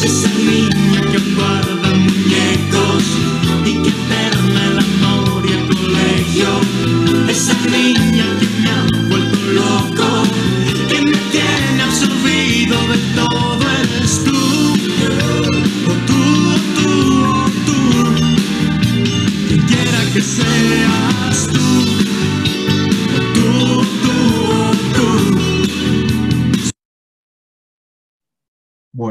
Esa niña que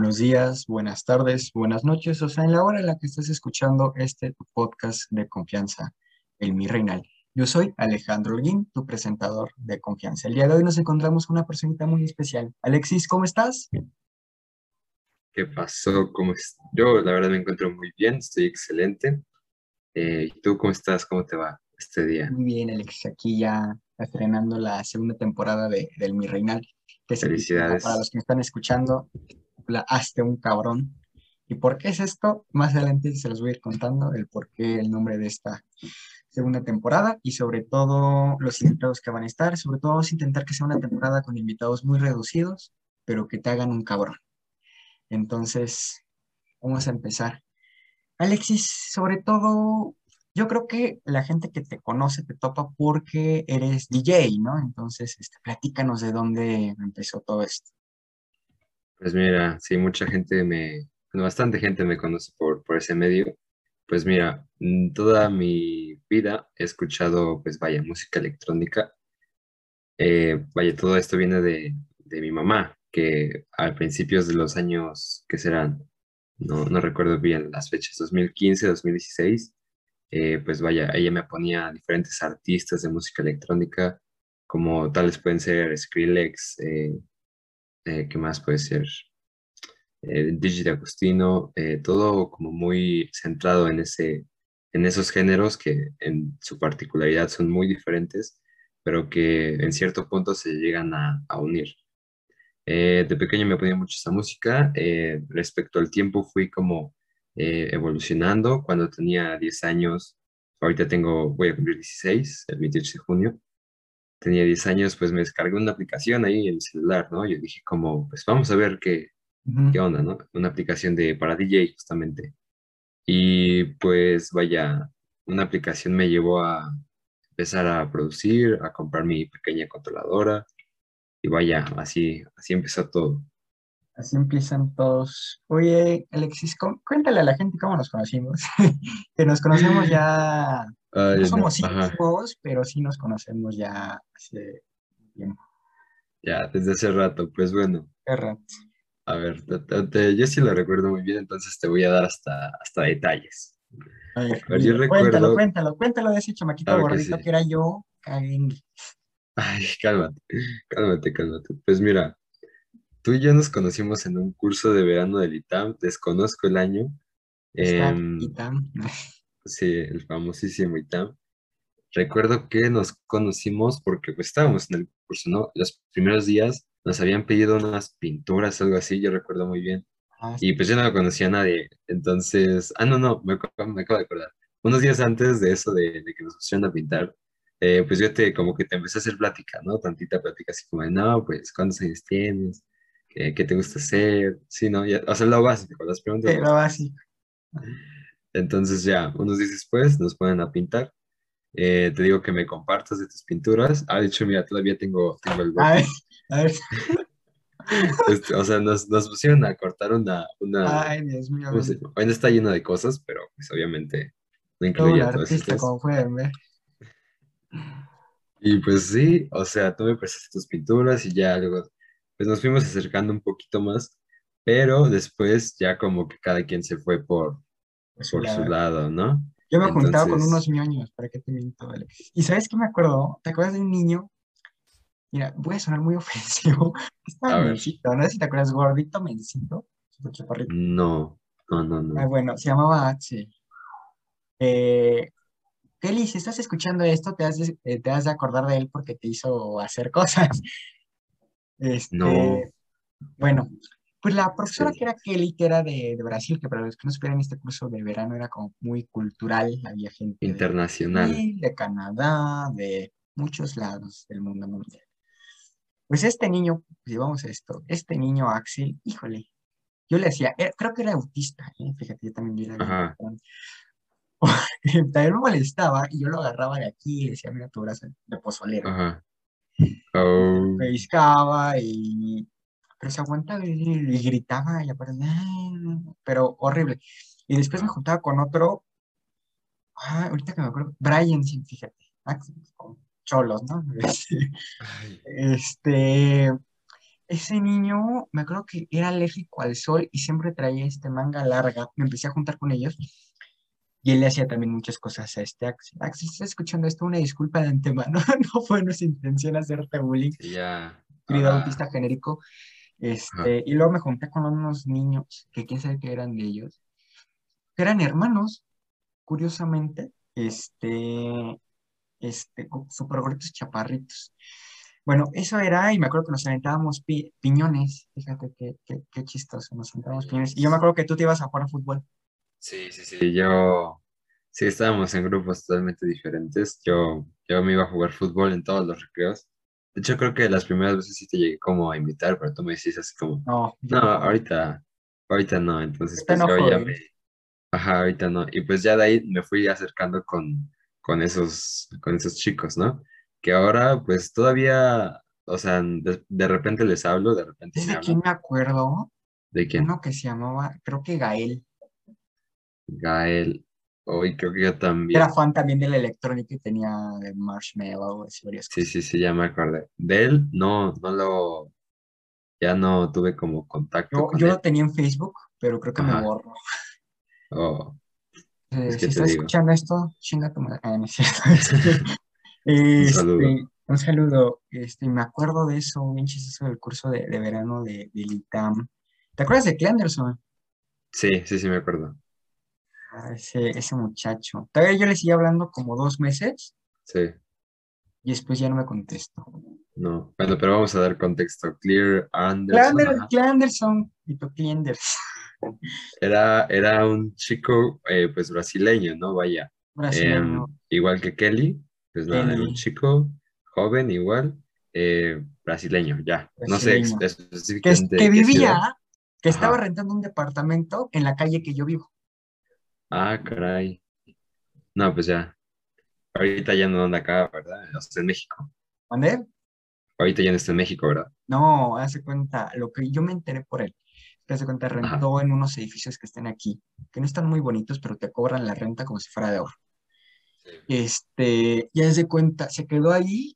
Buenos días, buenas tardes, buenas noches, o sea, en la hora en la que estés escuchando este podcast de confianza, el Mi Reinal. Yo soy Alejandro Holguín, tu presentador de confianza. El día de hoy nos encontramos con una personita muy especial. Alexis, ¿cómo estás? ¿Qué pasó? ¿Cómo es? Yo, la verdad, me encuentro muy bien, estoy excelente. Eh, ¿y tú cómo estás? ¿Cómo te va este día? Muy bien, Alexis, aquí ya estrenando la segunda temporada de, del Mi Reinal. Que se titula, Felicidades. para los que me están escuchando, la Hazte un cabrón. ¿Y por qué es esto? Más adelante se los voy a ir contando el por qué el nombre de esta segunda temporada y sobre todo los invitados que van a estar. Sobre todo vamos a intentar que sea una temporada con invitados muy reducidos, pero que te hagan un cabrón. Entonces, vamos a empezar. Alexis, sobre todo, yo creo que la gente que te conoce te topa porque eres DJ, ¿no? Entonces, este, platícanos de dónde empezó todo esto. Pues mira, sí, mucha gente me, bastante gente me conoce por, por ese medio. Pues mira, mm, toda mi vida he escuchado, pues vaya, música electrónica. Eh, vaya, todo esto viene de, de mi mamá, que a principios de los años, ¿qué serán? No, no recuerdo bien las fechas, 2015, 2016. eh, pues vaya, ella me ponía diferentes artistas de música electrónica, como tales pueden ser Skrillex, eh, eh, ¿qué más puede ser? Eh, Digi Agostino, eh, todo como muy centrado en ese, en esos géneros que en su particularidad son muy diferentes, pero que en cierto punto se llegan a, unir. Eh, de pequeño me ponía mucho esa música. eh, respecto al tiempo fui como eh, evolucionando. Cuando tenía 10 años, ahorita tengo, voy a cumplir 16, el 28 de junio. Tenía 10 años, pues me descargué una aplicación ahí en el celular, ¿no? Yo dije como, pues vamos a ver qué, Ujú. qué onda, ¿no? Una aplicación de, para DJ justamente. Y pues vaya, una aplicación me llevó a empezar a producir, a comprar mi pequeña controladora. Y vaya, así, así empezó todo. Así empiezan todos. Oye, Alexis, cu- cuéntale a la gente cómo nos conocimos. Que nos conocemos ya, Ay, no somos íntimos, pero sí nos conocemos ya hace tiempo. Ya, desde hace rato, pues bueno, rato. a ver, te- te- te- yo sí lo recuerdo muy bien, entonces te voy a dar hasta, hasta detalles. A ver, yo dime, cuéntalo, recuerdo, cuéntalo, cuéntalo de ese chamaquito claro que gordito sí. que era yo. caguengue. Ay, cálmate, cálmate, cálmate. Pues mira, tú y yo nos conocimos en un curso de verano del ITAM, desconozco el año, Está em, y tan. sí, el famosísimo ITAM. Recuerdo que nos conocimos porque pues estábamos en el curso, ¿no? Los primeros días nos habían pedido unas pinturas, algo así, yo recuerdo muy bien. Ah, Y pues yo no conocía a nadie. Entonces, ah, no, no, me, acabo- me acabo de acordar. Unos días antes de eso, de, de que nos pusieron a pintar, eh, pues yo te, como que te empecé a hacer plática, ¿no? Tantita plática así como de, no, pues, ¿cuántos años tienes? ¿Qué, qué te gusta hacer? Sí, ¿no? Ya, o sea, lo básico, las preguntas Pero básicas. así. Entonces ya, unos días después nos ponen a pintar. Eh, te digo que me compartas de tus pinturas. Ah, de hecho, mira, todavía tengo, tengo el A ver, a ver. Este, o sea, nos, nos pusieron a cortar una, una, Ay, Dios mío. Bueno, está lleno de cosas, pero pues obviamente no Todo incluía pueden ver. Y pues sí, o sea, tú me prestaste tus pinturas y ya luego, pues nos fuimos acercando un poquito más, pero después ya como que cada quien se fue por, Por su lado. ¿no? Yo me juntaba con Entonces- unos ñoños, ¿para qué te miento, Alex? ¿Y sabes qué me acuerdo? ¿Te acuerdas de un niño? Mira, voy a sonar muy ofensivo. Estaba mencito, no sé si te acuerdas, gordito, mencito, chaparrito. No, no, no, Ah, no. bueno, se llamaba Axel. Eh, Kelly, si estás escuchando esto, te has, de, eh, te has de acordar de él porque te hizo hacer cosas. Este, No. bueno, pues la profesora Sí. que era Kelly, que era de, de Brasil, que para los que no supieran este curso de verano era como muy cultural, había gente de Internacional. Brasil, de Canadá, de muchos lados del mundo mundial. Pues este niño, pues llevamos esto, este niño Axel, híjole, Yo le decía, eh, creo que era autista, ¿eh? Fíjate, yo también era Ajá. cabrón. También me molestaba y yo lo agarraba de aquí y le decía, mira tu brazo de pozolero. Ajá. Oh, Me discaba y... Pero se aguantaba y, gritaba y aparte, "Ah", pero horrible. Y después me juntaba con otro, ah, ahorita que me acuerdo, Brian, sí, fíjate, ah, con cholos, ¿no? ay, Este, ese niño, me acuerdo que era alérgico al sol y siempre traía este manga larga. Me empecé a juntar con ellos y él le hacía también muchas cosas a este Axel. Axel, estás escuchando esto, una disculpa de antemano. No fue nuestra intención hacerte bullying, sí, ya. querido autista genérico. Este, y luego me junté con unos niños que quién sabe qué eran de ellos, que eran hermanos, curiosamente, este, este, súper gorditos chaparritos. Bueno, eso era, y me acuerdo que nos aventábamos pi- piñones, fíjate qué, qué, qué chistoso, nos aventábamos piñones. Y yo me acuerdo que tú te ibas a jugar a fútbol. Sí, sí, sí, yo, sí, estábamos en grupos totalmente diferentes. Yo, yo me iba a jugar fútbol en todos los recreos. De hecho, creo que las primeras veces sí te llegué como a invitar, pero tú me decís así como, No, no, no. ahorita, ahorita no. Entonces, pues no yo ya me, ajá, ahorita no. Y pues ya de ahí me fui acercando con, con esos, con esos chicos, ¿no? Que ahora, pues todavía, o sea, de, de repente les hablo, de repente ¿Es me de quién me acuerdo? ¿De quién? Uno que se llamaba, creo que Gael. Gael. Hoy creo que yo también. Era fan también de la electrónica y tenía de Marshmallow y varias Sí, cosas. sí, sí, ya me acordé. De él no, no lo, ya no tuve como contacto Yo, con yo él. lo tenía en Facebook, pero creo que me Ajá. borró. Oh, Eh, es si que estás digo. escuchando esto, chinga tu madre. Ah, no es cierto. Un Este, saludo. un saludo. Este, me acuerdo de eso, bien chistoso del curso de, de verano de, del ITAM. ¿Te acuerdas de Clanderson? Sí, sí, sí, me acuerdo. Ah, ese, ese muchacho. Todavía yo le seguía hablando como dos meses Sí, y después ya no me contestó. no. Bueno, pero vamos a dar contexto. Clear Anderson, Clander, ajá. Clanderson y. Era, era un chico, eh, pues brasileño, ¿no? Vaya. Brasileño. Em, igual que Kelly, pues nada, era un chico joven, igual, eh, brasileño, ya. No sé que, específicamente que vivía, que estaba Ajá. rentando un departamento en la calle que yo vivo. Ah, caray. No, pues ya. Ahorita ya no anda acá, ¿verdad? O sea, en México. ¿Dónde? Ahorita ya no está en México, ¿verdad? No, hace cuenta, lo que yo me enteré por él, que hace cuenta, Ajá. rentó en unos edificios que están aquí, que no están muy bonitos, pero te cobran la renta como si fuera de oro. Este, ya se cuenta, se quedó ahí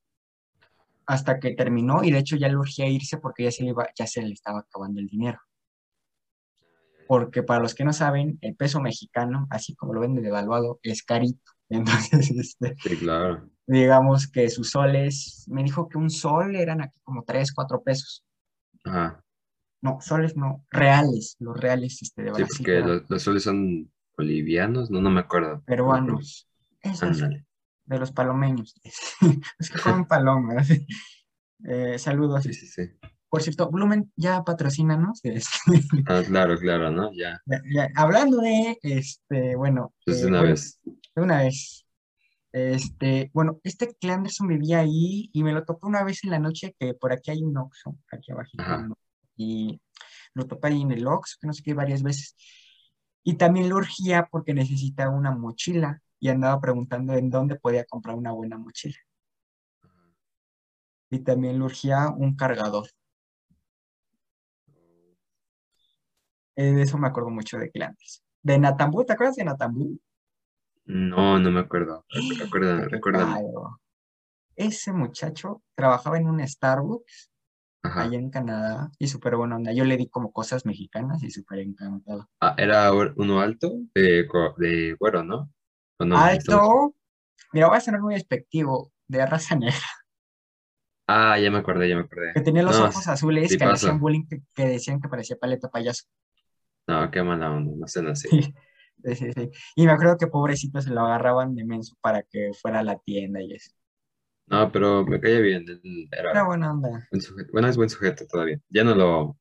hasta que terminó y de hecho ya le urgía irse porque ya se le iba, ya se le estaba acabando el dinero. Porque para los que no saben, el peso mexicano, así como lo venden devaluado, es carito. Entonces, este, Sí, claro. digamos que sus soles, me dijo que un sol eran aquí como 3, 4 pesos. Ajá. No, soles no, reales, los reales este, de Sí, Brasil, porque eran los, los soles son bolivianos, no, no me acuerdo. Peruanos. Esos, de los palomeños. Es que comen palomas. Eh, saludos. Sí, sí, sí. Por cierto, Blumen ya patrocínanos. este, Ah, claro, claro, ¿no? Ya. ya- ya, hablando de, este, bueno, Pues de eh, una vez. de una vez. Este, bueno, este Clanderson vivía ahí y me lo topé una vez en la noche que por aquí hay un Oxxo, aquí abajo. Y lo topé ahí en el Oxxo, que no sé qué, varias veces. Y también lo urgía porque necesitaba una mochila y andaba preguntando en dónde podía comprar una buena mochila. Y también le urgía un cargador. De eso me acuerdo mucho de Clandes. De Natambú, ¿te acuerdas de Natambú? No, no me acuerdo. Recuerda, raro. Ese muchacho trabajaba en un Starbucks Ajá. allá en Canadá y súper buena onda. Yo le di como cosas mexicanas y súper encantado. Ah, era uno alto de, de güero, ¿no? Alto, mira, voy a ser muy despectivo, de raza negra, Ah, ya me acordé, ya me acordé. que tenía los No, ojos azules, sí que hacían bullying, que, que decían que parecía paleta payaso. No, qué mala onda, no sean así. Sí, sí, sí. Y me acuerdo que pobrecito se lo agarraban de menso para que fuera a la tienda y eso. No, pero me caía bien. Era Era buena onda. buen sujeto. Bueno, es buen sujeto todavía. Ya no lo,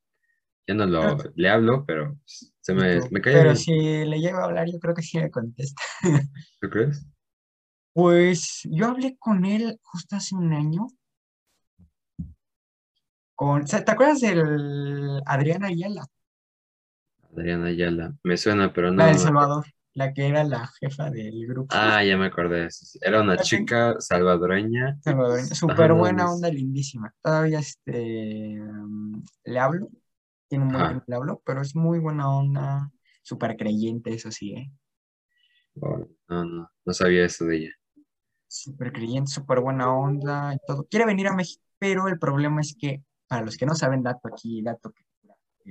ya no lo, Pero- le hablo, pero se me, me caía Pero bien. si le llego a hablar, yo creo que sí me contesta. ¿Tú crees? Pues yo hablé con él justo hace un año. Con, ¿te acuerdas del Adrián Ayala? Adriana Ayala. Me suena, pero no. La del. Salvador, la que era la jefa del grupo. Ah, ya me acordé. Era una chica salvadoreña. Salvadoreña, súper buena onda, lindísima. Todavía este, mm, le hablo, tiene un buen tiempo le hablo, pero es muy buena onda, súper creyente, eso sí, ¿eh? No, no, no sabía eso de ella. Súper creyente, súper buena onda y todo. Quiere venir a México, pero el problema es que, para los que no saben, dato aquí, dato que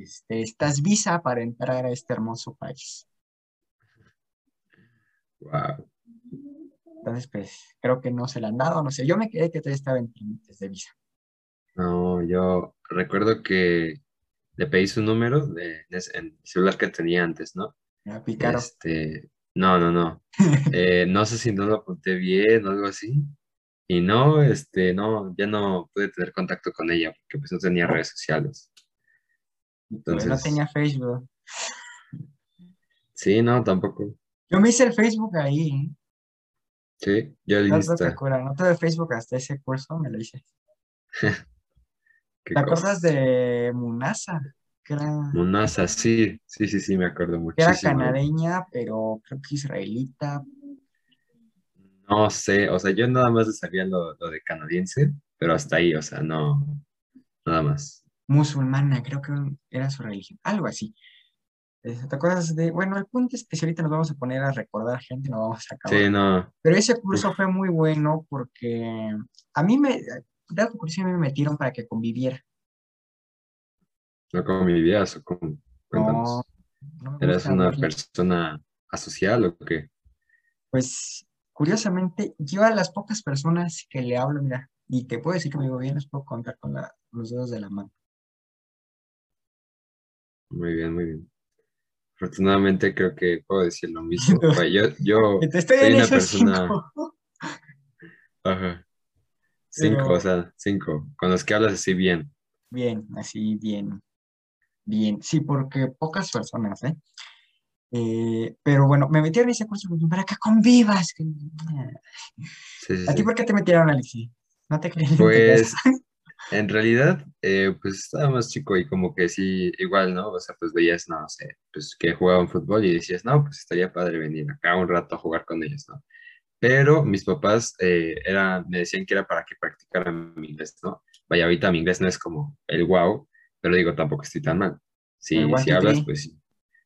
este, estás visa para entrar a este hermoso país. Wow. Entonces, pues, creo que no se la han dado, no sé. Yo me quedé que todavía estaba en trámites de visa. No, yo recuerdo que le pedí su número de, en el celular que tenía antes, ¿no? Este, no, no, no. Eh, no sé si no lo apunté bien o algo así. Y no, este, no, ya no pude tener contacto con ella porque pues no tenía redes sociales. No tenía Facebook. sí, no, tampoco. Yo me hice el Facebook ahí. Sí, yo No, no te lista. acuerdas, no tuve Facebook hasta ese curso, me lo hice. ¿Te acuerdas de Munasa? Que era, Monasa, sí, sí, sí, sí, me acuerdo que era muchísimo. canareña, pero creo que israelita. No sé, o sea, yo nada más sabía lo, lo de canadiense, pero hasta ahí, o sea, no, nada más. Musulmana, creo que era su religión, algo así. ¿Te acuerdas de? Bueno, el punto es que si ahorita nos vamos a poner a recordar gente, nos vamos a acabar. Sí, no, Pero ese curso fue muy bueno porque a mí me, dato curioso, me metieron para que conviviera. no vida, o como, cuéntanos. No, no ¿Eras una persona asocial o qué? Pues, curiosamente, yo a las pocas personas que le hablo, mira, y te puedo decir que me digo bien, los puedo contar con la- los dedos de la mano. Muy bien, muy bien. Afortunadamente creo que puedo decir lo mismo. Yo, yo Te estoy soy en una persona, cinco. ajá, cinco, Pero- o sea, cinco, con los que hablas así bien. Bien, así, bien, bien. Sí, porque pocas personas, ¿eh? Eh, pero bueno, me metieron en ese curso para que convivas. Sí, sí, ¿A ti sí. por qué te metieron, Alexi? ¿No te crees? Pues en realidad, eh, pues estaba más chico y como que sí, igual, ¿no? O sea, pues veías, no sé, pues que jugaban fútbol y decías, no, pues estaría padre venir acá un rato a jugar con ellos, ¿no? Pero mis papás eh, era, me decían que era para que practicara mi inglés, ¿no? Vaya, ahorita mi inglés no es como el wow, pero digo, tampoco estoy tan mal. Si, si hablas, three. pues sí.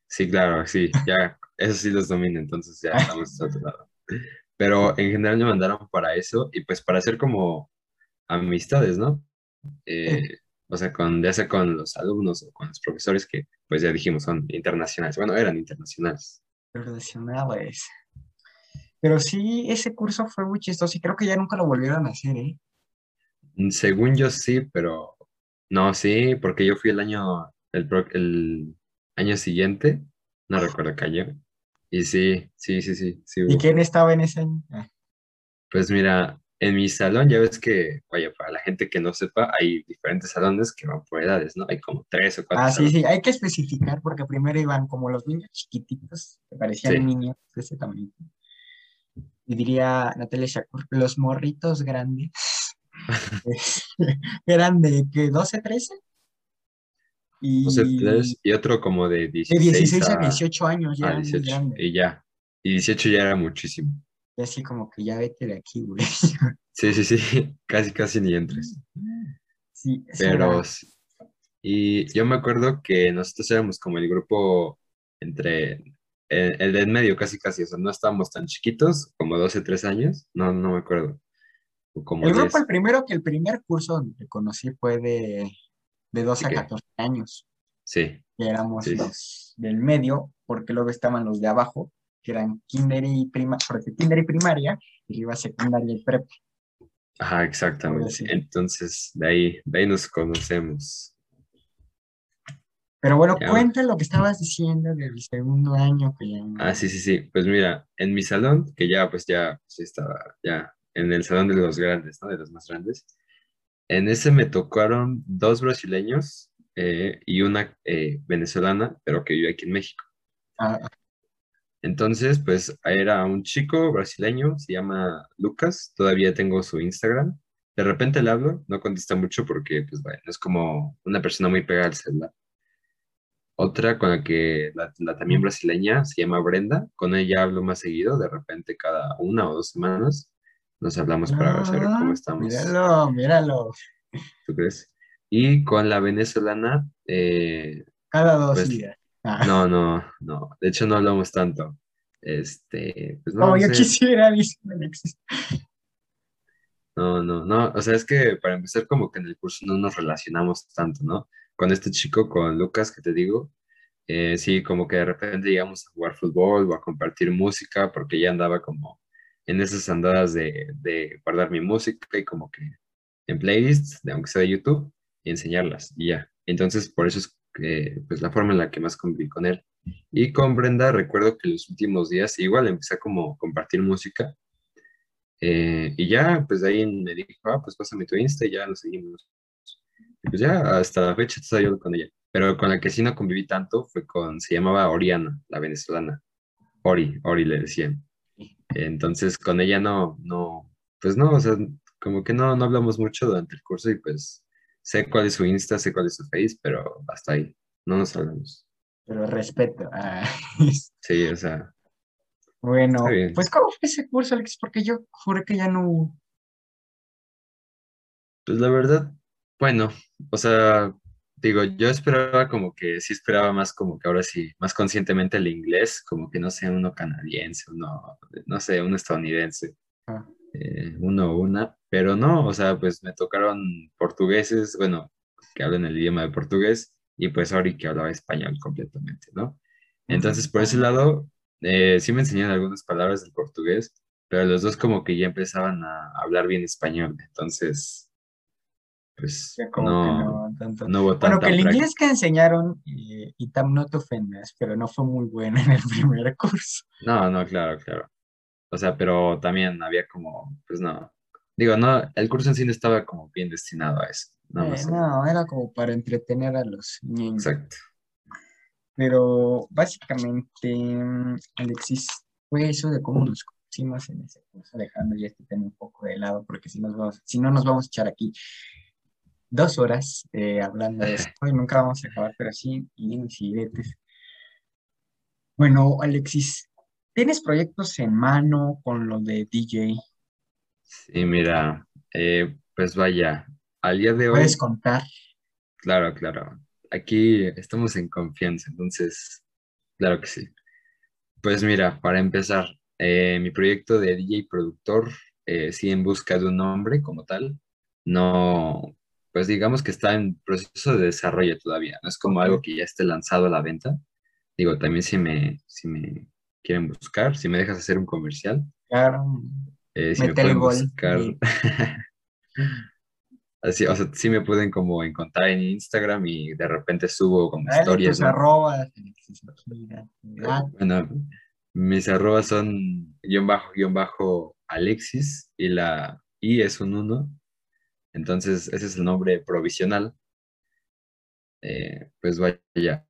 Sí, claro, sí, ya, eso sí los domino, entonces ya estamos de otro lado. Pero en general me mandaron para eso y pues para hacer como amistades, ¿no? Eh, o sea, con, ya sea con los alumnos o con los profesores que, pues ya dijimos, son internacionales. Bueno, eran internacionales. Profesionales. Pero sí, ese curso fue muy chistoso y creo que ya nunca lo volvieron a hacer, ¿eh? Según yo sí, pero no, sí, porque yo fui el año, el, el año siguiente, no recuerdo qué año. Y sí, sí, sí, sí, sí ¿Y quién estaba en ese año? Ah, Pues mira, en mi salón ya ves que, vaya, para la gente que no sepa, hay diferentes salones que van por edades, ¿no? Hay como tres o cuatro Ah, sí, salones. sí, hay que especificar porque primero iban como los niños chiquititos, que parecían Sí. niños de ese tamaño. Y diría Natalia Shakur, los morritos grandes. Eran de que 12, 13. Y No sé, tres, y otro como de de 16, 16 a a, 18 años ya a eran muy 18, grandes. y ya. Y 18 ya era muchísimo. Y así como que ya vete de aquí, güey. Sí, sí, sí, casi, casi ni entres. Sí, Pero, y yo me acuerdo que nosotros éramos como el grupo entre, el, el de en medio casi, casi, o sea, no estábamos tan chiquitos, como 12, 13 años, no, no me acuerdo. Como El grupo, 10. el primero que el primer curso te conocí fue de, de 12 a qué? 14 años. Sí, que éramos Sí. los del medio, porque luego estaban los de abajo, que eran kinder y prima, porque kinder y primaria, y iba secundaria y prepa. ajá, exactamente. sí. Entonces, de ahí, de ahí nos conocemos. Pero bueno, Ya. cuenta lo que estabas diciendo del segundo año que ya... Ah, sí, sí, sí. Pues mira, en mi salón, que ya, pues ya, pues estaba ya en el salón de los grandes, ¿no? De los más grandes. En ese me tocaron dos brasileños eh, y una eh, venezolana, pero que vive aquí en México. Ah, Entonces, pues era un chico brasileño, se llama Lucas, todavía tengo su Instagram. De repente le hablo, no contesta mucho porque, pues, bueno, es como una persona muy pegada al celular. Otra con la que la, la también brasileña se llama Brenda, con ella hablo más seguido, de repente cada una o dos semanas nos hablamos para saber Ah, cómo estamos. Míralo, míralo. ¿Tú crees? Y con la venezolana, eh, Cada dos Pues, días. Ah, no, no, no, de hecho no hablamos tanto. Este, pues no, como no yo sé. quisiera. No, no, no, o sea, es que para empezar como que en el curso no nos relacionamos tanto, ¿no? Con este chico, con Lucas, que te digo, eh, sí, como que de repente llegamos a jugar fútbol o a compartir música, porque ya andaba como en esas andadas de, de guardar mi música y como que en playlists, de, aunque sea de YouTube, y enseñarlas, y ya. Entonces, por eso es pues la forma en la que más conviví con él. Y con Brenda, recuerdo que los últimos días igual empecé a como compartir música eh, y ya, pues de ahí me dijo, ah, pues pásame tu Insta y ya lo seguimos. Y pues ya, hasta la fecha estoy yo con ella. Pero con la que sí no conviví tanto fue con, se llamaba Oriana, la venezolana. Ori, Ori le decían. Entonces con ella no, no, pues no, o sea, como que no, no hablamos mucho durante el curso y pues sé cuál es su Insta, sé cuál es su Face, pero hasta ahí, no nos hablamos. Pero respeto. Ah, Sí, o sea, bueno, pues ¿cómo fue ese curso, Alexis? Porque yo juré que ya no hubo. Pues la verdad, bueno, o sea, digo, yo esperaba como que sí esperaba más como que ahora sí, más conscientemente el inglés, como que no sé, uno canadiense, uno, no sé, uno estadounidense, Ah. Eh, uno o una, pero no, o sea, pues me tocaron portugueses, bueno, que hablan el idioma de portugués, y pues Ori que hablaba español completamente, ¿no? Entonces, por ese lado, eh, sí me enseñaron algunas palabras del portugués, pero los dos como que ya empezaban a hablar bien español, entonces, pues como no, que no tanto. no hubo Bueno, que el práctica. inglés que enseñaron, eh, y tam no te ofendas, pero no fue muy bueno en el primer curso. No, no, claro, claro. O sea, pero también había como, pues no, digo, no, el curso en sí no estaba como bien destinado a eso, nada Eh, no, era como para entretener a los niños. Exacto. Pero básicamente, mm, Alexis, fue eso de cómo nos conocimos en ese curso, dejando ya este tema un poco de lado, porque si, nos vamos, si no nos vamos a echar aquí dos horas eh, hablando de esto y nunca vamos a acabar, pero sí, y diretes. Bueno, Alexis, ¿tienes proyectos en mano con lo de DJ? Sí, mira, eh, pues vaya, al día de hoy, ¿Puedes contar? claro, claro, aquí estamos en confianza, entonces, claro que sí. Pues mira, para empezar, eh, mi proyecto de DJ productor, eh, sí en busca de un nombre como tal, no, pues digamos que está en proceso de desarrollo todavía, no es como algo que ya esté lanzado a la venta. Digo, también si me, si me quieren buscar, si me dejas hacer un comercial, Claro, eh, si me Mete el pueden gol. buscar, Sí. así, o sea, sí me pueden como encontrar en Instagram y de repente subo como dale historias, tus ¿no? arrobas, dale. Bueno, mis arrobas son guion bajo, guion bajo Alexis y la I es un 1. Entonces, ese es el nombre provisional. Eh, pues vaya,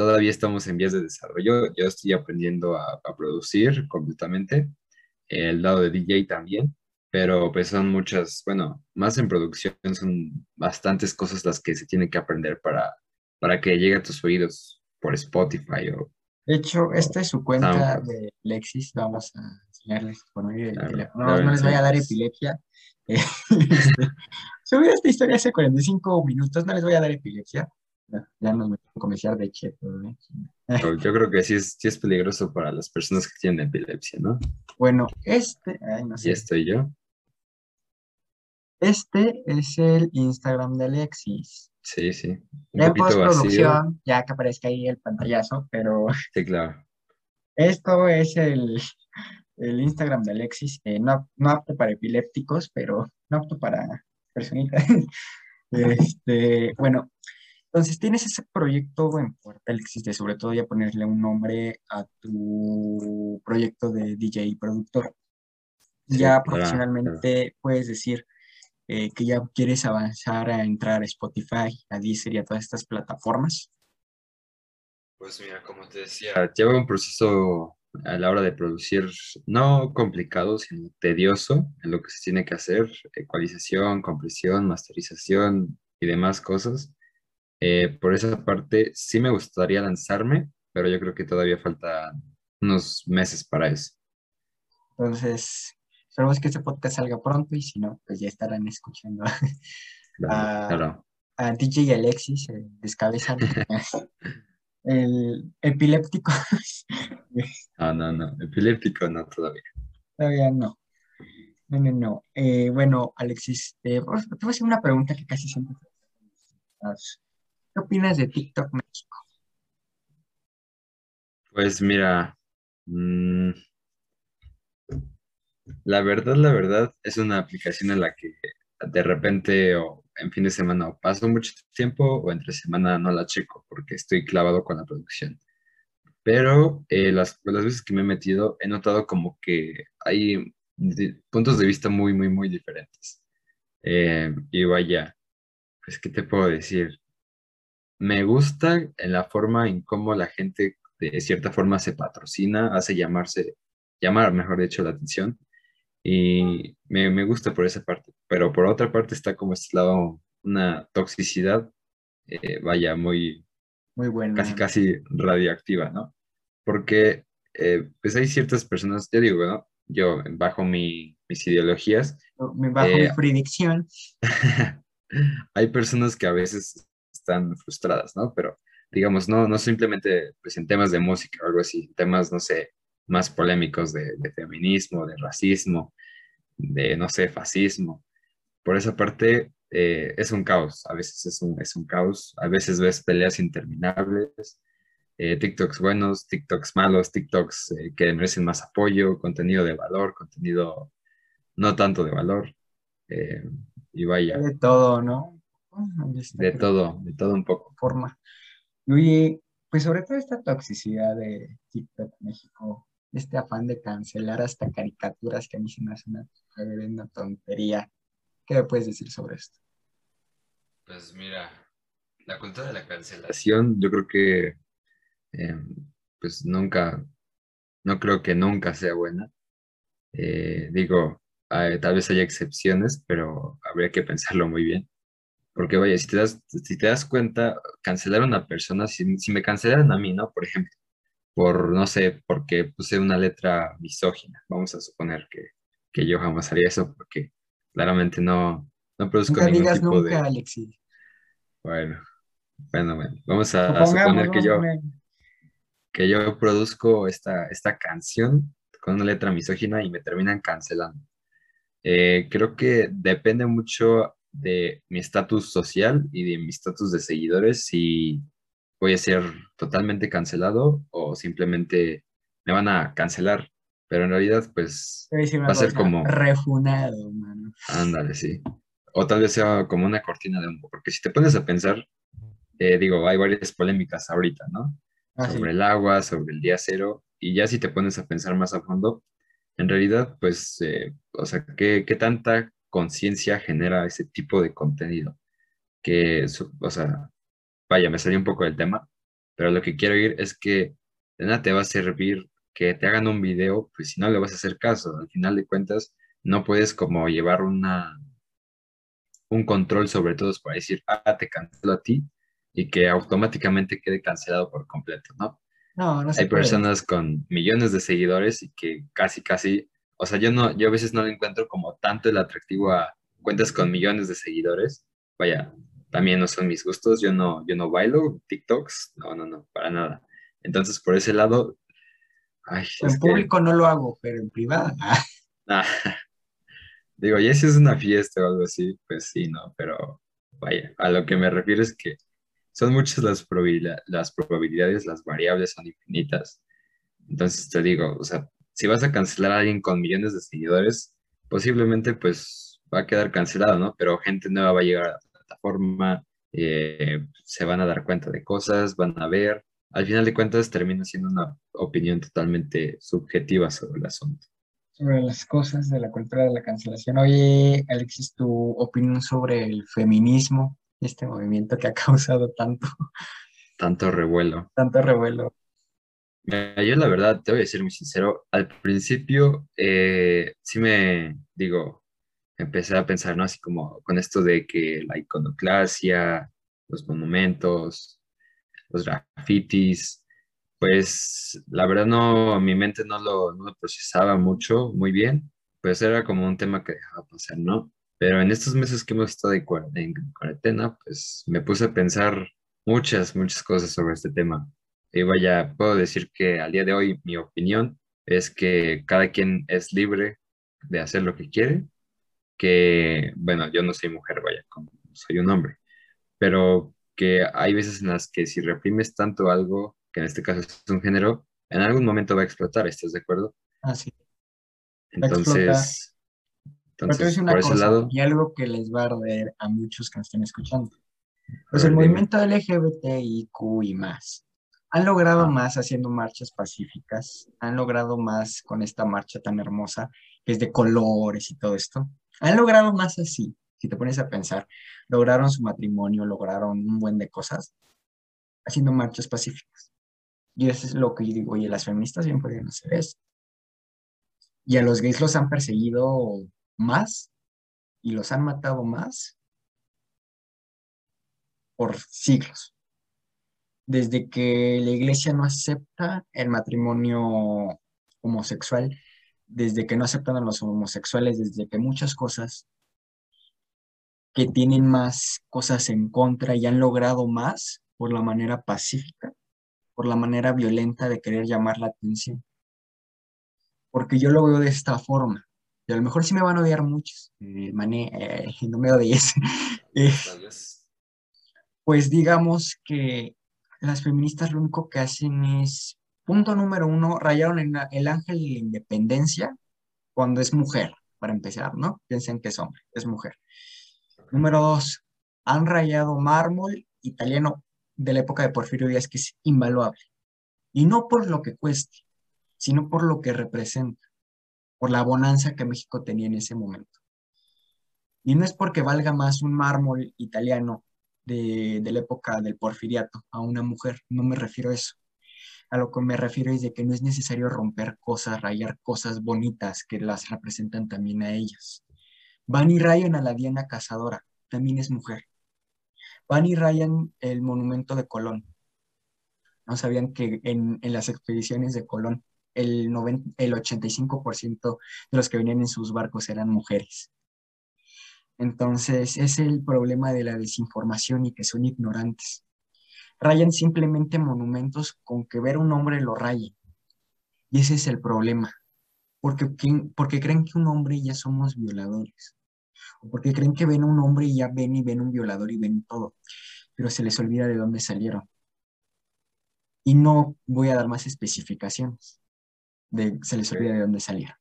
todavía estamos en vías de desarrollo. Yo estoy aprendiendo a, a producir completamente. El lado de DJ también. Pero pues son muchas, bueno, más en producción son bastantes cosas las que se tienen que aprender para, para que llegue a tus oídos por Spotify o De hecho, esta es su cuenta SoundCloud. de Lexis. Vamos a enseñarles por medio Claro, No, no les vaya a dar epilepsia. Este, subí esta historia hace 45 minutos. No les voy a dar epilepsia. Ya, nos metemos a comerciar de. ¿eh? Yo creo que sí es, sí es peligroso para las personas que tienen epilepsia, ¿no? Bueno, este, ay, no Y estoy yo. Este es el Instagram de Alexis. Sí, sí. Un En vacío. postproducción, ya que aparezca ahí el pantallazo, pero Sí, claro. esto es el, el Instagram de Alexis, eh, no, no apto para epilépticos, pero no apto para personitas. Este, bueno, entonces tienes ese proyecto en puerta, Alexis, de sobre todo ya ponerle un nombre a tu proyecto de DJ y productor. Sí, Ya claro, profesionalmente puedes decir eh, que ya quieres avanzar a entrar a Spotify, a Deezer y a todas estas plataformas. Pues mira, como te decía, lleva un proceso a la hora de producir no complicado, sino tedioso en lo que se tiene que hacer, ecualización, compresión, masterización y demás cosas. Eh, por esa parte, sí me gustaría lanzarme, pero yo creo que todavía falta unos meses para eso. Entonces, esperemos que este podcast salga pronto y si no, pues ya estarán escuchando Claro, Ah. claro. a DJ y Alexis, eh, descabezan el epiléptico. No, no, no. Epiléptico no todavía. Todavía no. No, no, no. Eh, bueno, Alexis, eh, te voy a hacer una pregunta que casi siempre. ¿Qué opinas de TikTok México? Pues mira, mm, la verdad, la verdad, es una aplicación en la que de repente o en fin de semana o paso mucho tiempo o entre semana no la checo porque estoy clavado con la producción. Pero eh, las, las veces que me he metido he notado como que hay di- puntos de vista muy, muy, muy diferentes. Eh, y vaya, pues, ¿qué te puedo decir? Me gusta en la forma en cómo la gente de cierta forma se patrocina, hace llamarse, llamar, mejor dicho, la atención. Y me, me gusta por esa parte. Pero por otra parte está como este lado, una toxicidad, eh, vaya, muy, Muy bueno. casi, casi radioactiva, ¿no? Porque, eh, pues hay ciertas personas, yo digo, ¿no? Yo, bajo mi, mis ideologías, Me bajo mi eh, jurisdicción. hay personas que a veces frustradas, ¿no? Pero digamos, no, no simplemente pues, en temas de música o algo así, temas, no sé, más polémicos de, feminismo, de racismo, de, no sé, fascismo. Por esa parte, eh, es un caos, a veces es un, es un caos, a veces ves peleas interminables, eh, TikToks buenos, TikToks malos, TikToks eh, que merecen más apoyo, contenido de valor, contenido no tanto de valor. y vaya, De todo, ¿no? De todo, de todo un poco. Forma. Y pues sobre todo esta toxicidad de TikTok México, este afán de cancelar hasta caricaturas que a mí se me hace una reverenda tontería. ¿Qué me puedes decir sobre esto? Pues mira, la cultura de la cancelación, yo creo que eh, pues nunca, no creo que nunca sea buena. Eh, digo, eh, tal vez haya excepciones, pero habría que pensarlo muy bien. Porque vaya, si te das, si te das cuenta, cancelar a una persona, si, si me cancelaran a mí, ¿no? Por ejemplo, por, no sé, porque puse una letra misógina, vamos a suponer que, que yo jamás haría eso, porque claramente no, no produzco Nunca ningún digas tipo nunca, de... Alexis. Bueno, bueno, bueno, vamos a, suponer que yo, que yo produzco esta, esta canción con una letra misógina y me terminan cancelando. Eh, creo que depende mucho de mi estatus social y de mi estatus de seguidores si voy a ser totalmente cancelado o simplemente me van a cancelar. Pero en realidad, pues, una va a ser como- refunado, mano. ándale, sí. O tal vez sea como una cortina de humo, porque si te pones a pensar, eh, digo, hay varias polémicas ahorita, ¿no? Ah, sí. sobre el agua, sobre el día cero, y ya si te pones a pensar más a fondo, en realidad, pues, eh, o sea, ¿qué, qué tanta conciencia genera ese tipo de contenido? Que, o sea, vaya, me salí un poco del tema, pero lo que quiero ir es que de nada te va a servir que te hagan un video, pues si no le vas a hacer caso, al final de cuentas, no puedes como llevar una, un control sobre todos para decir, ah, te cancelo a ti, y que automáticamente quede cancelado por completo, ¿no? No, no Hay puede. personas con millones de seguidores y que casi, casi, o sea, yo no, yo a veces no le encuentro como tanto el atractivo a cuentas con millones de seguidores. Vaya, también no son mis gustos, yo no, yo no bailo TikToks, no, no, no, para nada. Entonces, por ese lado, ay, En que, público no lo hago, pero en privada. ah, ah, digo, ya si es una fiesta o algo así, pues sí, no, pero vaya, a lo que me refiero es que son muchas las las probabilidades, las variables son infinitas. Entonces te digo, o sea, si vas a cancelar a alguien con millones de seguidores, posiblemente pues va a quedar cancelado, ¿no? Pero gente nueva va a llegar a la plataforma, eh, se van a dar cuenta de cosas, van a ver. Al final de cuentas termina siendo una opinión totalmente subjetiva sobre el asunto. sobre las cosas de la cultura de la cancelación. Oye, Alexis, tu opinión sobre el feminismo, este movimiento que ha causado tanto, Tanto revuelo. tanto revuelo. Yo la verdad, te voy a decir muy sincero, al principio eh, sí me, digo, empecé a pensar, ¿no? Así como con esto de que la iconoclasia, los monumentos, los grafitis, pues la verdad no, mi mente no lo, no lo procesaba mucho, muy bien, pues era como un tema que dejaba pasar, ¿no? Pero en estos meses que hemos estado en cuarentena, pues me puse a pensar muchas, muchas cosas sobre este tema. Y vaya, puedo decir que al día de hoy mi opinión es que cada quien es libre de hacer lo que quiere, que, bueno, yo no soy mujer, vaya, soy un hombre, pero que hay veces en las que si reprimes tanto algo, que en este caso es un género, en algún momento va a explotar, ¿estás de acuerdo? Así. Entonces, entonces una por ese cosa, lado, y algo que les va a arder a muchos que nos estén escuchando. Pues el movimiento LGBTIQ y más han logrado más haciendo marchas pacíficas, han logrado más con esta marcha tan hermosa que es de colores y todo esto. Han logrado más así, si te pones a pensar. Lograron su matrimonio, lograron un buen de cosas haciendo marchas pacíficas. Y eso es lo que yo digo, oye, las feministas bien podrían hacer eso. Y a los gays los han perseguido más y los han matado más por siglos. Desde que la iglesia no acepta el matrimonio homosexual, desde que no aceptan a los homosexuales, desde que muchas cosas que tienen más cosas en contra y han logrado más por la manera pacífica, por la manera violenta de querer llamar la atención. Porque yo lo veo de esta forma. Y a lo mejor sí me van a odiar muchos. eh, mané, eh, no me odies. Eh, pues digamos que las feministas lo único que hacen es, punto número uno, rayaron el ángel de la independencia cuando es mujer, para empezar, ¿no? Piensen que es hombre, es mujer. Número dos, han rayado mármol italiano de la época de Porfirio Díaz, que es invaluable. Y no por lo que cueste, sino por lo que representa, por la bonanza que México tenía en ese momento. Y no es porque valga más un mármol italiano de, la época del porfiriato a una mujer, no me refiero a eso. A lo que me refiero es de que no es necesario romper cosas, rayar cosas bonitas que las representan también a ellas. Van y rayan a la Diana Cazadora, también es mujer. Van y rayan el monumento de Colón. No sabían que en, en las expediciones de Colón el, 90 el 85% de los que venían en sus barcos eran mujeres. Entonces, es el problema de la desinformación y que son ignorantes. Rayan simplemente monumentos con que ver un hombre lo raye. Y ese es el problema. Porque, ¿quién- porque creen que un hombre ya somos violadores. O porque creen que ven un hombre y ya ven y ven un violador y ven todo. Pero se les olvida de dónde salieron. Y no voy a dar más especificaciones. De, se les olvida de dónde salieron.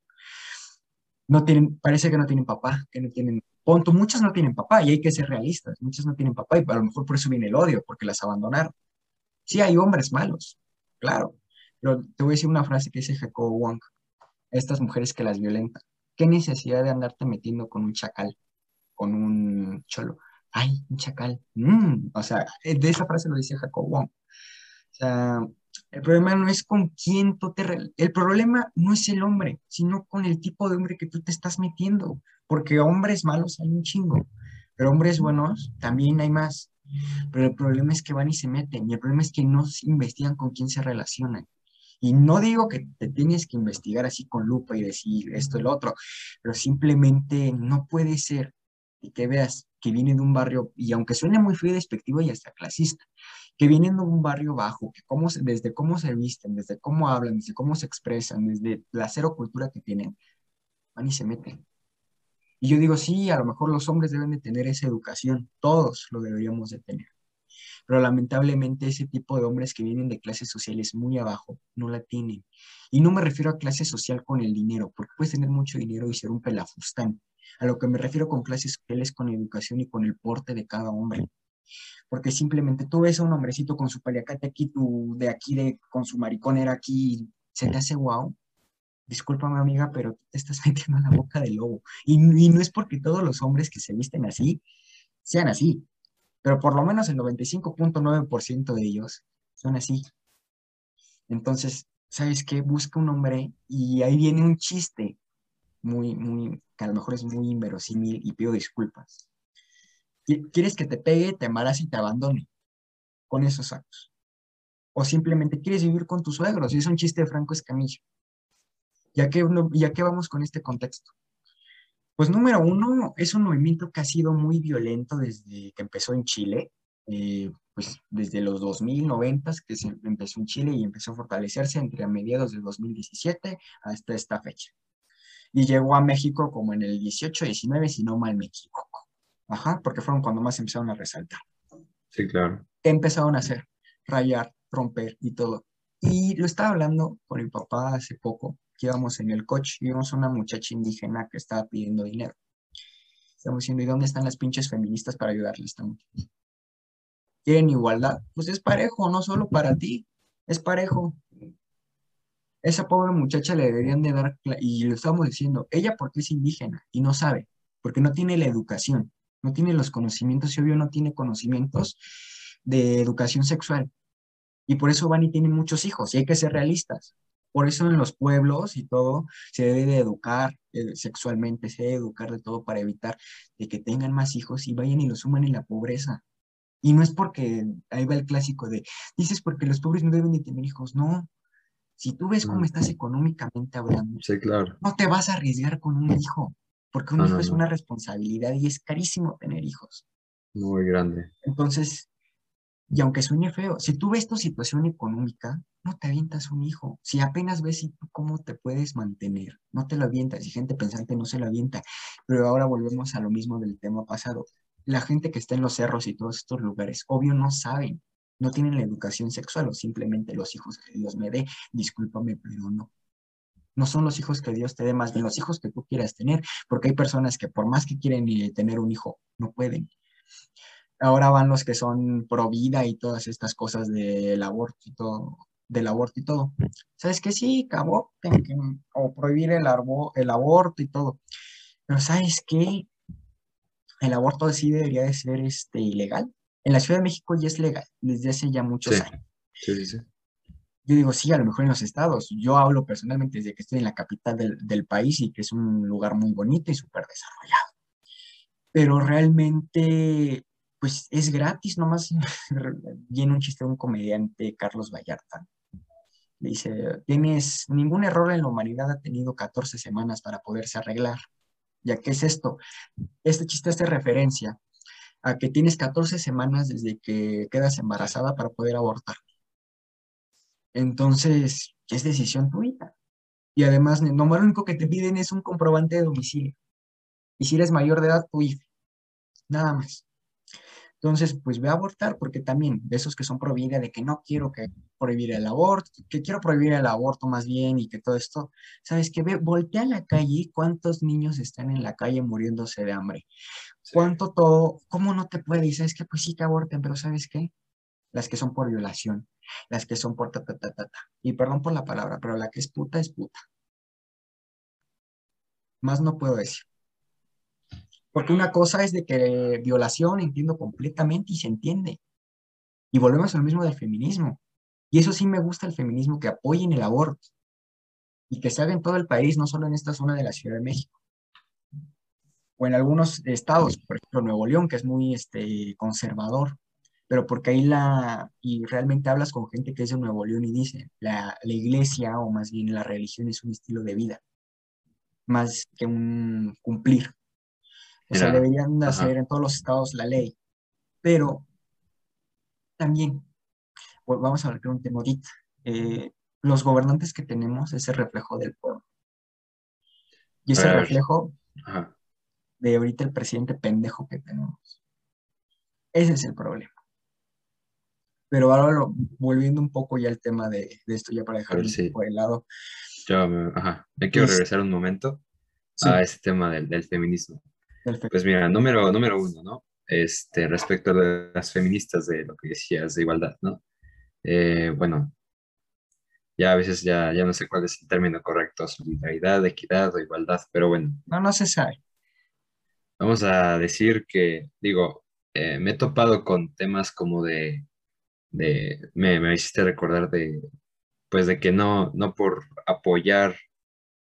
No tienen, parece que no tienen papá, que no tienen Punto, muchas no tienen papá y hay que ser realistas, muchas no tienen papá y a lo mejor por eso viene el odio, porque las abandonaron. Sí, hay hombres malos, claro, pero te voy a decir una frase que dice Jacobo Wong, estas mujeres que las violentan, ¿qué necesidad de andarte metiendo con un chacal, con un cholo? Ay, un chacal. Mm, O sea, de esa frase lo dice Jacobo Wong. O sea, el problema no es con quién tú te... El problema no es el hombre, sino con el tipo de hombre que tú te estás metiendo. Porque hombres malos hay un chingo, pero hombres buenos también hay más. Pero el problema es que van y se meten, y el problema es que no investigan con quién se relacionan. Y no digo que te tienes que investigar así con lupa y decir esto y lo otro, pero simplemente no puede ser y que veas que viene de un barrio, y aunque suene muy feo y despectivo y hasta clasista, que vienen de un barrio bajo, que desde cómo se visten, desde cómo hablan, desde cómo se expresan, desde la cero cultura que tienen, van y se meten. Y yo digo, sí, a lo mejor los hombres deben de tener esa educación, todos lo deberíamos de tener. Pero lamentablemente ese tipo de hombres que vienen de clases sociales muy abajo no la tienen. Y no me refiero a clase social con el dinero, porque puedes tener mucho dinero y ser un pelafustán. A lo que me refiero con clases sociales con educación y con el porte de cada hombre. Porque simplemente tú ves a un hombrecito con su paliacate aquí, tú de aquí, de, con su mariconera aquí, se te hace guau. Discúlpame, amiga, pero te estás metiendo en la boca del lobo. Y, y no es porque todos los hombres que se visten así sean así, pero por lo menos el 95.9% de ellos son así. Entonces, ¿sabes qué? Busca un hombre y ahí viene un chiste muy, muy, que a lo mejor es muy inverosímil y pido disculpas. Qui- ¿Quieres que te pegue, te embarace y te abandone con esos actos? O simplemente quieres vivir con tus suegros, y es un chiste de Franco Escamilla. ¿Ya que, ya que vamos con este contexto? Pues número uno, es un movimiento que ha sido muy violento desde que empezó en Chile, eh, pues desde los 2090 que se empezó en Chile y empezó a fortalecerse entre mediados del 2017 hasta esta fecha. Y llegó a México como en el 18, 19, si no mal me equivoco. Ajá, porque fueron cuando más empezaron a resaltar. Sí, claro. ¿Qué empezaron a hacer? Rayar, romper y todo. Y lo estaba hablando con mi papá hace poco, que íbamos en el coche y vimos a una muchacha indígena que estaba pidiendo dinero. Estamos diciendo, ¿y dónde están las pinches feministas para ayudarle a esta muchacha? ¿Quieren igualdad? Pues es parejo, no solo para ti, es parejo. Esa pobre muchacha le deberían de dar, y lo estamos diciendo, ella porque es indígena y no sabe, porque no tiene la educación, no tiene los conocimientos y obvio no tiene conocimientos de educación sexual. Y por eso van y tienen muchos hijos, y hay que ser realistas. Por eso en los pueblos y todo se debe de educar eh, sexualmente, se debe educar de todo para evitar de que tengan más hijos y vayan y los suman en la pobreza. Y no es porque, ahí va el clásico de, dices porque los pobres no deben de tener hijos. No, si tú ves cómo No. estás económicamente hablando, Sí, claro. no te vas a arriesgar con un hijo, porque un No, hijo no, es una responsabilidad y es carísimo tener hijos. Muy grande. Entonces, y aunque suene feo, si tú ves tu situación económica, no te avientas un hijo. Si apenas ves y tú cómo te puedes mantener, no te lo avientas. Y gente pensante no se lo avienta. Pero ahora volvemos a lo mismo del tema pasado. La gente que está en los cerros y todos estos lugares, obvio no saben, no tienen la educación sexual o simplemente los hijos que Dios me dé, discúlpame, pero no. No son los hijos que Dios te dé, más bien los hijos que tú quieras tener, porque hay personas que por más que quieren eh, tener un hijo, no pueden. Ahora van los que son pro vida y todas estas cosas del aborto y todo, del aborto y todo. ¿Sabes qué? Sí, que aborten, que- o prohibir el, arbo- el aborto y todo. Pero ¿sabes qué? El aborto sí debería de ser este, ilegal. En la Ciudad de México ya es legal desde hace ya muchos Sí. años. Sí, sí, sí. Yo digo, sí, a lo mejor en los estados. Yo hablo personalmente desde que estoy en la capital del, país y que es un lugar muy bonito y súper desarrollado. Pero realmente, pues es gratis, nomás viene un chiste de un comediante, Carlos Vallarta. Le dice, tienes, ningún error en la humanidad ha tenido 14 semanas para poderse arreglar. ¿Ya qué es esto? Este chiste hace referencia a que tienes 14 semanas desde que quedas embarazada para poder abortar. Entonces, es decisión tuya. Y además, no lo único que te piden es un comprobante de domicilio. Y si eres mayor de edad, tu IFE. Nada más. Entonces, pues ve a abortar, porque también de esos que son pro vida, de que no quiero que prohibir el aborto, que quiero prohibir el aborto más bien y que todo esto, ¿sabes qué? Ve, voltea a la calle, ¿cuántos niños están en la calle muriéndose de hambre? Sí. ¿Cuánto todo? ¿Cómo no te puede? Y sabes que pues sí que aborten, pero ¿sabes qué? Las que son por violación, las que son por ta, ta, ta, ta. Y perdón por la palabra, pero la que es puta es puta. Más no puedo decir. Porque una cosa es de que violación entiendo completamente y se entiende. Y volvemos al mismo del feminismo. Y eso sí me gusta el feminismo, que apoyen el aborto. Y que se haga en todo el país, no solo en esta zona de la Ciudad de México. O en algunos estados, por ejemplo Nuevo León, que es muy este, conservador. Pero porque ahí la, y realmente hablas con gente que es de Nuevo León y dice, la, la iglesia o más bien la religión es un estilo de vida, más que un cumplir. O sea, deberían ajá. hacer en todos los estados la ley. Pero también, pues, vamos a hablar de un tema ahorita. eh, los gobernantes que tenemos es el reflejo del pueblo. Y es el reflejo Ajá. de ahorita el presidente pendejo que tenemos. Ese es el problema. Pero ahora volviendo un poco ya al tema de, de esto, ya para dejarlo sí. poco de lado. Yo me, ajá. me quiero Es- regresar un momento Sí, a ese tema del, del feminismo. perfecto. Pues mira, número, número uno, ¿no? Este, respecto a las feministas de lo que decías de igualdad, ¿no? Eh, bueno, ya a veces ya, ya no sé cuál es el término correcto, solidaridad, equidad o igualdad, pero bueno, No, no se sabe. vamos a decir que, digo, eh, me he topado con temas como de, de me, me hiciste recordar de, pues de que no, no por apoyar,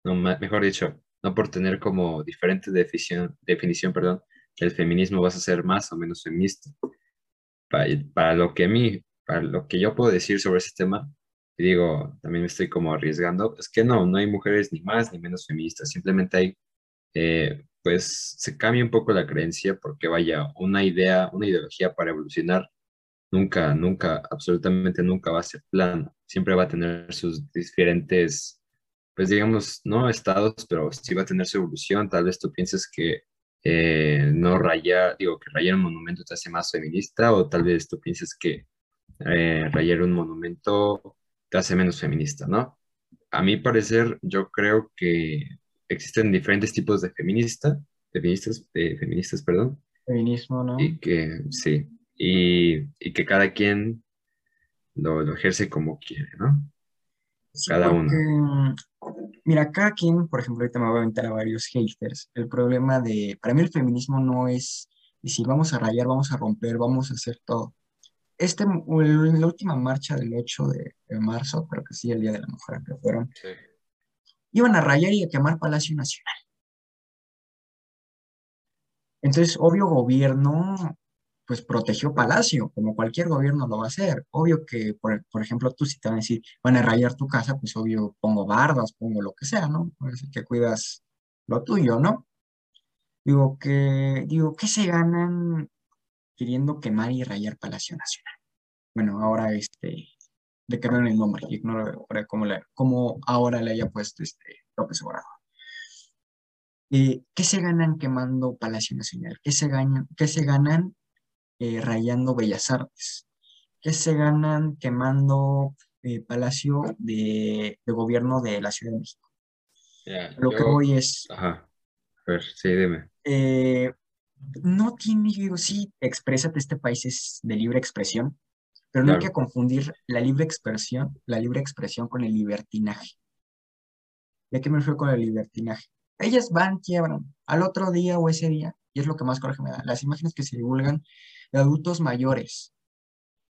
no, mejor dicho, no por tener como diferente definición, definición, perdón, el feminismo vas a ser más o menos feminista. Para, para lo que a mí, para lo que yo puedo decir sobre ese tema, y digo, también me estoy como arriesgando, es que no, no hay mujeres ni más ni menos feministas, simplemente hay, eh, pues se cambia un poco la creencia porque vaya, una idea, una ideología para evolucionar nunca, nunca, absolutamente nunca va a ser plano, siempre va a tener sus diferentes, pues digamos, no estados, pero sí va a tener su evolución, tal vez tú pienses que eh, no rayar, digo, que rayar un monumento te hace más feminista, o tal vez tú pienses que eh, rayar un monumento te hace menos feminista, ¿no? A mi parecer, yo creo que existen diferentes tipos de feminista, feministas, de feministas, perdón. Feminismo, ¿no? Y que, sí, y, y que cada quien lo, lo, ejerce como quiere, ¿no? Sí, cada porque, uno. Mira, cada quien, por ejemplo, ahorita me voy a aventar a varios haters. El problema de, para mí el feminismo no es decir, vamos a rayar, vamos a romper, vamos a hacer todo. Este, el- la última marcha del 8 de, de marzo, creo que sí, el Día de la Mujer que fueron, Sí. iban a rayar y a quemar Palacio Nacional. Entonces, obvio, gobierno, pues protegió Palacio, como cualquier gobierno lo va a hacer. Obvio que, por, por ejemplo, tú si te van a decir, van a rayar tu casa, pues obvio pongo bardas, pongo lo que sea, ¿no? Que cuidas lo tuyo, ¿no? Digo que, digo, ¿qué se ganan queriendo quemar y rayar Palacio Nacional? Bueno, ahora este, le cambiaron el nombre, ignoro cómo, le- cómo ahora le haya puesto este López Obrador. Eh, ¿qué se ganan quemando Palacio Nacional? ¿Qué se ganan, qué se ganan eh, rayando Bellas Artes? ¿Qué se ganan quemando eh, Palacio de, de Gobierno de la Ciudad de México? Lo que voy es, Ajá. A ver, sí, dime. eh, no tiene, digo, sí, exprésate, este país es de libre expresión, pero no hay que confundir la libre expresión, la libre expresión con el libertinaje. ¿Y a qué me refiero con el libertinaje? Ellas van, quiebran, al otro día o ese día, y es lo que más coraje me da, las imágenes que se divulgan de adultos mayores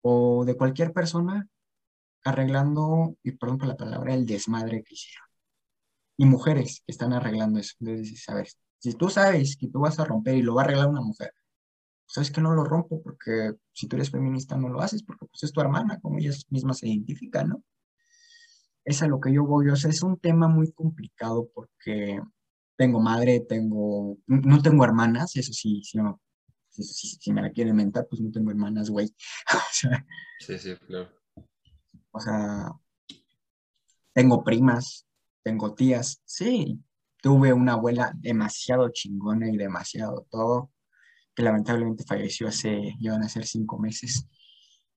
o de cualquier persona arreglando, y perdón por la palabra, el desmadre que hicieron. Y mujeres que están arreglando eso. Entonces, ¿sabes? Si tú sabes que tú vas a romper y lo va a arreglar una mujer, sabes que no lo rompo porque si tú eres feminista no lo haces porque pues es tu hermana, como ellas mismas se identifican, ¿no? Es a lo que yo voy, o sea, es un tema muy complicado porque tengo madre, tengo, no tengo hermanas, eso sí, sí, no, si me la quieren mentar, pues no tengo hermanas, güey. O sea, Sí, sí, claro. o sea, tengo primas, tengo tías, sí, tuve una abuela demasiado chingona y demasiado todo, que lamentablemente falleció hace, ya van a ser cinco meses,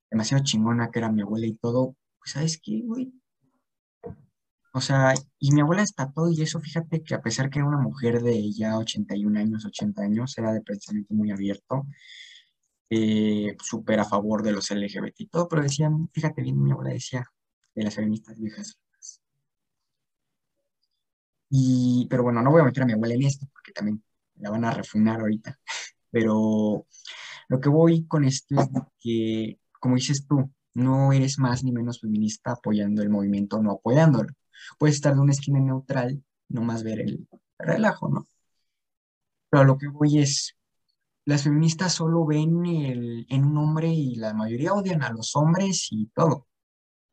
demasiado chingona que era mi abuela y todo, pues ¿sabes qué, güey? O sea, y mi abuela está todo y eso, fíjate que a pesar que era una mujer de ya 81 años, 80 años, era de pensamiento muy abierto, eh, súper a favor de los LGBT y todo, pero decían, fíjate bien, mi abuela decía, de las feministas viejas. Y, pero bueno, no voy a meter a mi abuela en esto, porque también la van a refunar ahorita. Pero lo que voy con esto es que, como dices tú, no eres más ni menos feminista apoyando el movimiento o no apoyándolo. Puedes estar de una esquina neutral, no más ver el relajo, ¿no? Pero a lo que voy es, las feministas solo ven el, en un hombre y la mayoría odian a los hombres y todo.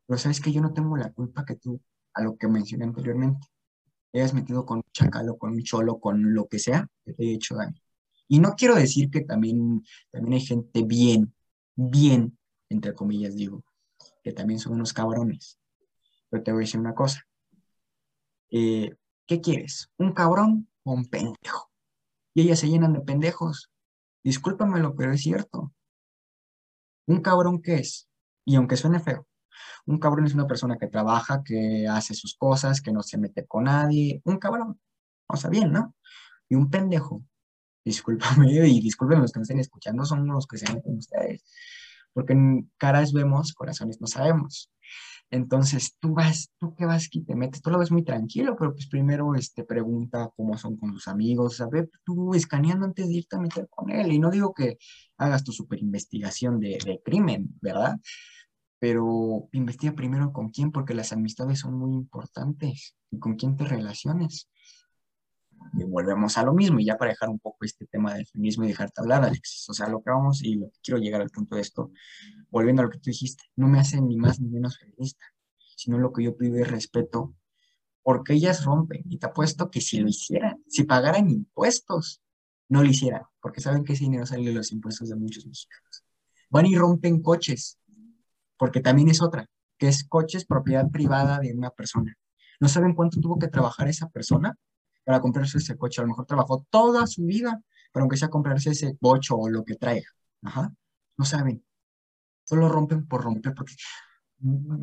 Pero sabes que yo no tengo la culpa que tú, a lo que mencioné anteriormente, te hayas metido con un chacal o con un cholo, con lo que sea, que te haya hecho daño. Y no quiero decir que también, también hay gente bien, bien, entre comillas digo, que también son unos cabrones. Pero te voy a decir una cosa. Eh, ¿qué quieres? ¿Un cabrón o un pendejo? Y ellas se llenan de pendejos. Discúlpamelo, pero es cierto. ¿Un cabrón qué es? Y aunque suene feo, un cabrón es una persona que trabaja, que hace sus cosas, que no se mete con nadie. Un cabrón. O sea, bien, ¿no? Y un pendejo. Discúlpame y discúlpenme los que me estén escuchando, son los que se meten ustedes. Porque caras vemos, corazones no sabemos. Entonces, tú vas, tú qué vas que te metes, tú lo ves muy tranquilo, pero pues primero este, pregunta cómo son con sus amigos, a ver, tú escaneando antes de irte a meter con él. Y no digo que hagas tu super investigación de, de crimen, ¿verdad? Pero investiga primero con quién, porque las amistades son muy importantes y con quién te relaciones. Y volvemos a lo mismo, y ya para dejar un poco este tema del feminismo y dejarte hablar, Alexis. O sea, lo que vamos y lo que quiero llegar al punto de esto, volviendo a lo que tú dijiste, no me hace ni más ni menos feminista, sino lo que yo pido es respeto, porque ellas rompen. Y te apuesto que si lo hicieran, si pagaran impuestos, no lo hicieran, porque saben que ese dinero sale de los impuestos de muchos mexicanos. Van y rompen coches, porque también es otra, que es coches propiedad privada de una persona. No saben cuánto tuvo que trabajar esa persona para comprarse ese coche. A lo mejor trabajó toda su vida, pero aunque sea comprarse ese bocho o lo que traiga. Ajá. No saben. Solo rompen por romper. Porque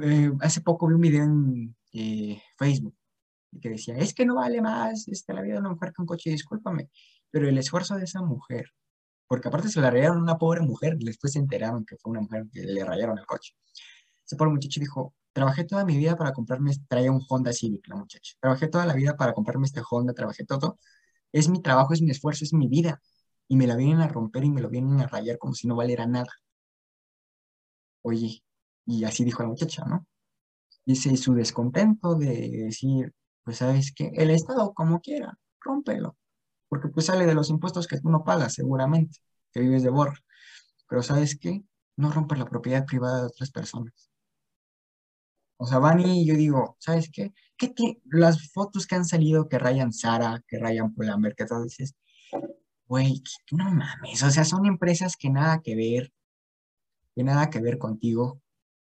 eh, hace poco vi un video en eh, Facebook que decía, es que no vale más este, la vida de una mujer que un coche, discúlpame, pero el esfuerzo de esa mujer, porque aparte se la rayaron una pobre mujer, después se enteraron que fue una mujer que le rayaron el coche. Ese pobre muchacho dijo, trabajé toda mi vida para comprarme, traía un Honda Civic la muchacha, trabajé toda la vida para comprarme este Honda, trabajé todo, es mi trabajo, es mi esfuerzo, es mi vida, y me la vienen a romper y me lo vienen a rayar como si no valiera nada. Oye, y así dijo la muchacha, ¿no? Dice su descontento de decir, pues sabes que el Estado como quiera, rómpelo, porque pues sale de los impuestos que tú no pagas seguramente, que vives de borra. Pero sabes qué, no rompes la propiedad privada de otras personas. O sea, van y yo digo, ¿sabes qué? ¿Qué las fotos que han salido que rayan Sara, que rayan Pull&Bear, que todo dices, güey, no mames, o sea, son empresas que nada que ver, que nada que ver contigo.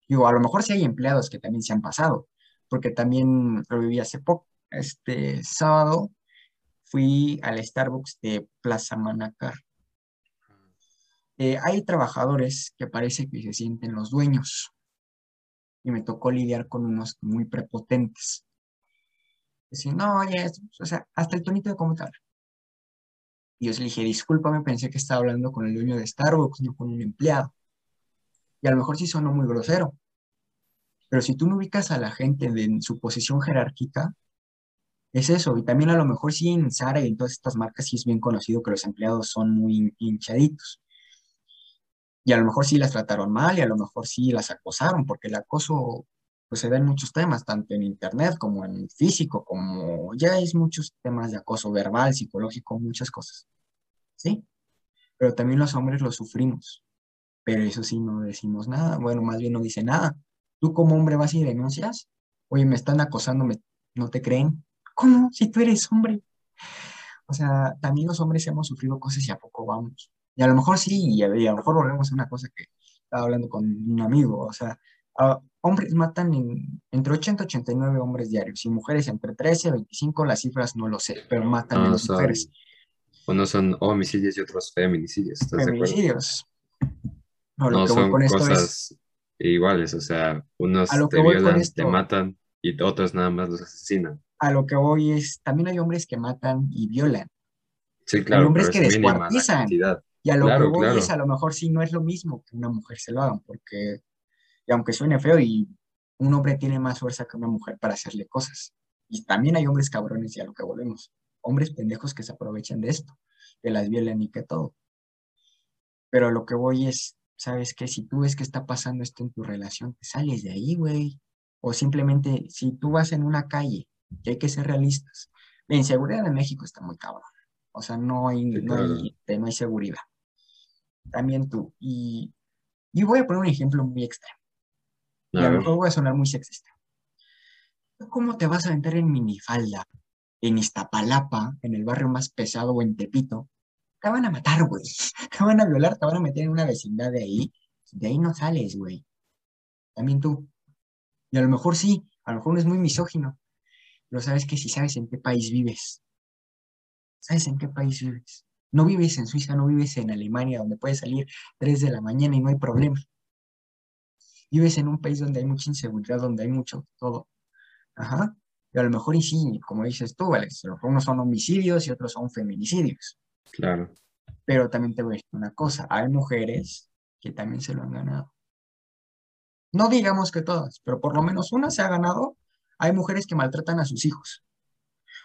Digo, a lo mejor sí hay empleados que también se han pasado, porque también lo viví hace poco. Este sábado fui al Starbucks de Plaza Manacar. Eh, hay trabajadores que parece que se sienten los dueños y me tocó lidiar con unos muy prepotentes. Decir, no, oye, o sea, hasta el tonito de cómo te Y yo le dije, discúlpame, pensé que estaba hablando con el dueño de Starbucks, no con un empleado. Y a lo mejor sí sonó muy grosero. Pero si tú no ubicas a la gente en su posición jerárquica, es eso. Y también a lo mejor sí en Zara y en todas estas marcas sí es bien conocido que los empleados son muy hinchaditos. Y a lo mejor sí las trataron mal y a lo mejor sí las acosaron, porque el acoso pues se da en muchos temas, tanto en internet como en físico, como ya hay muchos temas de acoso verbal, psicológico, muchas cosas. ¿Sí? Pero también los hombres lo sufrimos. Pero eso sí no decimos nada, bueno, más bien no dice nada. Tú como hombre vas y denuncias, oye, me están acosando, ¿no te creen? ¿Cómo? Si tú eres hombre. O sea, también los hombres hemos sufrido cosas y a poco vamos. Y a lo mejor sí, y a, lo mejor volvemos a una cosa que estaba hablando con un amigo. O sea, hombres matan entre 80 y 89 hombres diarios y mujeres entre 13 y 25, las cifras no lo sé, pero matan a las mujeres. Unos son homicidios y otros feminicidios. feminicidios. No, son cosas iguales, o sea, unos te violan, te matan y otros nada más los asesinan a lo que voy es, también hay hombres que matan y violan. Sí, claro. Hay hombres que descuartizan. Y a lo que voy es, a lo mejor sí no es lo mismo que una mujer se lo hagan, porque, y aunque suene feo, y un hombre tiene más fuerza que una mujer para hacerle cosas. Y también hay hombres cabrones, y a lo que volvemos. Hombres pendejos que se aprovechan de esto, que las violan y que todo. Pero a lo que voy es, ¿sabes qué? Si tú ves que está pasando esto en tu relación, te sales de ahí, güey. O simplemente, si tú vas en una calle que hay que ser realistas. La inseguridad en México está muy cabrón. O sea, no hay, no, hay, seguridad. También tú. Y, y, voy a poner un ejemplo muy extremo. y a lo mejor voy a sonar muy sexista. ¿Cómo te vas a meter en minifalda en Iztapalapa, en el barrio más pesado o en Tepito? Te van a matar, güey. Te van a violar, te van a meter en una vecindad de ahí. De ahí no sales, güey. También tú. Y a lo mejor sí, a lo mejor no es muy misógino, pero sabes que si sabes en qué país vives, sabes en qué país vives. No vives en Suiza, no vives en Alemania, donde puedes salir 3 de la mañana y no hay problema. Vives en un país donde hay mucha inseguridad, donde hay mucho todo. Ajá. Y a lo mejor y sí, como dices tú, Alex, unos son homicidios y otros son feminicidios. Claro. Pero también te voy a decir una cosa, hay mujeres que también se lo han ganado. No digamos que todas, pero por lo menos una se ha ganado hay mujeres que maltratan a sus hijos,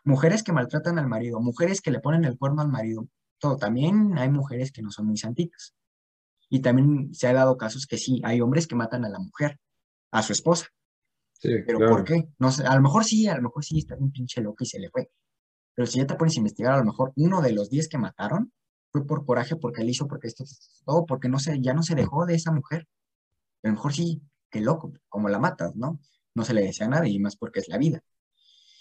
mujeres que maltratan al marido, mujeres que le ponen el cuerno al marido. Todo. También hay mujeres que no son muy santitas. Y también se ha dado casos que sí, hay hombres que matan a la mujer, a su esposa. Sí, Pero ¿por qué? No sé, a lo mejor sí, a lo mejor sí está un pinche loco y se le fue. Pero si ya te pones a investigar, a lo mejor uno de los 10 que mataron fue por coraje, porque él hizo, porque esto, todo, porque no se, ya no se dejó de esa mujer. A lo mejor sí, qué loco, como la matas, ¿no? No se le desea nada y más porque es la vida.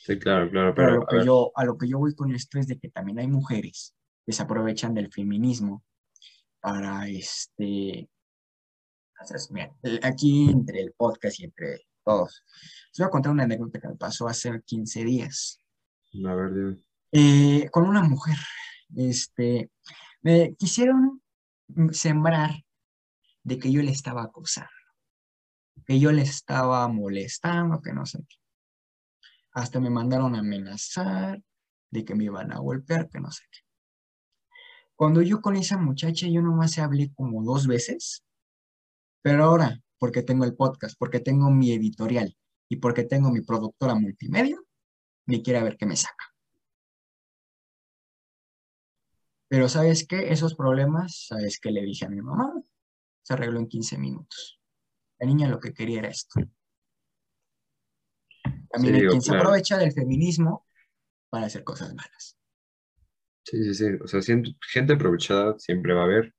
Sí, claro, claro, Pero a pero lo, a que ver, yo, a lo que yo voy con esto es de que también hay mujeres que se aprovechan del feminismo para este. Mira, aquí entre el podcast y entre todos, les voy a contar una anécdota que me pasó hace 15 días a ver, eh, con una mujer. Este, me quisieron sembrar de que yo le estaba acosando, que yo le estaba molestando, que no sé qué. Hasta me mandaron a amenazar de que me iban a golpear, que no sé qué. Cuando yo con esa muchacha, yo nomás hablé como dos veces, pero ahora, porque tengo el podcast, porque tengo mi editorial y porque tengo mi productora multimedia, me quiere ver qué me saca. Pero ¿sabes qué? Esos problemas, ¿sabes qué le dije a mi mamá? Se arregló en 15 minutos. La niña lo que quería era esto. También hay digo, quien se aprovecha del feminismo para hacer cosas malas. Sí, sí, sí. O sea, gente aprovechada siempre va a haber.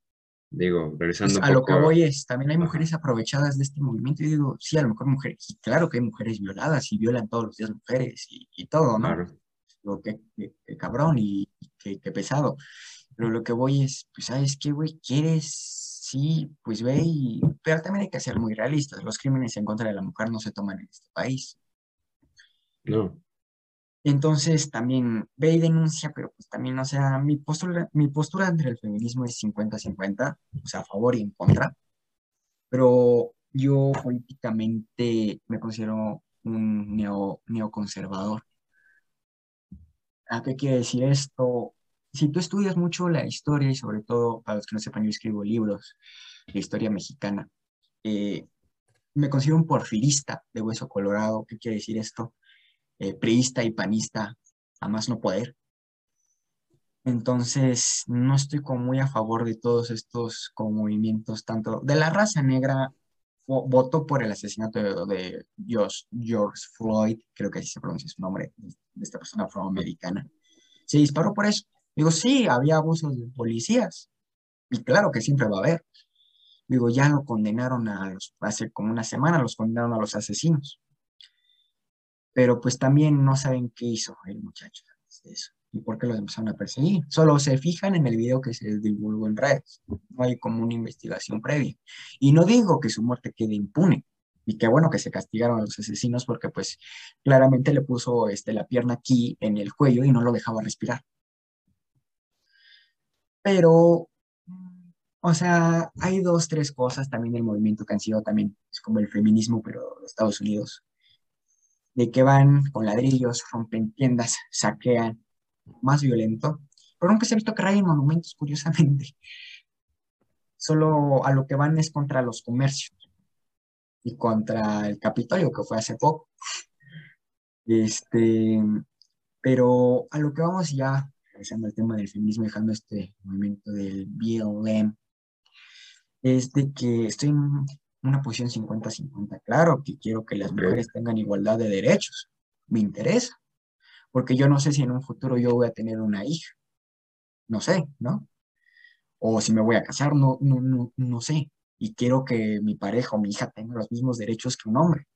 Digo, Pues regresando un a lo que voy es, también hay mujeres aprovechadas de este movimiento. Y digo, sí, a lo mejor mujeres. Y claro que hay mujeres violadas y violan todos los días mujeres y, y todo, ¿no? Claro. Digo, qué, qué- qué cabrón y qué, qué pesado. Pero lo que voy es, pues, ¿sabes qué, güey? ¿Quieres? Sí, pues ve y... Pero también hay que ser muy realistas. Los crímenes en contra de la mujer no se toman en este país. No, Entonces también ve y denuncia, pero pues también, o sea, mi postura, mi postura entre el feminismo es 50-50, o sea, a favor y en contra. Pero yo políticamente me considero un neo, neoconservador. ¿A qué quiere decir esto? Si tú estudias mucho la historia y sobre todo, para los que no sepan, yo escribo libros de historia mexicana, eh, me considero un porfirista de hueso colorado. ¿Qué quiere decir esto? Eh, priista y panista, a más no poder. Entonces, no estoy como muy a favor de todos estos como movimientos, tanto de la raza negra, vo- voto por el asesinato de George, George Floyd, creo que así se pronuncia su nombre, de esta persona afroamericana. Se disparó por eso. Digo, sí, había abusos de policías, y claro que siempre va a haber. Digo, ya lo condenaron a los, hace como una semana, los condenaron a los asesinos. Pero pues también no saben qué hizo el muchacho antes de eso y por qué los empezaron a perseguir. Solo se fijan en el video que se divulgó en redes. No hay como una investigación previa. Y no digo que su muerte quede impune. Y qué bueno que se castigaron a los asesinos porque pues claramente le puso este, la pierna aquí en el cuello y no lo dejaba respirar. Pero, o sea, hay dos, tres cosas también del movimiento que han sido también, es como el feminismo, pero de Estados Unidos, de que van con ladrillos, rompen tiendas, saquean, más violento, pero nunca se ha visto que rayen monumentos, curiosamente. Solo a lo que van es contra los comercios y contra el Capitolio, que fue hace poco. Este, pero a lo que vamos ya, regresando al tema del feminismo, dejando este movimiento del BLM, es de que estoy una posición 50-50. Claro que quiero que las mujeres tengan igualdad de derechos, me interesa, porque yo no sé si en un futuro yo voy a tener una hija, no sé, ¿no? O si me voy a casar, no, no, no, no sé. Y quiero que mi pareja o mi hija tenga los mismos derechos que un hombre.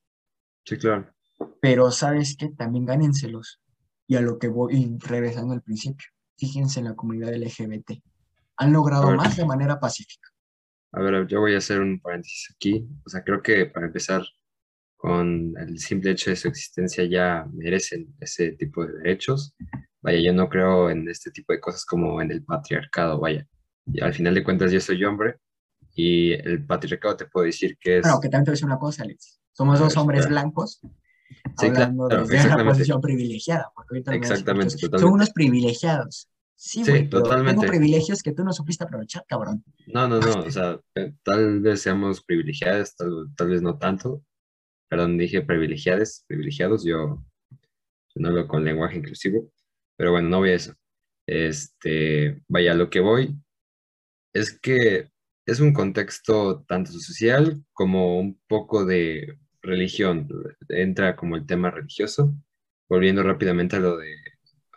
sí, claro. Pero sabes que también gánenselos. Y a lo que voy, y regresando al principio, fíjense en la comunidad LGBT. Han logrado más de manera pacífica. A ver, yo voy a hacer un paréntesis aquí. O sea, creo que para empezar, con el simple hecho de su existencia ya merecen ese tipo de derechos. Vaya, yo no creo en este tipo de cosas como en el patriarcado, vaya. Y al final de cuentas yo soy hombre y el patriarcado te puedo decir que es... Bueno, que también te voy a decir una cosa, Alex. Somos dos hombres espera. blancos Sí, hablando claro, desde una posición privilegiada. Porque ahorita Exactamente, muchos, Son unos privilegiados. Sí, güey, totalmente. tengo privilegios que tú no supiste aprovechar, cabrón. No, no, no, o sea, eh, tal vez seamos privilegiados, tal, tal vez no tanto. Perdón, dije privilegiados, privilegiados, yo, yo no hablo con lenguaje inclusivo, pero bueno, no voy a eso. Este, vaya, lo que voy es que es un contexto tanto social como un poco de religión. Entra como el tema religioso, volviendo rápidamente a lo de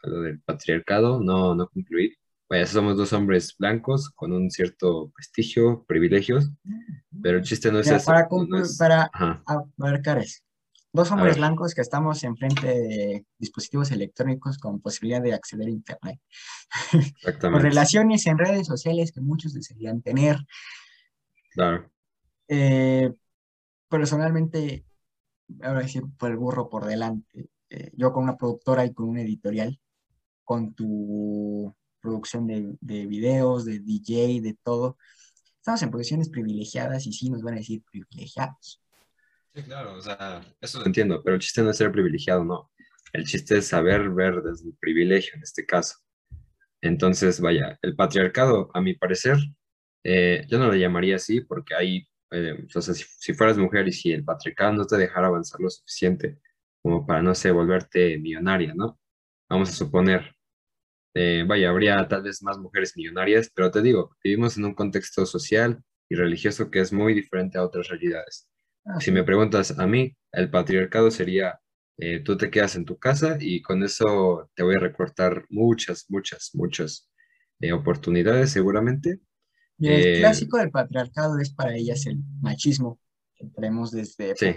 lo del patriarcado, no, no concluir. Vaya, somos dos hombres blancos con un cierto prestigio, privilegios, pero el chiste no es eso. para, no es- para abarcar eso. Dos hombres blancos que estamos enfrente de dispositivos electrónicos con posibilidad de acceder a Internet. Con exactamente. relaciones en redes sociales que muchos desearían tener. Claro, Eh, personalmente, ahora sí, por el burro por delante. eh, yo con una productora y con una editorial, con tu producción de, de videos, de DJ, de todo, estamos en posiciones privilegiadas y sí nos van a decir privilegiados. Sí, claro, o sea, eso lo entiendo, pero el chiste no es ser privilegiado, no. El chiste es saber ver desde el privilegio en este caso. Entonces, vaya, el patriarcado, a mi parecer, eh, yo no lo llamaría así porque hay, eh, o sea, si, si fueras mujer y si el patriarcado no te dejara avanzar lo suficiente como para, no sé, volverte millonaria, ¿no? Vamos a suponer, eh, vaya, habría tal vez más mujeres millonarias, pero te digo, vivimos en un contexto social y religioso que es muy diferente a otras realidades. Ah, Si me preguntas a mí, el patriarcado sería, eh, tú te quedas en tu casa y con eso te voy a recortar muchas, muchas, muchas eh, oportunidades seguramente. Y el Eh, clásico del patriarcado es para ellas el machismo, que tenemos desde Sí,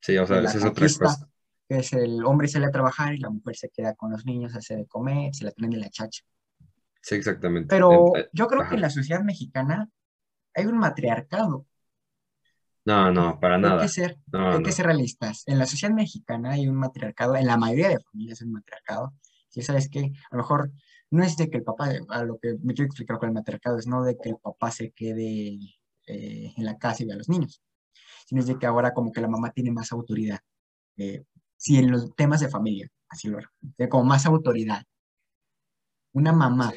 sí, o sea, esa es otra cosa. Que es el hombre sale a trabajar y la mujer se queda con los niños, hace de comer, se la tienen de la chacha. Sí, exactamente. Pero Eh, yo creo ajá. que en la sociedad mexicana hay un matriarcado. No, no, para Hay nada. que ser, No, hay no. que ser realistas. En la sociedad mexicana hay un matriarcado, en la mayoría de familias hay un matriarcado. Si sabes que a lo mejor no es de que el papá, a lo que me quiero explicar con el matriarcado, es no de que el papá se quede eh, en la casa y vea a los niños, sino es de que ahora como que la mamá tiene más autoridad. Eh, sí, en los temas de familia, así lo tiene como más autoridad. Una mamá,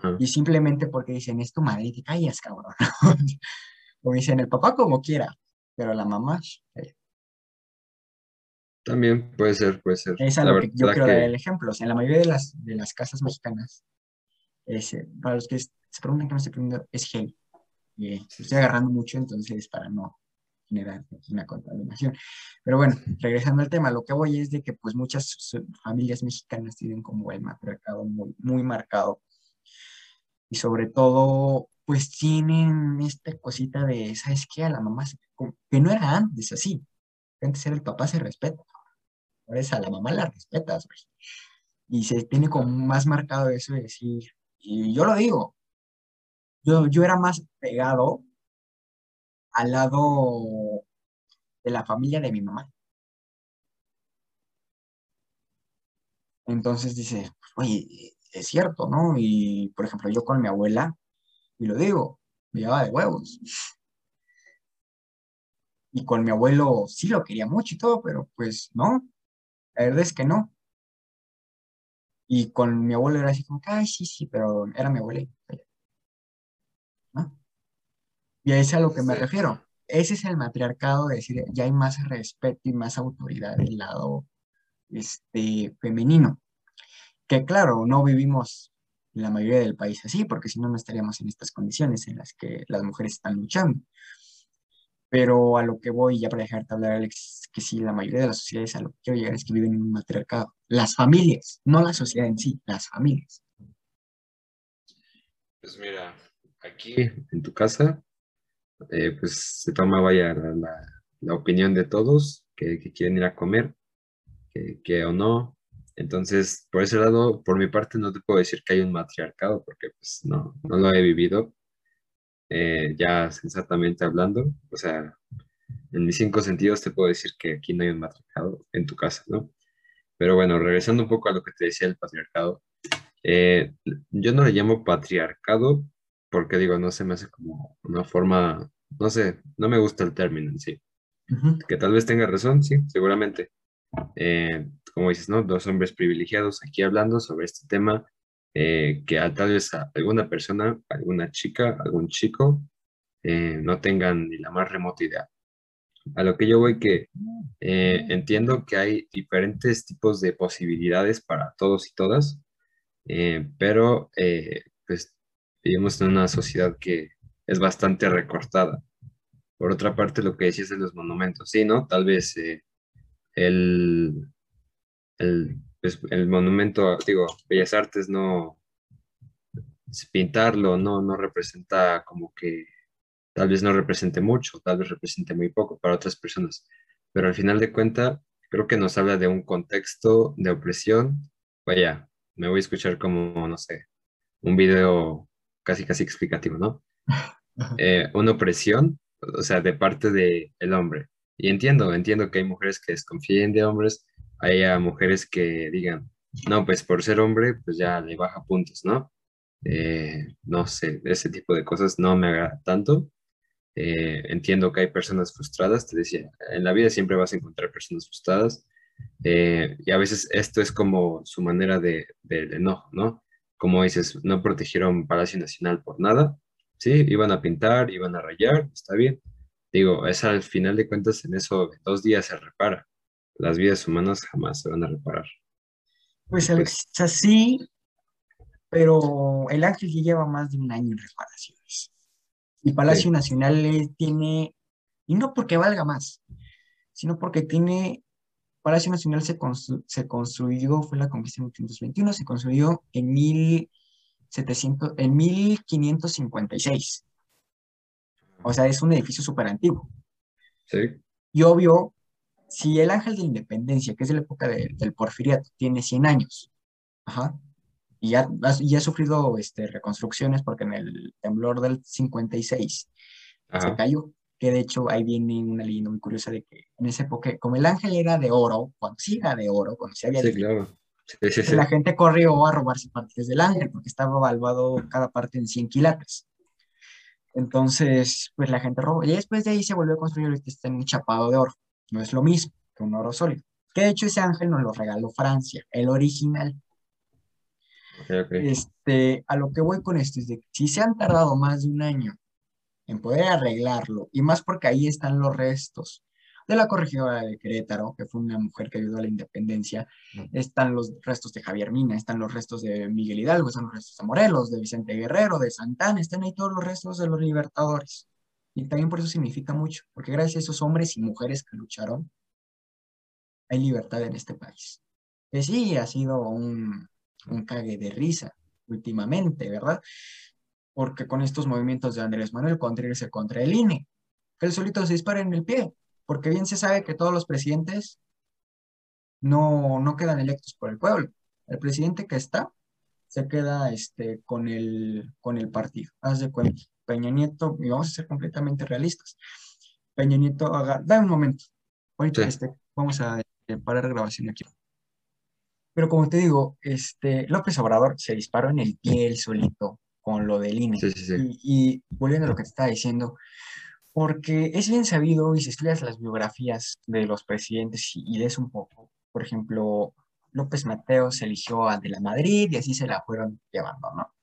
Sí. Y simplemente porque dicen, es tu madre, y te callas, cabrón. o dicen, el papá como quiera, pero la mamá, eh, También puede ser, puede ser. Es a La lo que yo quiero dar el que ejemplo. O sea, en la mayoría de las, de las casas mexicanas, es, eh, para los que se preguntan qué me estoy poniendo, es gel. Y, eh, Sí, estoy agarrando mucho, entonces para no generar una contaminación. Pero bueno, regresando al tema, lo que voy es de que pues muchas familias mexicanas tienen como el matriarcado muy, muy marcado. Y sobre todo, pues tienen esta cosita de, ¿sabes qué? A la mamá, se- que no era antes así. Antes era el papá se respeta. Ahora es a la mamá la respetas, güey. Y se tiene como más marcado eso de decir, y yo lo digo, yo, yo era más pegado al lado de la familia de mi mamá. Entonces dice, oye, es cierto, ¿no? Y por ejemplo, yo con mi abuela, y lo digo, me llevaba de huevos. Y con mi abuelo sí lo quería mucho y todo, pero pues no, la verdad es que no. Y con mi abuelo era así como, ay, sí, sí, pero era mi abuelo. Y es a lo que me refiero. Ese es el matriarcado de decir, ya hay más respeto y más autoridad del lado este, femenino. Que claro, no vivimos en la mayoría del país así, porque si no, no estaríamos en estas condiciones en las que las mujeres están luchando. Pero a lo que voy, ya para dejarte hablar, Alex, es que sí, la mayoría de las sociedades a lo que quiero llegar es que viven en un matriarcado. Las familias, no la sociedad en sí, las familias. Pues mira, aquí en tu casa, eh, pues se toma, vaya, la, la- opinión de todos que, que quieren ir a comer, que, que o no. Entonces, por ese lado, por mi parte, no te puedo decir que hay un matriarcado, porque pues no, no lo he vivido, eh, ya sensatamente hablando. O sea, en mis cinco sentidos te puedo decir que aquí no hay un matriarcado en tu casa, ¿no? Pero bueno, regresando un poco a lo que te decía el patriarcado, eh, yo no le llamo patriarcado porque digo, no se me hace como una forma, no sé, no me gusta el término en sí. Ujú. Que tal vez tenga razón, sí, seguramente. Eh, como dices, ¿no? Dos hombres privilegiados aquí hablando sobre este tema, eh, que a- tal vez a alguna persona, alguna chica, algún chico, eh, no tengan ni la más remota idea. A lo que yo voy que eh, entiendo que hay diferentes tipos de posibilidades para todos y todas, eh, pero eh, pues vivimos en una sociedad que es bastante recortada. Por otra parte, lo que decías de los monumentos, sí, ¿no? Tal vez eh, el, el, pues el monumento, digo, Bellas Artes no, pintarlo no, no representa como que, tal vez no represente mucho, tal vez represente muy poco para otras personas, pero al final de cuentas, creo que nos habla de un contexto de opresión. Vaya, me voy a escuchar como, no sé, un video casi, casi explicativo, ¿no? Eh, una opresión, o sea, de parte del el hombre. Y entiendo, entiendo que hay mujeres que desconfíen de hombres, hay mujeres que digan, no, pues por ser hombre, pues ya le baja puntos, ¿no? Eh, no sé, ese tipo de cosas no me agrada tanto. Eh, entiendo que hay personas frustradas, te decía, en la vida siempre vas a encontrar personas frustradas eh, y a veces esto es como su manera de, del enojo, ¿no? Como dices, no protegieron Palacio Nacional por nada, ¿sí? Iban a pintar, iban a rayar, está bien. Digo, es al final de cuentas en eso dos días se repara. Las vidas humanas jamás se van a reparar. Pues, pues así, pero el ángel ya lleva más de un año en reparaciones. Y Palacio Nacional tiene, y no porque valga más, sino porque tiene, Palacio Nacional se, se construyó, fue la conquista en 1821, se construyó en, 1700, en 1556. O sea, es un edificio súper antiguo. Sí. Y obvio, si el Ángel de la Independencia, que es de la época del Porfiriato, tiene 100 años, ajá, y ya, ya ha sufrido este, reconstrucciones porque en el temblor del 56 se cayó, que de hecho ahí viene una leyenda muy curiosa de que en esa época, como el ángel era de oro, cuando sí era de oro, cuando se había... Sí, claro. La gente corrió a robarse partes del ángel porque estaba valuado cada parte en 100 quilates. Entonces, pues la gente robó. Y después de ahí se volvió a construir este está en un chapado de oro. No es lo mismo que un oro sólido. Que de hecho ese ángel nos lo regaló Francia, el original. Este, a lo que voy con esto es de que si se han tardado más de un año en poder arreglarlo, y más porque ahí están los restos de la corregidora de Querétaro, que fue una mujer que ayudó a la independencia, están los restos de Javier Mina, están los restos de Miguel Hidalgo, están los restos de Morelos, de Vicente Guerrero, de Santana, están ahí todos los restos de los libertadores. Y también por eso significa mucho, porque gracias a esos hombres y mujeres que lucharon, hay libertad en este país. Que sí, ha sido un, un cague de risa últimamente, ¿verdad? Porque con estos movimientos de Andrés Manuel contra irse contra el INE, que él solito se dispara en el pie, porque bien se sabe que todos los presidentes no, no quedan electos por el pueblo. El presidente que está se queda este, con, el, con el partido. Haz de cuenta. Peña Nieto, y vamos a ser completamente realistas. Peña Nieto, haga, da un momento. Ahorita este, vamos a eh, parar grabación aquí. Pero como te digo, este, López Obrador se disparó en el pie él solito con lo del INE. Y, volviendo a lo que te estaba diciendo, porque es bien sabido y si estudias las biografías de los presidentes y, lees un poco, por ejemplo, López Mateo se eligió a de la Madrid y así se la fueron llevando, ¿no?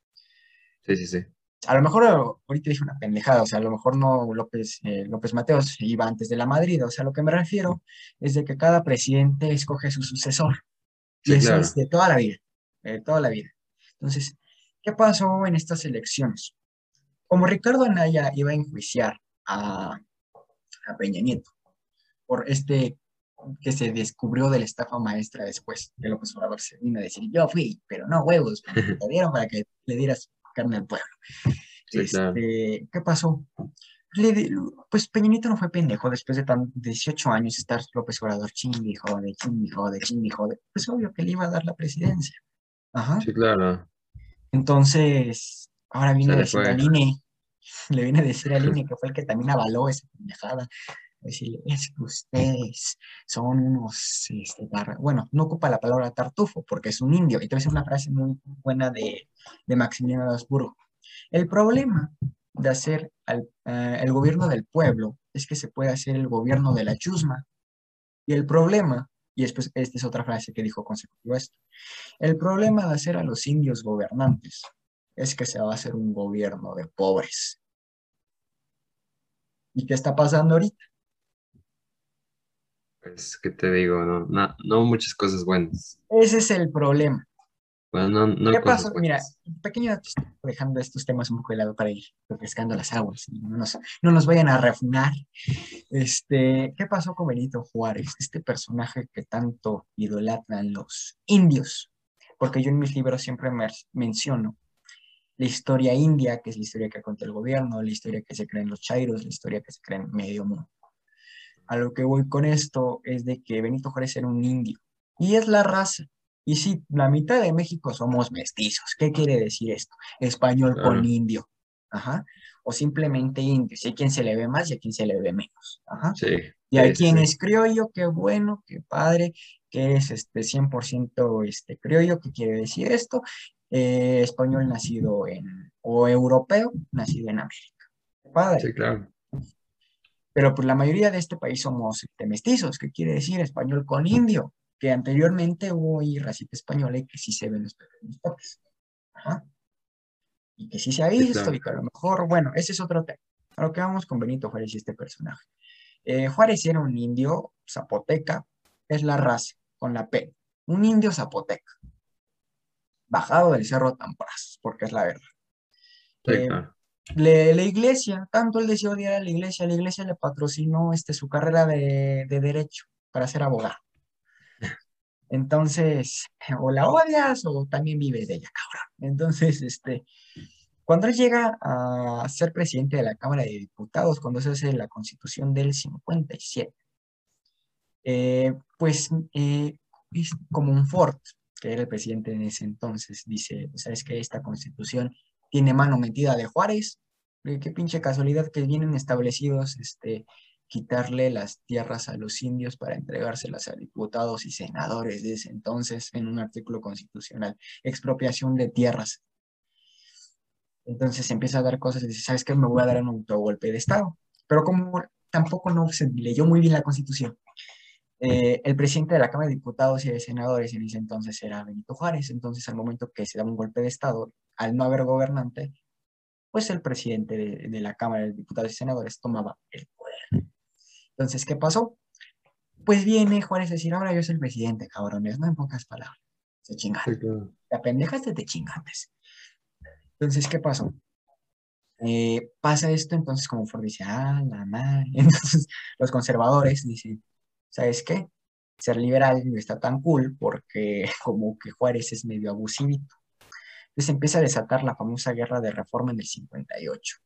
Sí, sí, sí. A lo mejor ahorita dije una pendejada, o sea, a lo mejor no López, eh, López Mateos iba antes de la Madrid, o sea, lo que me refiero es de que cada presidente escoge su sucesor. Y eso es de toda la vida, de toda la vida. Entonces, ¿qué pasó en estas elecciones? Como Ricardo Anaya iba a enjuiciar a, Peña Nieto por este que se descubrió de la estafa maestra después de López Obrador se vino a decir, yo fui, pero no huevos, te dieron para que le dieras carne al pueblo. Este, ¿Qué pasó? pues Peñanito no fue pendejo después de tan 18 años estar López Obrador chingui, jode, chingui, jode, chingui, jode. Pues obvio que le iba a dar la presidencia. Ajá. Sí, claro. Entonces, ahora viene a decir al INE, le viene a decir al INE que fue el que también avaló esa pendejada. Decirle, es que ustedes son unos, este, bueno, no ocupa la palabra tartufo porque es un indio. Y te voy a decir una frase muy buena de, de Maximiliano de Habsburgo. El problema de hacer eh, el gobierno del pueblo es que se puede hacer el gobierno de la chusma. Y el problema, y después esta es otra frase que dijo consecutivo esto, el problema de hacer a los indios gobernantes es que se va a hacer un gobierno de pobres. ¿Y qué está pasando ahorita? Pues, ¿qué te digo? No, no, no muchas cosas buenas. Ese es el problema. Bueno, no, no ¿Qué pasó? Mira, pequeño dejando estos temas un poco de lado para ir refrescando las aguas y no nos, no nos vayan a refunar. Este, ¿qué pasó con Benito Juárez? Este personaje que tanto idolatran los indios, porque yo en mis libros siempre menciono la historia india, que es la historia que cuenta el gobierno, la historia que se creen los chairos, la historia que se cree en medio mundo. A lo que voy con esto es de que Benito Juárez era un indio y es la raza. Y sí, la mitad de México somos mestizos. ¿Qué quiere decir esto? Español con indio. Ajá. O simplemente indio. Si hay quien se le ve más y a quien se le ve menos. Ajá. Sí. Y hay sí, sí, quien sí. es criollo, qué bueno, qué padre, que es este 100% este criollo, ¿qué quiere decir esto? Eh, español nacido en, o europeo, nacido en América. Qué Padre. Sí, claro. Pero pues la mayoría de este país somos este, mestizos, ¿qué quiere decir español con indio? Que anteriormente hubo ahí racita española y que sí se ven los toques. Ajá. Y que sí se ha visto y que a lo mejor, bueno, ese es otro tema. A lo que vamos con Benito Juárez y este personaje. Eh, Juárez era un indio zapoteca, es la raza, con la P. Un indio zapoteca, bajado del cerro Tampras, porque es la verdad. Sí, Eh, claro. le- la iglesia, tanto él decía odiar a la iglesia, la iglesia le patrocinó este, su carrera de, de derecho para ser abogado. Entonces, o la odias o también vives de ella, cabrón. Entonces, este, cuando él llega a ser presidente de la Cámara de Diputados, cuando se hace la constitución del 57, eh, pues eh, es como un Ford, que era el presidente en ese entonces, dice, ¿sabes qué? Esta constitución tiene mano metida de Juárez. Qué pinche casualidad que vienen establecidos este, quitarle las tierras a los indios para entregárselas a diputados y senadores de ese entonces en un artículo constitucional. Expropiación de tierras. Entonces empieza a dar cosas y dice, ¿sabes qué? Me voy a dar un autogolpe de Estado. Pero como tampoco no se leyó muy bien la constitución, eh, el presidente de la Cámara de Diputados y de Senadores en ese entonces era Benito Juárez. Entonces, al momento que se daba un golpe de Estado, al no haber gobernante, pues el presidente de, de la Cámara de Diputados y Senadores tomaba el poder. Entonces, ¿qué pasó? Pues viene Juárez a decir, ahora yo soy el presidente, cabrones, no en pocas palabras. Se chingaron. Sí, claro. La pendejaste, te chingates. Entonces, ¿qué pasó? Eh, pasa esto, entonces como Ford dice, ah, la madre. Entonces, los conservadores dicen, ¿sabes qué? Ser liberal no está tan cool porque como que Juárez es medio abusivito. Entonces empieza a desatar la famosa guerra de reforma en el 58,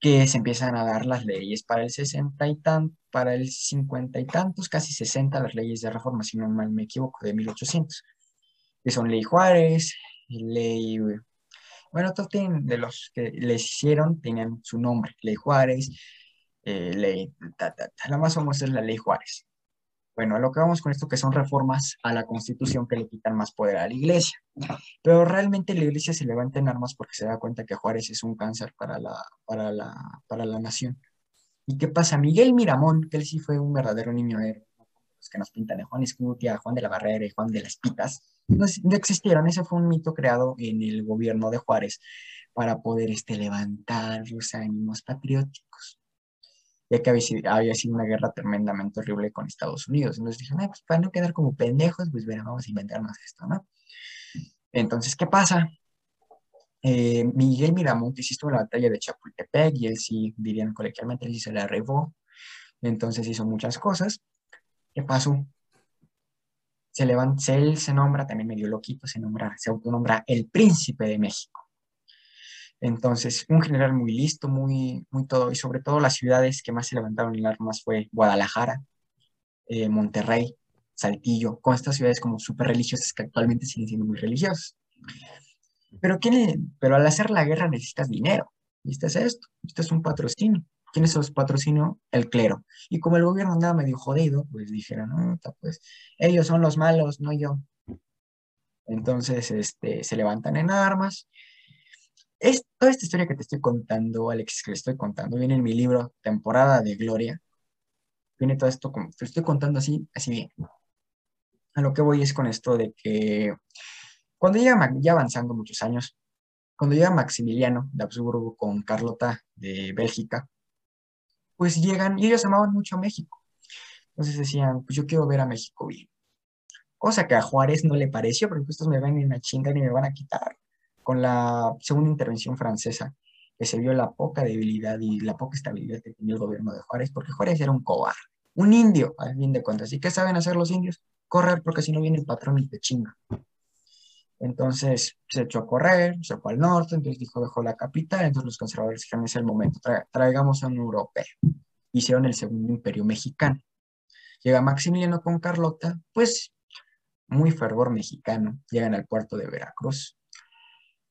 que se empiezan a dar las leyes para el 60 y tan, para el 50 y tantos, casi 60 las leyes de reforma, si no mal me equivoco, de 1800, que son ley Juárez, ley, bueno, todos tienen, de los que les hicieron, tenían su nombre, ley Juárez, eh, ley, la más famosa es la ley Juárez. Bueno, a lo que vamos con esto, que son reformas a la Constitución que le quitan más poder a la Iglesia. Pero realmente la Iglesia se levanta en armas porque se da cuenta que Juárez es un cáncer para la, para la, para la nación. ¿Y qué pasa? Miguel Miramón, que él sí fue un verdadero niño héroe, los que nos pintan de Juan Escutia, Juan de la Barrera y Juan de las Pitas, no, no existieron. Ese fue un mito creado en el gobierno de Juárez para poder este, levantar los ánimos patrióticos ya que había sido, una guerra tremendamente horrible con Estados Unidos. Entonces dijeron, "Ay, pues para no quedar como pendejos, pues bueno, vamos a inventarnos esto, ¿no? Entonces, ¿qué pasa? Eh, Miguel Miramonte sí estuvo en la batalla de Chapultepec y él sí, dirían coloquialmente, él sí se la arrebó. Entonces hizo muchas cosas. ¿Qué pasó? Se levanta, él se nombra, también medio loquito, se nombra, se autonombra el príncipe de México. Entonces, un general muy listo, muy, muy todo, y sobre todo las ciudades que más se levantaron en armas fue Guadalajara, eh, Monterrey, Saltillo, con estas ciudades como súper religiosas que actualmente siguen siendo muy religiosas. Pero, ¿quién pero al hacer la guerra necesitas dinero, necesitas esto, necesitas un patrocinio. ¿Quién es patrocinio? El clero. Y como el gobierno andaba medio jodido, pues dijeron, no, pues ellos son los malos, no yo. Entonces, este, se levantan en armas. Es, toda esta historia que te estoy contando, Alex, que le estoy contando, viene en mi libro Temporada de Gloria. Viene todo esto como te estoy contando así, así bien. A lo que voy es con esto de que cuando llega, ya avanzando muchos años, cuando llega Maximiliano de Habsburgo con Carlota de Bélgica, pues llegan y ellos amaban mucho a México. Entonces decían, pues yo quiero ver a México bien. cosa que a Juárez no le pareció, porque estos me van a chingar y me van a quitar. Con la segunda intervención francesa, que se vio la poca debilidad y la poca estabilidad que tenía el gobierno de Juárez, porque Juárez era un cobarde, un indio, al fin de cuentas. ¿Y qué saben hacer los indios? Correr, porque si no viene el patrón y te chinga. Entonces se echó a correr, se fue al norte, entonces dijo, dejó la capital, entonces los conservadores dijeron, es el momento, traigamos a un europeo. Hicieron el segundo imperio mexicano. Llega Maximiliano con Carlota, pues muy fervor mexicano, llegan al puerto de Veracruz.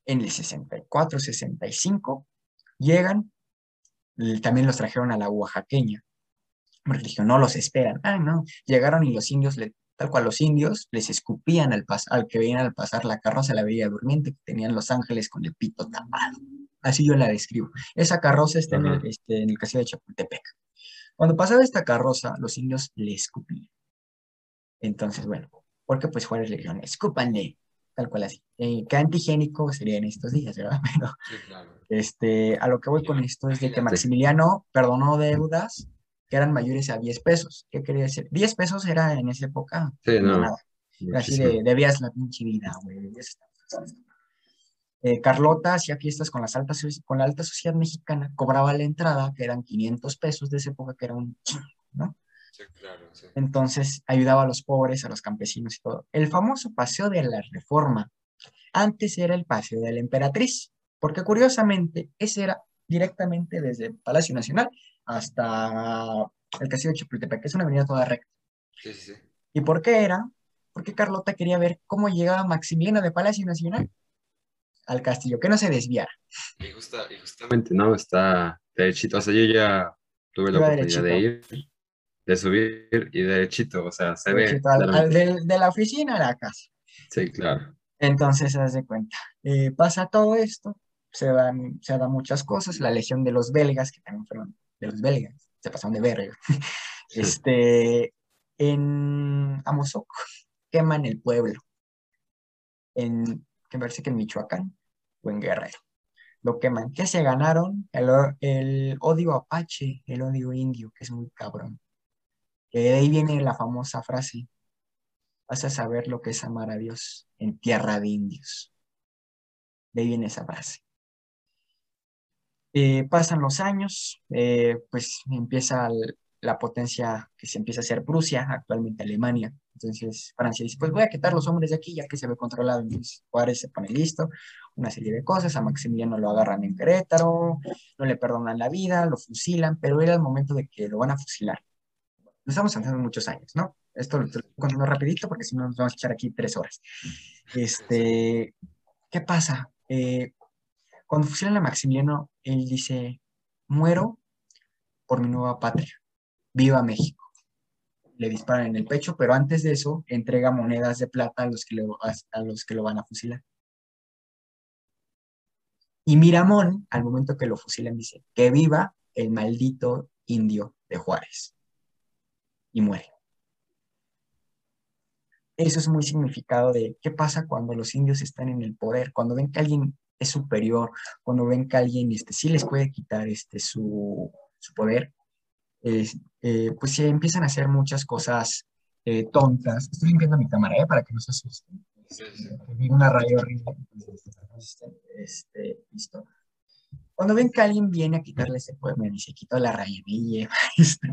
En el 64, 65, llegan, también los trajeron a la oaxaqueña, porque dijeron, no los esperan. Ah, no, llegaron y los indios le tal cual los indios les escupían al, al que veían al pasar la carroza, la veía durmiente, que tenían los ángeles con el pito tapado. Así yo la describo. Esa carroza está en el, este, en el castillo de Chapultepec. Cuando pasaba esta carroza, los indios le escupían. Entonces, bueno, porque pues Juárez le dijeron, escúpanle, tal cual así. Eh, ¿Qué antigénico sería en estos días, verdad? Pero, este, a lo que voy con esto es de que Maximiliano perdonó deudas que eran mayores a 10 pesos. ¿Qué quería decir? 10 pesos era en esa época. Sí, no. Nada. Así de, debías la pinche vida, güey. Eh, Carlota hacía fiestas con, las altas, con la alta sociedad mexicana, cobraba la entrada, que eran 500 pesos de esa época, que era un chingo, ¿no? Sí, claro, sí. Entonces ayudaba a los pobres, a los campesinos y todo. El famoso paseo de la reforma, antes era el paseo de la emperatriz, porque curiosamente ese era directamente desde el Palacio Nacional hasta el castillo de Chapultepec, que es una avenida toda recta. Sí, sí, sí. ¿Y por qué era? Porque Carlota quería ver cómo llegaba Maximiliano de Palacio Nacional al castillo, que no se desviara. Y, justa, y justamente, ¿no? Está derechito. O sea, yo ya tuve la Iba oportunidad de ir, de subir y derechito. O sea, se ve. Al- al de, de la oficina a la casa. Sí, claro. Entonces, se de cuenta. Eh, pasa todo esto, se dan, se dan muchas cosas, la legión de los belgas, que también fueron de los belgas, se pasaron de verga. Este, en Amozoc queman el pueblo, en, que parece que en Michoacán o en Guerrero. Lo queman. ¿Qué se ganaron? El, el odio apache, el odio indio, que es muy cabrón. De ahí viene la famosa frase, vas a saber lo que es amar a Dios en tierra de indios. De ahí viene esa frase. Eh, pasan los años, eh, pues empieza la potencia que se empieza a hacer Prusia, actualmente Alemania. Entonces Francia dice, pues voy a quitar los hombres de aquí ya que se ve controlado. Entonces Juárez se pone listo, una serie de cosas, a Maximiliano lo agarran en Querétaro, no le perdonan la vida, lo fusilan, pero era el momento de que lo van a fusilar. Lo estamos haciendo muchos años, ¿no? Esto lo estoy contando rapidito porque si no nos vamos a echar aquí tres horas. Este, ¿qué pasa? Eh, cuando fusilan a Maximiliano, él dice, muero por mi nueva patria, viva México. Le disparan en el pecho, pero antes de eso entrega monedas de plata a los que lo, a los que lo van a fusilar. Y Miramón, al momento que lo fusilan, dice, que viva el maldito indio de Juárez. Y muere. Eso es muy significado de qué pasa cuando los indios están en el poder, cuando ven que alguien es superior, cuando ven que alguien este, sí les puede quitar este, su, su poder, eh, pues se empiezan a hacer muchas cosas eh, tontas. Estoy limpiando mi cámara, ¿eh? Para que no se asusten. Vi una raya horrible. entonces, Este, listo. Cuando ven que alguien viene a quitarle ese poder, me dice, quito la lleva. Este,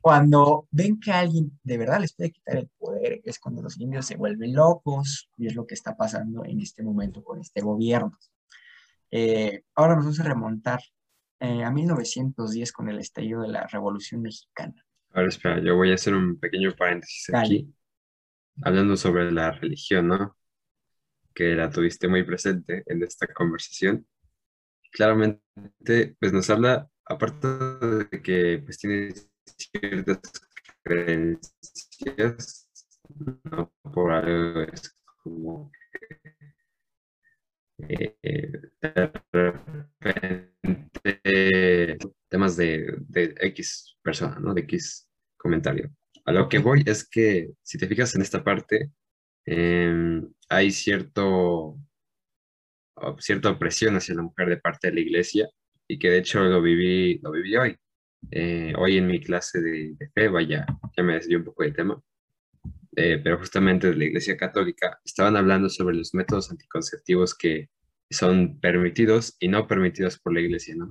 cuando ven que alguien de verdad les puede quitar el poder, es cuando los indios se vuelven locos y es lo que está pasando en este momento con este gobierno. Eh, ahora nos vamos a remontar eh, a 1910 con el estallido de la Revolución Mexicana. Ahora espera, yo voy a hacer un pequeño paréntesis Dale. aquí, hablando sobre la religión, ¿no? Que la tuviste muy presente en esta conversación. Claramente, pues nos habla, aparte de que pues tiene ciertas creencias, no por algo es como eh, de repente temas de, de X persona, ¿no? De X comentario. A lo que voy es que, si te fijas en esta parte, em, hay cierto, cierta opresión hacia la mujer de parte de la iglesia y que de hecho lo viví, lo viví hoy. Eh, hoy en mi clase de, de fe, vaya, ya me desvié un poco del tema. eh, pero justamente de la Iglesia Católica, estaban hablando sobre los métodos anticonceptivos que son permitidos y no permitidos por la Iglesia, ¿no?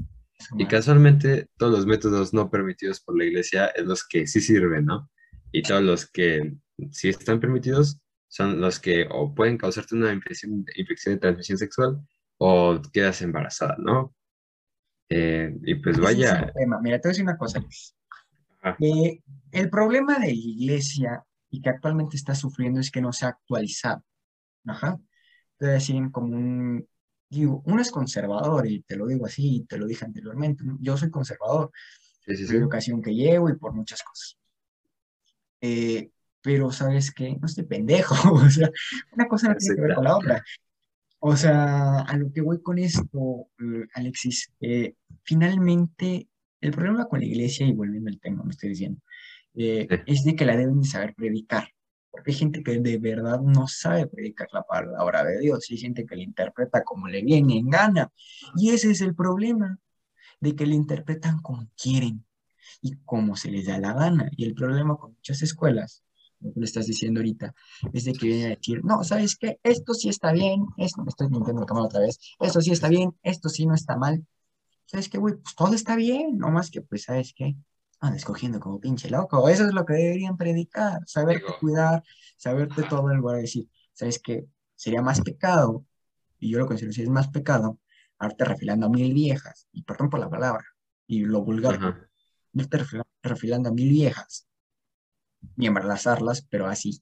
Y casualmente todos los métodos no permitidos por la Iglesia es los que sí sirven, ¿no? Y todos los que sí están permitidos son los que o pueden causarte una infección, infección de transmisión sexual o quedas embarazada, ¿no? Eh, y pues es vaya, el tema. Mira, te voy a decir una cosa, Luis. Ajá. Eh, el problema de la iglesia y que actualmente está sufriendo es que no se ha actualizado. Ajá. A decir como un, digo, uno es conservador y te lo digo así, y te lo dije anteriormente. ¿no? Yo soy conservador sí, sí, por sí. la educación que llevo y por muchas cosas. Eh, pero, ¿sabes qué? No estoy pendejo. O sea, una cosa no tiene que ver con la otra. O sea, a lo que voy con esto, eh, Alexis, eh, finalmente el problema con la iglesia, y volviendo al tema, me estoy diciendo, eh, Sí. es de que la deben de saber predicar. Porque hay gente que de verdad no sabe predicar la palabra de Dios, hay gente que la interpreta como le viene en gana. Y ese es el problema, de que la interpretan como quieren y como se les da la gana. Y el problema con muchas escuelas, lo que le estás diciendo ahorita, es de que vienen a decir, no, ¿sabes qué? Esto sí está bien, esto, me estoy mintiendo la cámara otra vez, esto sí está bien, esto sí no está mal. ¿Sabes qué, güey? Pues todo está bien, no más que, pues, ¿sabes qué? Anda escogiendo como pinche loco. Eso es lo que deberían predicar, saberte Digo, cuidar, saberte todo en lugar de decir, ¿sabes qué? Sería más pecado, y yo lo considero así, es más pecado, haberte refilando a mil viejas, y perdón por la palabra, y lo vulgar, refila- refilando a mil viejas y embarazarlas, pero así.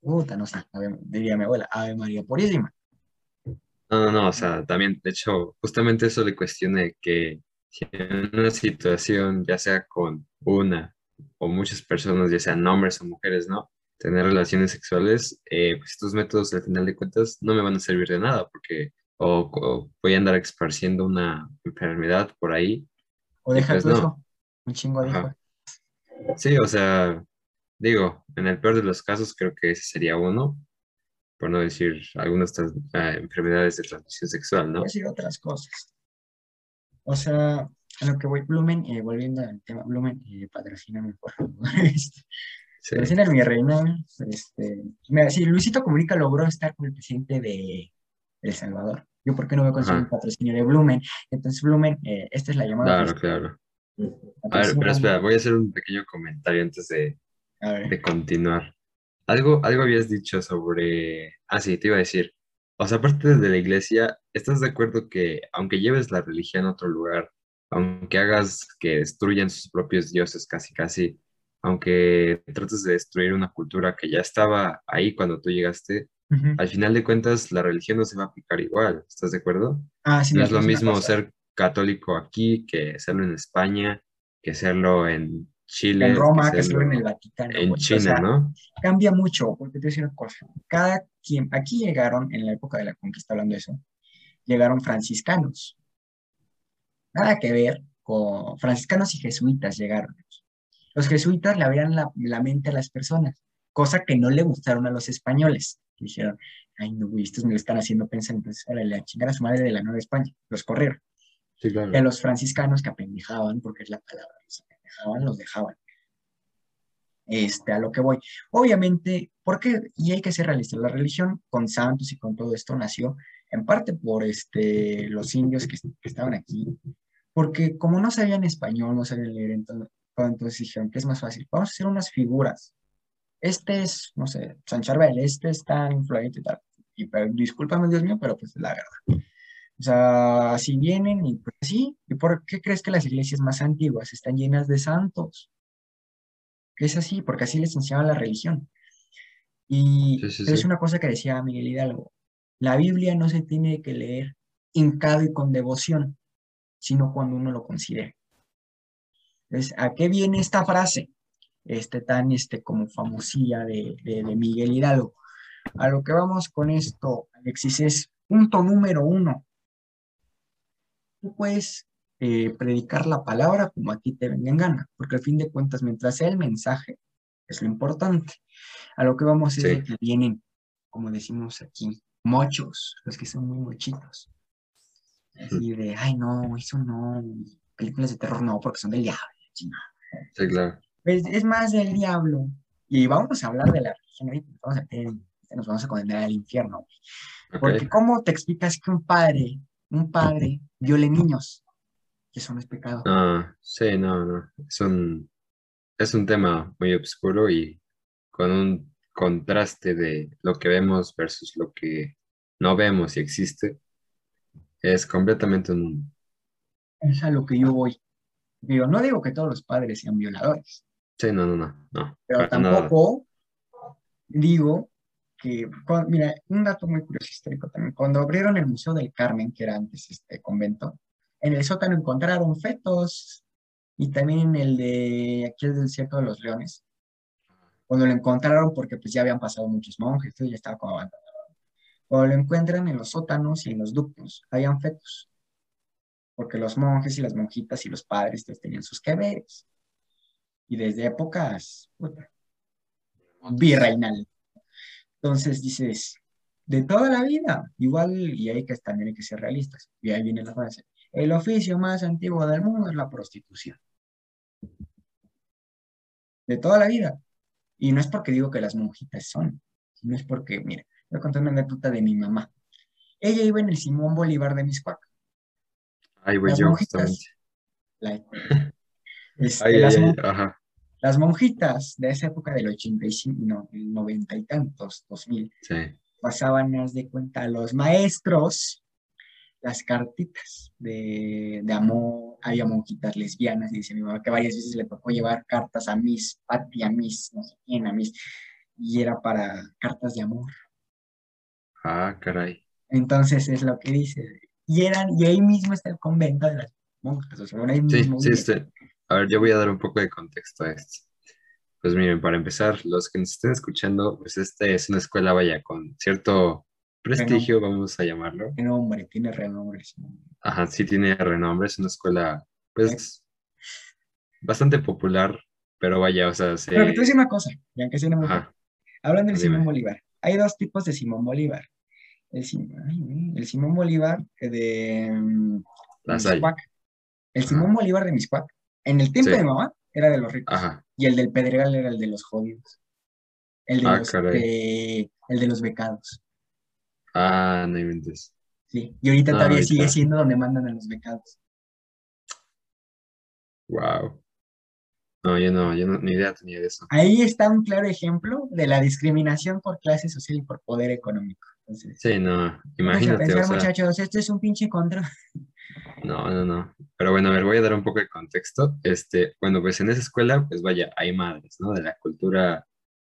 Puta, no sé, ave- diría mi abuela, Ave María Purísima. No, no, no, o sea, también, de hecho, justamente eso le cuestione que si en una situación, ya sea con una o muchas personas, ya sean hombres o mujeres, ¿no? Tener relaciones sexuales, eh, pues estos métodos al final de cuentas no me van a servir de nada porque o, o voy a andar esparciendo una enfermedad por ahí O deja pues no, eso, un chingo de. Sí, o sea, digo, en el peor de los casos creo que ese sería uno, por no decir algunas eh, enfermedades de transmisión sexual, Voy a ¿no? decir otras cosas. O sea, a lo que voy, Blumen, eh, volviendo al tema, Blumen, eh, patrocíname, por favor. Este, Sí, Patrocíname mi reina. Este, mira, si Luisito Comunica logró estar con el presidente de El Salvador, yo por qué no voy a conseguir un patrocinio de Blumen. Entonces, Blumen, eh, esta es la llamada claro, claro. A ver, pero espera, voy a hacer un pequeño comentario antes de, A ver. de continuar. Algo, algo habías dicho sobre... Ah, sí, te iba a decir. O sea, aparte de la iglesia, ¿estás de acuerdo que aunque lleves la religión a otro lugar, aunque hagas que destruyan sus propios dioses casi casi, aunque trates de destruir una cultura que ya estaba ahí cuando tú llegaste, al final de cuentas la religión no se va a aplicar igual, ¿estás de acuerdo? Ah, sí, No es lo mismo ser católico aquí que serlo en España, que serlo En Chile, que Roma, que solo en el Vaticano, en. O China, sea, ¿no? cambia mucho, porque te voy a decir una cosa. Cada quien, aquí llegaron, en la época de la conquista, hablando de eso, llegaron franciscanos. Nada que ver con franciscanos y jesuitas llegaron. Los jesuitas le abrían la, la mente a las personas, cosa que no le gustaron a los españoles. Dijeron, ay, no, güey, estos me lo están haciendo pensar, entonces, órale, a chingar a su madre de la Nueva España. Los corrieron. Sí, Y a los franciscanos que apendejaban, porque es la palabra, los apendejaban, los dejaban. Este, a lo que voy. Obviamente, porque, y hay que ser realistas, la religión con santos y con todo esto nació en parte por este, los indios que, estaban aquí, porque como no sabían español, no sabían leer, entonces, entonces dijeron que es más fácil, vamos a hacer unas figuras. Este es, no sé, San Charbel, este es tan influyente y tal. Y pero, discúlpame, Dios mío, pero pues es la verdad. O sea, así vienen y pues sí. ¿Y por qué crees que las iglesias más antiguas están llenas de santos? Es así, porque así les enseñaba la religión. Y Sí, sí, es una cosa que decía Miguel Hidalgo. La Biblia no se tiene que leer hincado y con devoción, sino cuando uno lo considere. Entonces, ¿a qué viene esta frase? Este tan, este, como famosilla de, de, de Miguel Hidalgo. A lo que vamos con esto, Alexis, es punto número uno. Tú puedes eh, predicar la palabra como a ti te venga en gana, porque al fin de cuentas, mientras sea el mensaje, es lo importante. A lo que vamos es Sí. de que vienen, como decimos aquí, mochos, los que son muy mochitos. Así de, ay, no, eso no, películas de terror no, porque son del diablo. chingada". Sí, claro. Es, es más del diablo Y vamos a hablar de la religión vamos a, nos vamos a condenar al infierno. Porque ¿cómo te explicas que un padre, un padre viole niños? Que eso no es pecado. Ah, sí, no, no. Es un, es un tema muy oscuro y con un contraste de lo que vemos versus lo que no vemos y existe. Es completamente un mundo. Es a lo que yo voy. Digo, no digo que todos los padres sean violadores, Sí, no, no, no, no. pero nada. tampoco digo que, mira, un dato muy curioso histórico también, cuando abrieron el Museo del Carmen, que era antes este convento, en el sótano encontraron fetos y también en el de aquí el desierto de los leones, cuando lo encontraron porque pues ya habían pasado muchos monjes, entonces ya estaba como abandonado. Cuando lo encuentran en los sótanos y en los ductos, habían fetos, porque los monjes y las monjitas y los padres pues, tenían sus que veres. Y desde épocas puta, virreinal. Entonces dices, de toda la vida, igual, y hay que también hay que ser realistas. Y ahí viene la frase, el oficio más antiguo del mundo es la prostitución. De toda la vida. Y no es porque digo que las monjitas son, sino es porque, mira, voy a contar una anécdota de mi mamá. Ella iba en el Simón Bolívar de Miscuac. Ahí voy Las yo, monjitas. La- Este, Ay, las ay, ay, ajá. Las monjitas de esa época del 85, no, el 90 y tantos, 2000, Sí. pasaban, haz de cuenta, a los maestros las cartitas de, de amor. Había monjitas lesbianas, y dice mi mamá que varias veces le tocó llevar cartas a Miss Patty, a Miss, no sé quién, a Miss, y era para cartas de amor. Ah, caray. Entonces es lo que dice. Y, eran, y ahí mismo está el convento de las monjas, o sea, ahí Sí, mismo sí, vive. este. A ver, yo voy a dar un poco de contexto a esto. Pues miren, para empezar, los que nos estén escuchando, pues este es una escuela, vaya, con cierto prestigio, vamos a llamarlo. Tiene nombre, tiene renombre. sí. Ajá, sí tiene renombre, es una escuela, pues, bastante popular, pero vaya, o sea, se... Pero que te decir una cosa, y aunque suene muy Hablando del. Simón Bolívar, hay dos tipos de Simón Bolívar. El, Sim- ay, güey, el Simón Bolívar de mm, La Salle. Miscuac. El. Simón Bolívar de Miscuac, en el tiempo Sí. de mamá, era de los ricos. ajá, Y el del Pedregal era el de los jodidos. El de, Ah, los, eh, el de los becados. ah, no inventes. Sí. Y ahorita Ah, todavía ahorita. sigue siendo donde mandan a los becados. Wow. No, yo no, yo no, ni idea tenía de eso. Ahí está un claro ejemplo de la discriminación por clase social y por poder económico. Entonces, Sí, no, vamos a imagínate, o pensar, sea, muchachos, esto es un pinche contra. no, no, no. Pero bueno, a ver, voy a dar un poco de contexto. Este, bueno, pues en esa escuela, pues vaya, hay madres, ¿no? De la cultura,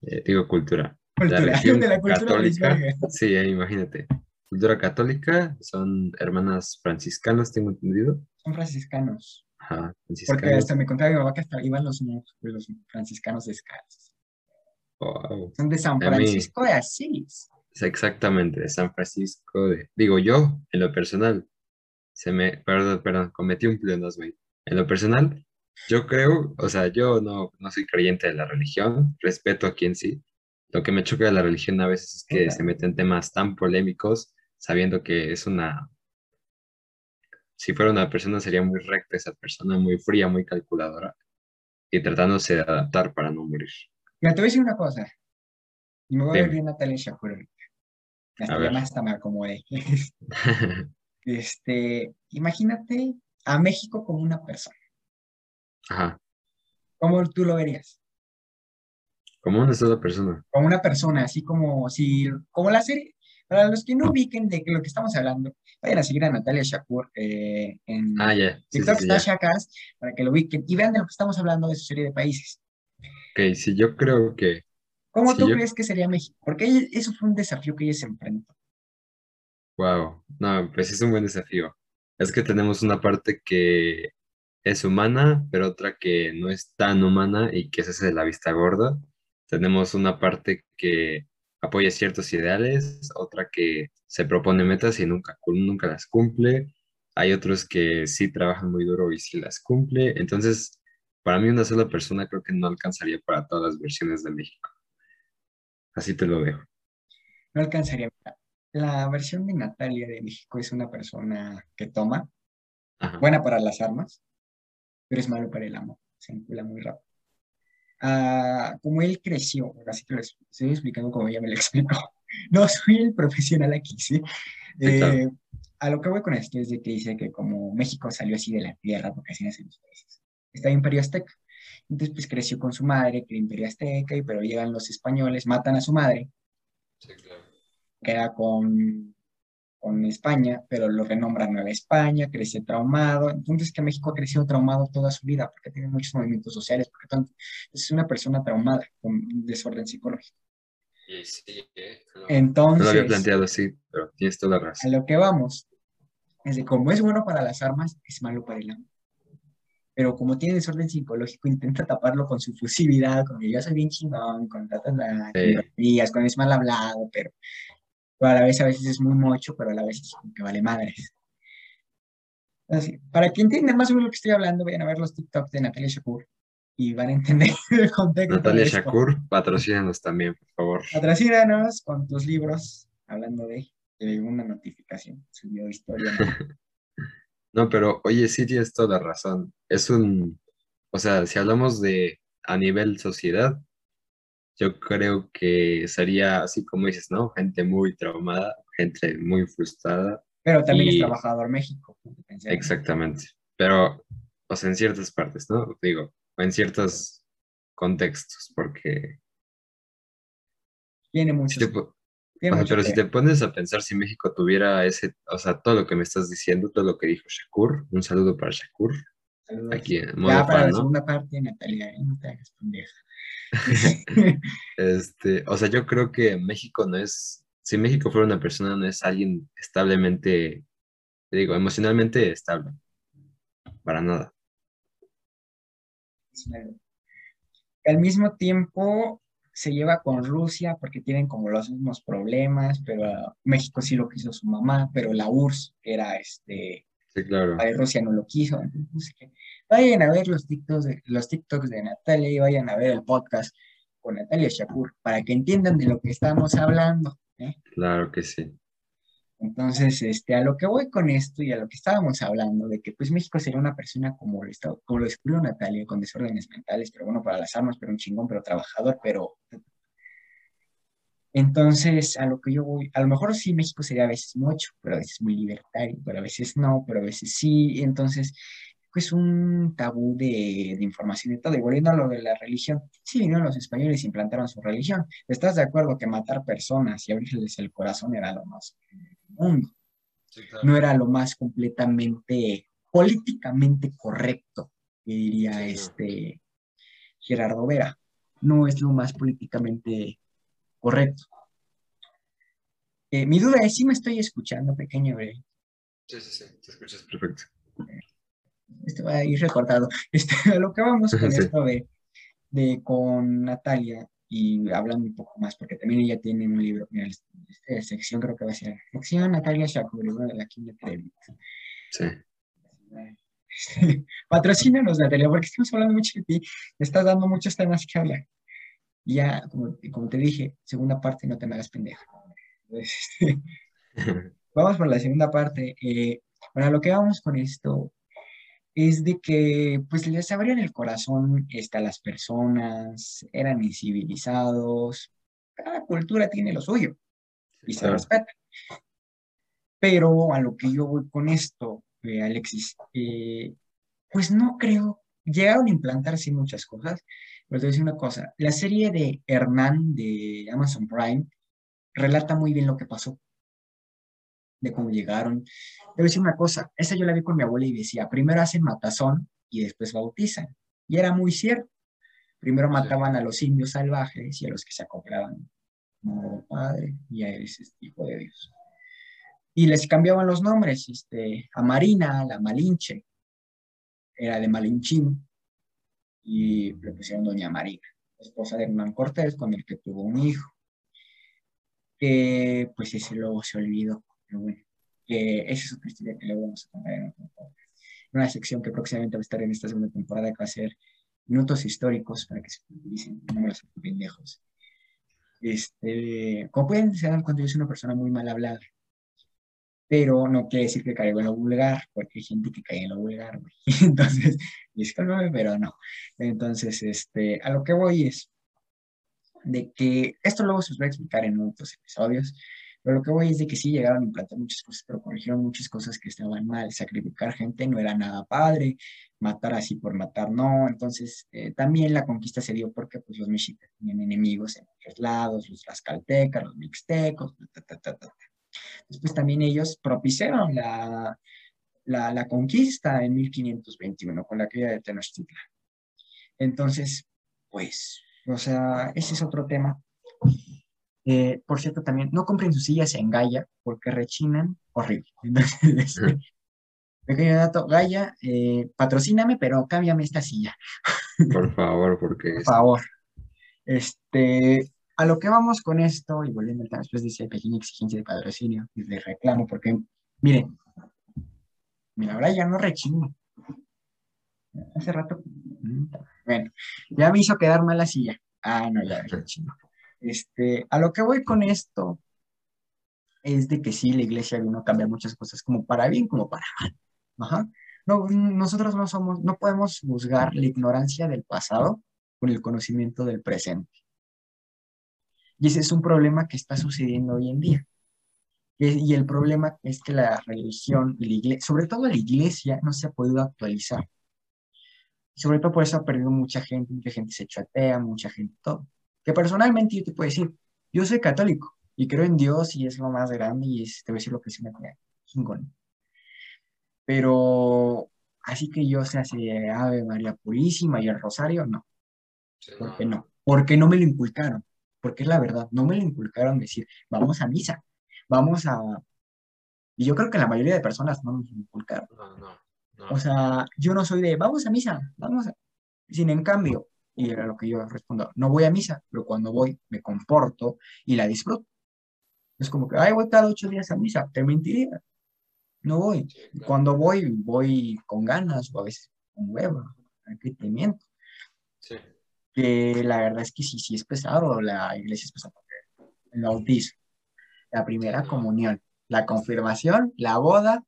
eh, digo cultura, de la Cultura, religión de la cultura católica. Sí, eh, imagínate. Cultura católica, son hermanas franciscanas, tengo entendido. Son franciscanos. Ajá, Porque franciscanas. hasta me contaba mi mamá que hasta iban los, los franciscanos descalzos. Wow. Son de San mí- Francisco de Asís. Exactamente, de San Francisco, de, digo yo, en lo personal, se me, perdón, perdón, cometí un pleonasmo. En lo personal, yo creo, o sea, yo no, no soy creyente de la religión, respeto a quien sí. Lo que me choca de la religión a veces es que Ok. se meten temas tan polémicos, sabiendo que es una, si fuera una persona sería muy recta esa persona, muy fría, muy calculadora, y tratándose de adaptar para no morir. Mira, te voy a decir una cosa. Y me voy a Dime. ver bien Natalia Shakur. Hasta A ya ver. Este, imagínate a México como una persona. Ajá, ¿Cómo tú lo verías? como una sola persona. Como una persona, así como si, como la serie. Para los que no ubiquen de lo que estamos hablando, vayan a seguir a Natalia Shakur eh, en Ah, sí, sí, TikTok, sí. Shakas, para que lo ubiquen y vean de lo que estamos hablando de su serie de países. Ok, sí, yo creo que, ¿Cómo tú yo- crees que sería México? Porque eso fue un desafío que ella se enfrentó. Wow, no, pues es un buen desafío. Es que tenemos una parte que es humana, pero otra que no es tan humana y que se hace de la vista gorda. Tenemos una parte que apoya ciertos ideales, otra que se propone metas y nunca, nunca las cumple. Hay otros que sí trabajan muy duro y sí las cumple. Entonces, para mí una sola persona creo que no alcanzaría para todas las versiones de México. Así te lo dejo. No alcanzaría. La versión de Natalia de México es una persona que toma, Ajá. buena para las armas, pero es malo para el amor. Se encula muy rápido. ah, como él creció, así que lo estoy explicando como ella me lo explicó. No soy el profesional aquí, ¿sí? Sí, claro. Eh, a lo que voy con esto es de que dice que como México salió así de la tierra, porque así nacen los países, está el Imperio Azteca. Entonces, pues creció con su madre, que era Imperio Azteca, y pero llegan los españoles, matan a su madre, Sí, claro. Queda con, con España, pero lo renombran Nueva España, crece traumado. Entonces, que México ha crecido traumado toda su vida, porque tiene muchos movimientos sociales, porque tanto, es una persona traumada con desorden psicológico. Y sí, eh, no, no lo Entonces, había planteado así, pero tienes toda la a razón. lo que vamos, es de como es bueno para las armas, es malo para el amor. Pero como tiene desorden psicológico, intenta taparlo con su fusividad, con que yo soy bien chingón, con tantas Sí. con es mal hablado, pero, pero a la vez a veces es muy mocho, pero a la vez es como que vale madres. Así, para que entiendan más o menos lo que estoy hablando, vayan a ver los TikToks de Natalia Shakur y van a entender el contexto. Natalia. Shakur, patrocínanos también, por favor. Patrocínanos con tus libros, hablando de, de una notificación, subió historia. ¿no? No, pero oye, sí tienes toda razón. Es un, o sea, si hablamos de a nivel sociedad, yo creo que sería así como dices, ¿no? Gente muy traumada, gente muy frustrada. Pero también es trabajador México. Exactamente. Pero, o sea, en ciertas partes, ¿no? Digo, en ciertos contextos, porque Tiene si o sea, mucho pero que si te pones a pensar si México tuviera ese, o sea, todo lo que me estás diciendo, todo lo que dijo Shakur, un saludo para Shakur, Saludos. aquí en Ya para fan, la ¿no? segunda parte, Natalia, ¿eh? no te hagas pendeja. Este, o sea, yo creo que México no es, si México fuera una persona, no es alguien establemente, te digo, emocionalmente estable, para nada. Al mismo tiempo se lleva con Rusia porque tienen como los mismos problemas, pero México sí lo quiso su mamá, pero la URSS, que era este, Sí, claro. Ay, Rusia no lo quiso. Entonces, que vayan a ver los TikToks, de, los TikToks de Natalia y vayan a ver el podcast con Natalia Shakur para que entiendan de lo que estamos hablando. ¿eh? Claro que sí. Entonces, este, a lo que voy con esto y a lo que estábamos hablando, de que pues México sería una persona como lo, está- como lo describió Natalia, con desórdenes mentales, pero bueno, para las armas, pero un chingón, pero trabajador, pero... Entonces, a lo que yo voy, a lo mejor sí México sería a veces mucho, pero a veces muy libertario, pero a veces no, pero a veces sí. Entonces, pues un tabú de, de información y todo. Y volviendo a lo de la religión, sí vinieron los españoles y implantaron su religión. ¿Estás de acuerdo que matar personas y abrirles el corazón era lo más mundo? no era lo más completamente políticamente correcto, diría Sí, este Gerardo Vera. No es lo más políticamente correcto. Eh, mi duda es si me estoy escuchando, pequeño Bray. Sí, sí, sí, te escuchas perfecto. Esto va a ir recortado. Este, lo que vamos con Sí. esto de, de con Natalia y hablando un poco más, porque también ella tiene un libro, mira, esta sección creo que va a ser sección Natalia Shakur, una de la crédito. Sí. Patrocínanos, Natalia, porque estamos hablando mucho de ti. Me estás dando muchos temas que hablar. Ya, como, como te dije, segunda parte, no te me hagas pendeja. Entonces, vamos por la segunda parte. Eh, bueno, lo que vamos con esto es de que, pues, les abrían el corazón este, a las personas, eran incivilizados. Cada cultura tiene lo suyo y se Claro. respeta. Pero a lo que yo voy con esto, eh, Alexis, eh, pues no creo, llegaron a implantarse muchas cosas, pero te voy a decir una cosa, la serie de Hernán de Amazon Prime relata muy bien lo que pasó, de cómo llegaron. Te voy a decir una cosa, esa yo la vi con mi abuela y decía, primero hacen matazón y después bautizan. Y era muy cierto. Primero mataban a los indios salvajes y a los que se acoplaban como padre y a ese hijo de Dios. Y les cambiaban los nombres, este, a Marina, la Malinche, era de Malinchín, y le pusieron Doña Marina, esposa de Hernán Cortés, con el que tuvo un hijo, que pues ese luego se olvidó, pero bueno, que esa es otra historia que luego vamos a contar en una sección que próximamente va a estar en esta segunda temporada, que va a ser minutos históricos para que se utilicen, no me pendejos. Este, como pueden se dan cuenta, yo soy una persona muy mal hablada. Pero no quiere decir que caiga en lo vulgar, porque hay gente que cae en lo vulgar, güey. Entonces, discúlpame, pero no. Entonces, este, a lo que voy es de que esto luego se os va a explicar en otros episodios, pero lo que voy es de que sí llegaron a implantar muchas cosas, pero corrigieron muchas cosas que estaban mal. Sacrificar gente no era nada padre, matar así por matar no. Entonces, eh, también la conquista se dio porque pues, los mexicas tenían enemigos en otros lados, los tlaxcaltecas, los mixtecos, ta, ta, ta, ta. Después también ellos propiciaron la, la, la conquista en 1521 con la caída de Tenochtitlan. Entonces, pues, o sea, ese es otro tema. Eh, por cierto, también no compren sus sillas en Gaia porque rechinan horrible. Entonces, este, pequeño dato, Gaia, eh, patrocíname, pero cámbiame esta silla, Por favor, porque por favor. Este, a lo que vamos con esto, y volviendo al tema, después dice pequeña exigencia de patrocinio y de reclamo, porque, miren, mira, ahora ya no rechino. Hace rato, mm, bueno, ya me hizo quedar mal la silla. Ah, no, ya rechino. Este, a lo que voy con esto es de que sí, la iglesia vino a cambiar muchas cosas, como para bien, como para mal. Ajá. No, nosotros no somos, no podemos juzgar la ignorancia del pasado con el conocimiento del presente. Y ese es un problema que está sucediendo hoy en día. Y el problema es que la religión la iglesia, sobre todo la iglesia, no se ha podido actualizar. Sobre todo por eso ha perdido mucha gente, mucha gente se echó atea, mucha gente todo. Que personalmente yo te puedo decir, yo soy católico y creo en Dios y es lo más grande y es, te voy a decir lo que se me crea, chingón. Pero así que yo se hace Ave María Purísima y el Rosario, no. ¿Por qué no? Porque no me lo inculcaron. Porque es la verdad, no me lo inculcaron decir, vamos a misa, vamos a... Y yo creo que la mayoría de personas no nos inculcaron. No, no, no. O sea, yo no soy de, vamos a misa, vamos a... Sin en cambio, y era lo que yo respondo, no voy a misa, pero cuando voy me comporto y la disfruto. Es como que, ay, voy cada ocho días a misa, te mentiría. No voy. Sí, claro. Cuando voy, voy con ganas o a veces con hueva. Aquí te miento. Sí. Que la verdad es que sí, sí es pesado, la iglesia es pesada. El bautismo, la primera comunión, la confirmación, la boda,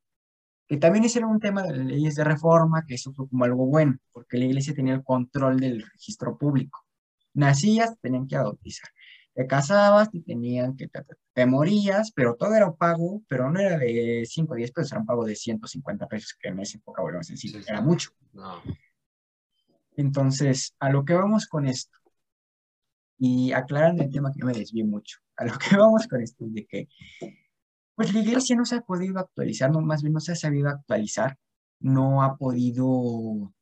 que también ese era un tema de leyes de reforma, que eso fue como algo bueno, porque la iglesia tenía el control del registro público. Nacías, te tenían que bautizar. Te casabas, te tenían que, te, te morías, pero todo era pago, pero no era de 5 o 10 pesos, era un pago de 150 pesos, que en esa época, a decir, Sí, sí. era mucho. No. Entonces, a lo que vamos con esto, y aclarando el tema que me desvíe mucho, a lo que vamos con esto es de que, pues la iglesia no se ha podido actualizar, no, más bien no se ha sabido actualizar, no ha podido,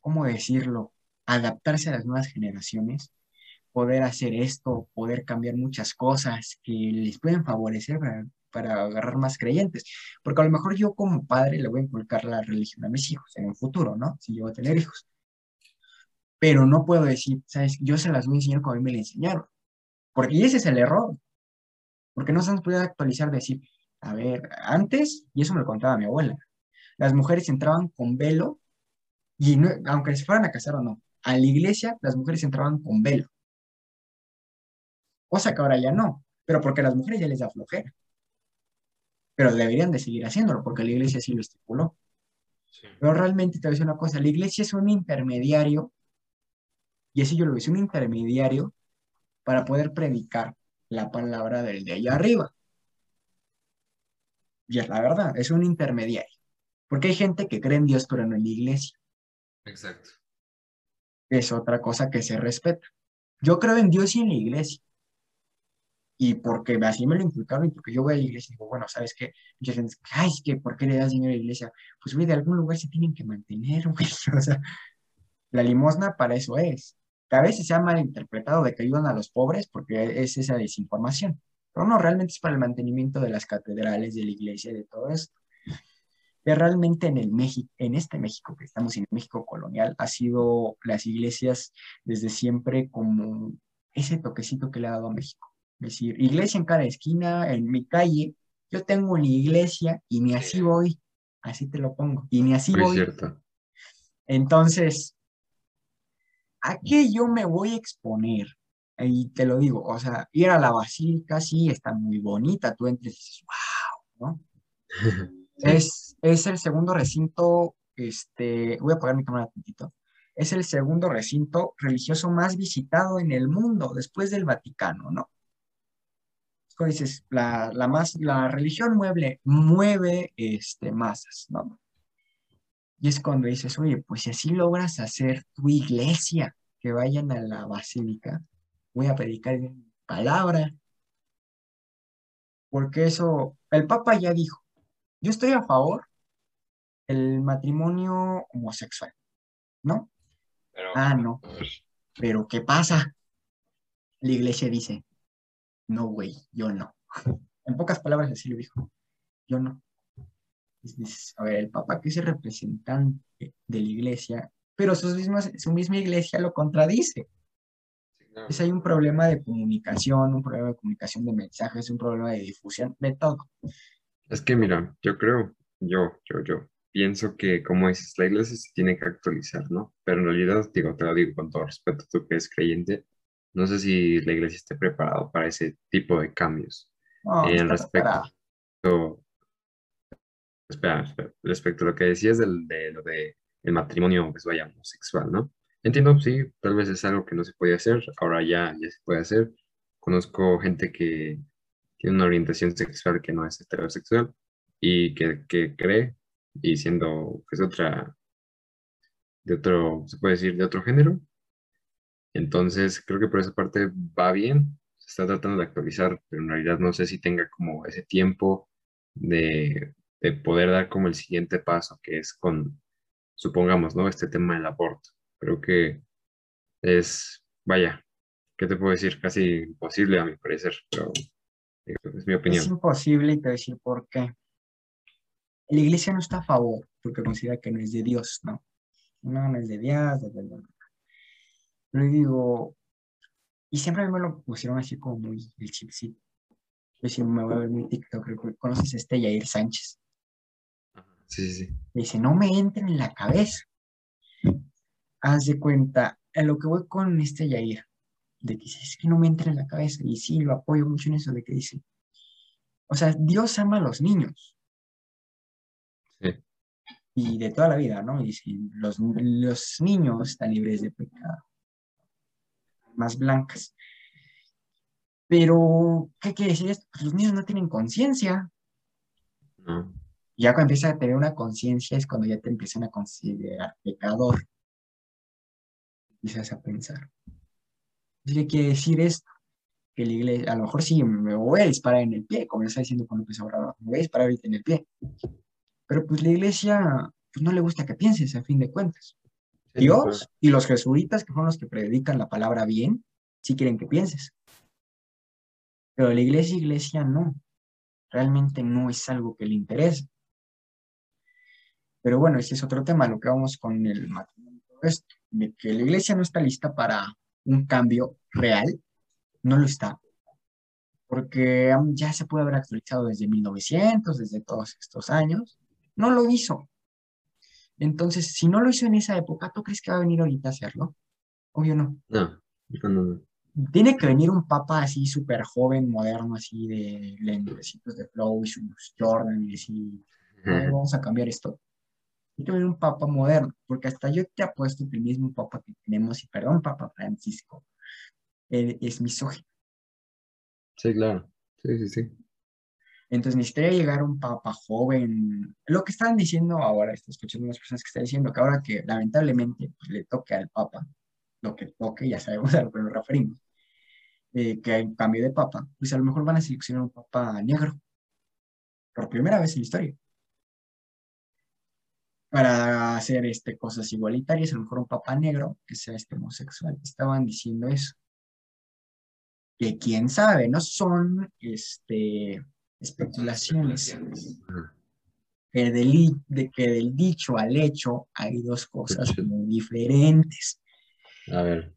¿cómo decirlo?, adaptarse a las nuevas generaciones, poder hacer esto, poder cambiar muchas cosas que les pueden favorecer para, para agarrar más creyentes, porque a lo mejor yo como padre le voy a inculcar la religión a mis hijos en un futuro, ¿no? Si yo voy a tener hijos pero no puedo decir, ¿sabes? Yo se las voy a enseñar como a mí me la enseñaron. Porque ese es el error. Porque no se han podido actualizar, decir, a ver, antes, y eso me lo contaba mi abuela, las mujeres entraban con velo, y no- aunque se fueran a casar o no, a la iglesia las mujeres entraban con velo. Cosa que ahora ya no, pero porque a las mujeres ya les da flojera. Pero deberían de seguir haciéndolo, porque la iglesia sí lo estipuló. Sí. Pero realmente te voy a decir una cosa, la iglesia es un intermediario, y así yo lo veo, es un intermediario para poder predicar la palabra del de allá arriba. Y es la verdad, es un intermediario. Porque hay gente que cree en Dios, pero no en la iglesia. Exacto. Es otra cosa que se respeta. Yo creo en Dios y en la iglesia. Y porque así me lo inculcaron y porque yo voy a la iglesia y digo, bueno, ¿sabes qué? Mucha gente ay, es que ¿por qué le das dinero a la iglesia? Pues, güey, de algún lugar se tienen que mantener, güey. O sea, la limosna para eso es. Que a veces se ha malinterpretado de que ayudan a los pobres porque es esa desinformación. Pero no, realmente es para el mantenimiento de las catedrales, de la iglesia, de todo esto. Que realmente en el México, en este México que estamos en el México colonial, ha sido las iglesias desde siempre como ese toquecito que le ha dado a México. Es decir, iglesia en cada esquina, en mi calle, yo tengo una iglesia y ni así Sí. voy, así te lo pongo, y ni así Muy voy. cierto. Entonces, ¿a qué yo me voy a exponer? Y te lo digo, o sea, ir a la basílica, sí, está muy bonita, tú entres y dices, wow, ¿no? Sí. Es, es el segundo recinto, este, voy a apagar mi cámara un tantito. Es el segundo recinto religioso más visitado en el mundo, después del Vaticano, ¿no? Es Como dices, la, la, más, la religión mueve, mueve este, masas, ¿no? Y es cuando dices, oye, pues si así logras hacer tu iglesia, que vayan a la basílica, voy a predicar en palabra. Porque eso, el Papa ya dijo, yo estoy a favor del matrimonio homosexual, ¿no? Pero, Ah, no. Pero ¿qué pasa? La iglesia dice, no, güey, yo no. En pocas palabras así lo dijo, yo no. Dices, a ver, el Papa que es el representante de la iglesia, pero sus mismas, su misma iglesia lo contradice. sí, claro. Entonces hay un problema de comunicación, un problema de comunicación de mensajes, un problema de difusión, de todo. Es que mira, yo creo, yo, yo, yo, pienso que como dices, la iglesia se tiene que actualizar, ¿no? Pero en realidad, digo, te lo digo con todo respeto, tú que eres creyente, no sé si la iglesia esté preparado para ese tipo de cambios. No, En está respecto, preparada. Espera, espera, respecto a lo que decías del, de lo de el matrimonio, pues vaya, homosexual, ¿no? Entiendo, sí, tal vez es algo que no se podía hacer, ahora ya, ya se puede hacer. Conozco gente que tiene una orientación sexual que no es heterosexual y que, que cree, y siendo pues otra, de otro, se puede decir, de otro género. Entonces, creo que por esa parte va bien, se está tratando de actualizar, pero en realidad no sé si tenga como ese tiempo de, de poder dar como el siguiente paso, que es con, supongamos, ¿no? Este tema del aborto. Creo que es, vaya, ¿qué te puedo decir? Casi imposible a mi parecer, pero es mi Es opinión. imposible y te voy a decir por qué. La iglesia no está a favor porque considera que no es de Dios, ¿no? No, no es de Dios, bla, bla. Pero digo, y siempre me lo pusieron así como muy el chipsito. Yo sí me voy a ver mi TikTok, creo que conoces a este Yair Sánchez. Ajá, Sí, sí, sí. Y dice, no me entren en la cabeza. Haz de cuenta, a lo que voy con este Yair, de que dice, es que no me entra en la cabeza. Y sí, lo apoyo mucho en eso de que dice, o sea, Dios ama a los niños Sí, y de toda la vida, ¿no? Y dice, los, los niños están libres de pecado, más blancas. Pero, ¿qué quiere decir esto? Pues los niños no tienen conciencia. no, Ya cuando empiezas a tener una conciencia es cuando ya te empiezan a considerar pecador. Empiezas a pensar. ¿Qué quiere decir esto? Que la iglesia, a lo mejor sí, me voy a disparar en el pie, como ya está diciendo cuando empezó Obrador, me voy a disparar ahorita en el pie. Pero pues la iglesia pues, no le gusta que pienses, a fin de cuentas. Dios y los jesuitas, que son los que predican la palabra bien, sí quieren que pienses. Pero la iglesia, iglesia no. Realmente no es algo que le interese. Pero bueno, ese es otro tema, lo que vamos con el matrimonio esto, de que la iglesia no está lista para un cambio real, no lo está, porque ya se puede haber actualizado desde 1900, desde todos estos años, no lo hizo. Entonces, si no lo hizo en esa época, ¿tú crees que va a venir ahorita a hacerlo? Obvio no. No, no, no. Tiene que venir un papa así súper joven, moderno, así de lentecitos de flow y sus Jordan y así, "Ay, vamos a cambiar esto. Tiene que un papa moderno, porque hasta yo te apuesto que el mismo papa que tenemos, y perdón, Papa Francisco, eh, es misógino. Sí, claro. Sí, sí, sí. Entonces necesitaría llegar un papa joven. Lo que están diciendo ahora, estoy escuchando unas personas que están diciendo que ahora que lamentablemente pues, le toque al papa, lo que toque, ya sabemos a lo que nos referimos, eh, que hay un cambio de papa, pues a lo mejor van a seleccionar un papa negro, por primera vez en la historia. Para hacer este, cosas igualitarias, a lo mejor un papa negro que sea este homosexual. Estaban diciendo eso. Que quién sabe, no son este, especulaciones. Que del, de que del dicho al hecho hay dos cosas muy diferentes. A ver,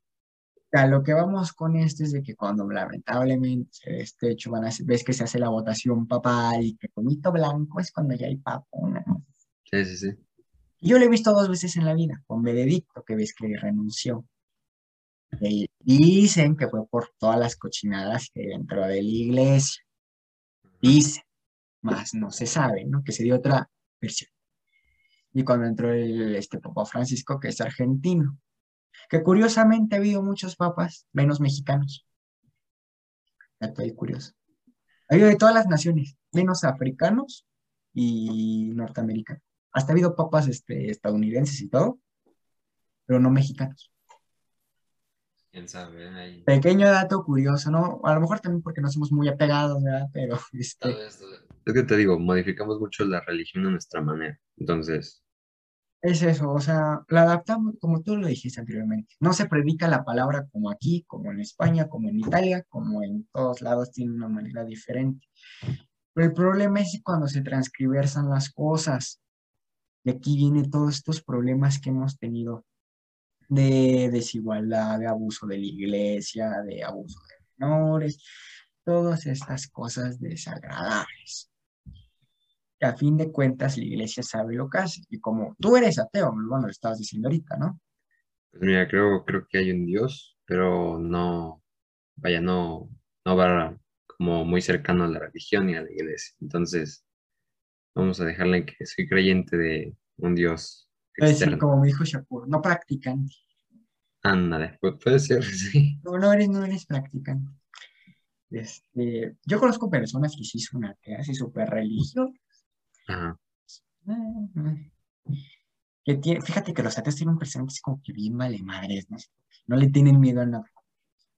A lo que vamos con esto es de que cuando lamentablemente este hecho, van a ves que se hace la votación papal y que comito blanco es cuando ya hay cosa. sí, sí, sí. Yo lo he visto dos veces en la vida, con Benedicto, que ves que renunció. Y dicen que fue por todas las cochinadas que dentro de la iglesia. Dicen. más no se sabe, ¿no? Que se dio otra versión. Y cuando entró el, este Papa Francisco, que es argentino, que curiosamente ha habido muchos papas, menos mexicanos. Dato ahí curioso. Ha habido de todas las naciones, menos africanos y norteamericanos. Hasta ha habido papas este, estadounidenses y todo, pero no mexicanos. quién sabe, ahí. Pequeño dato curioso, ¿no? A lo mejor también porque no somos muy apegados, ¿verdad? Pero este, Es que te digo, modificamos mucho la religión a nuestra manera. Entonces, es eso, o sea, la adaptamos como tú lo dijiste anteriormente. No se predica la palabra como aquí, como en España, como en Italia, como en todos lados, tiene una manera diferente. Pero el problema es cuando se transcriversan las cosas. Y aquí vienen todos estos problemas que hemos tenido de desigualdad, de abuso de la iglesia, de abuso de menores, todas estas cosas desagradables. Que a fin de cuentas la iglesia sabe lo que hace. Y como tú eres ateo, bueno, lo estabas diciendo ahorita, ¿no? pues mira, creo, creo que hay un Dios, pero no, vaya, no, no va como muy cercano a la religión y a la iglesia. Entonces, vamos a dejarle que soy creyente de un Dios decir, externo. como me dijo Shakur, no practicante. Ándale, pu- puede ser, sí. No, no eres, no eres practicante. Este, yo conozco personas que sí son ateas y súper religiosas. Ajá. Que tiene, fíjate que los ateos tienen un personaje así como que bien vale madres, ¿no? No le tienen miedo a nada.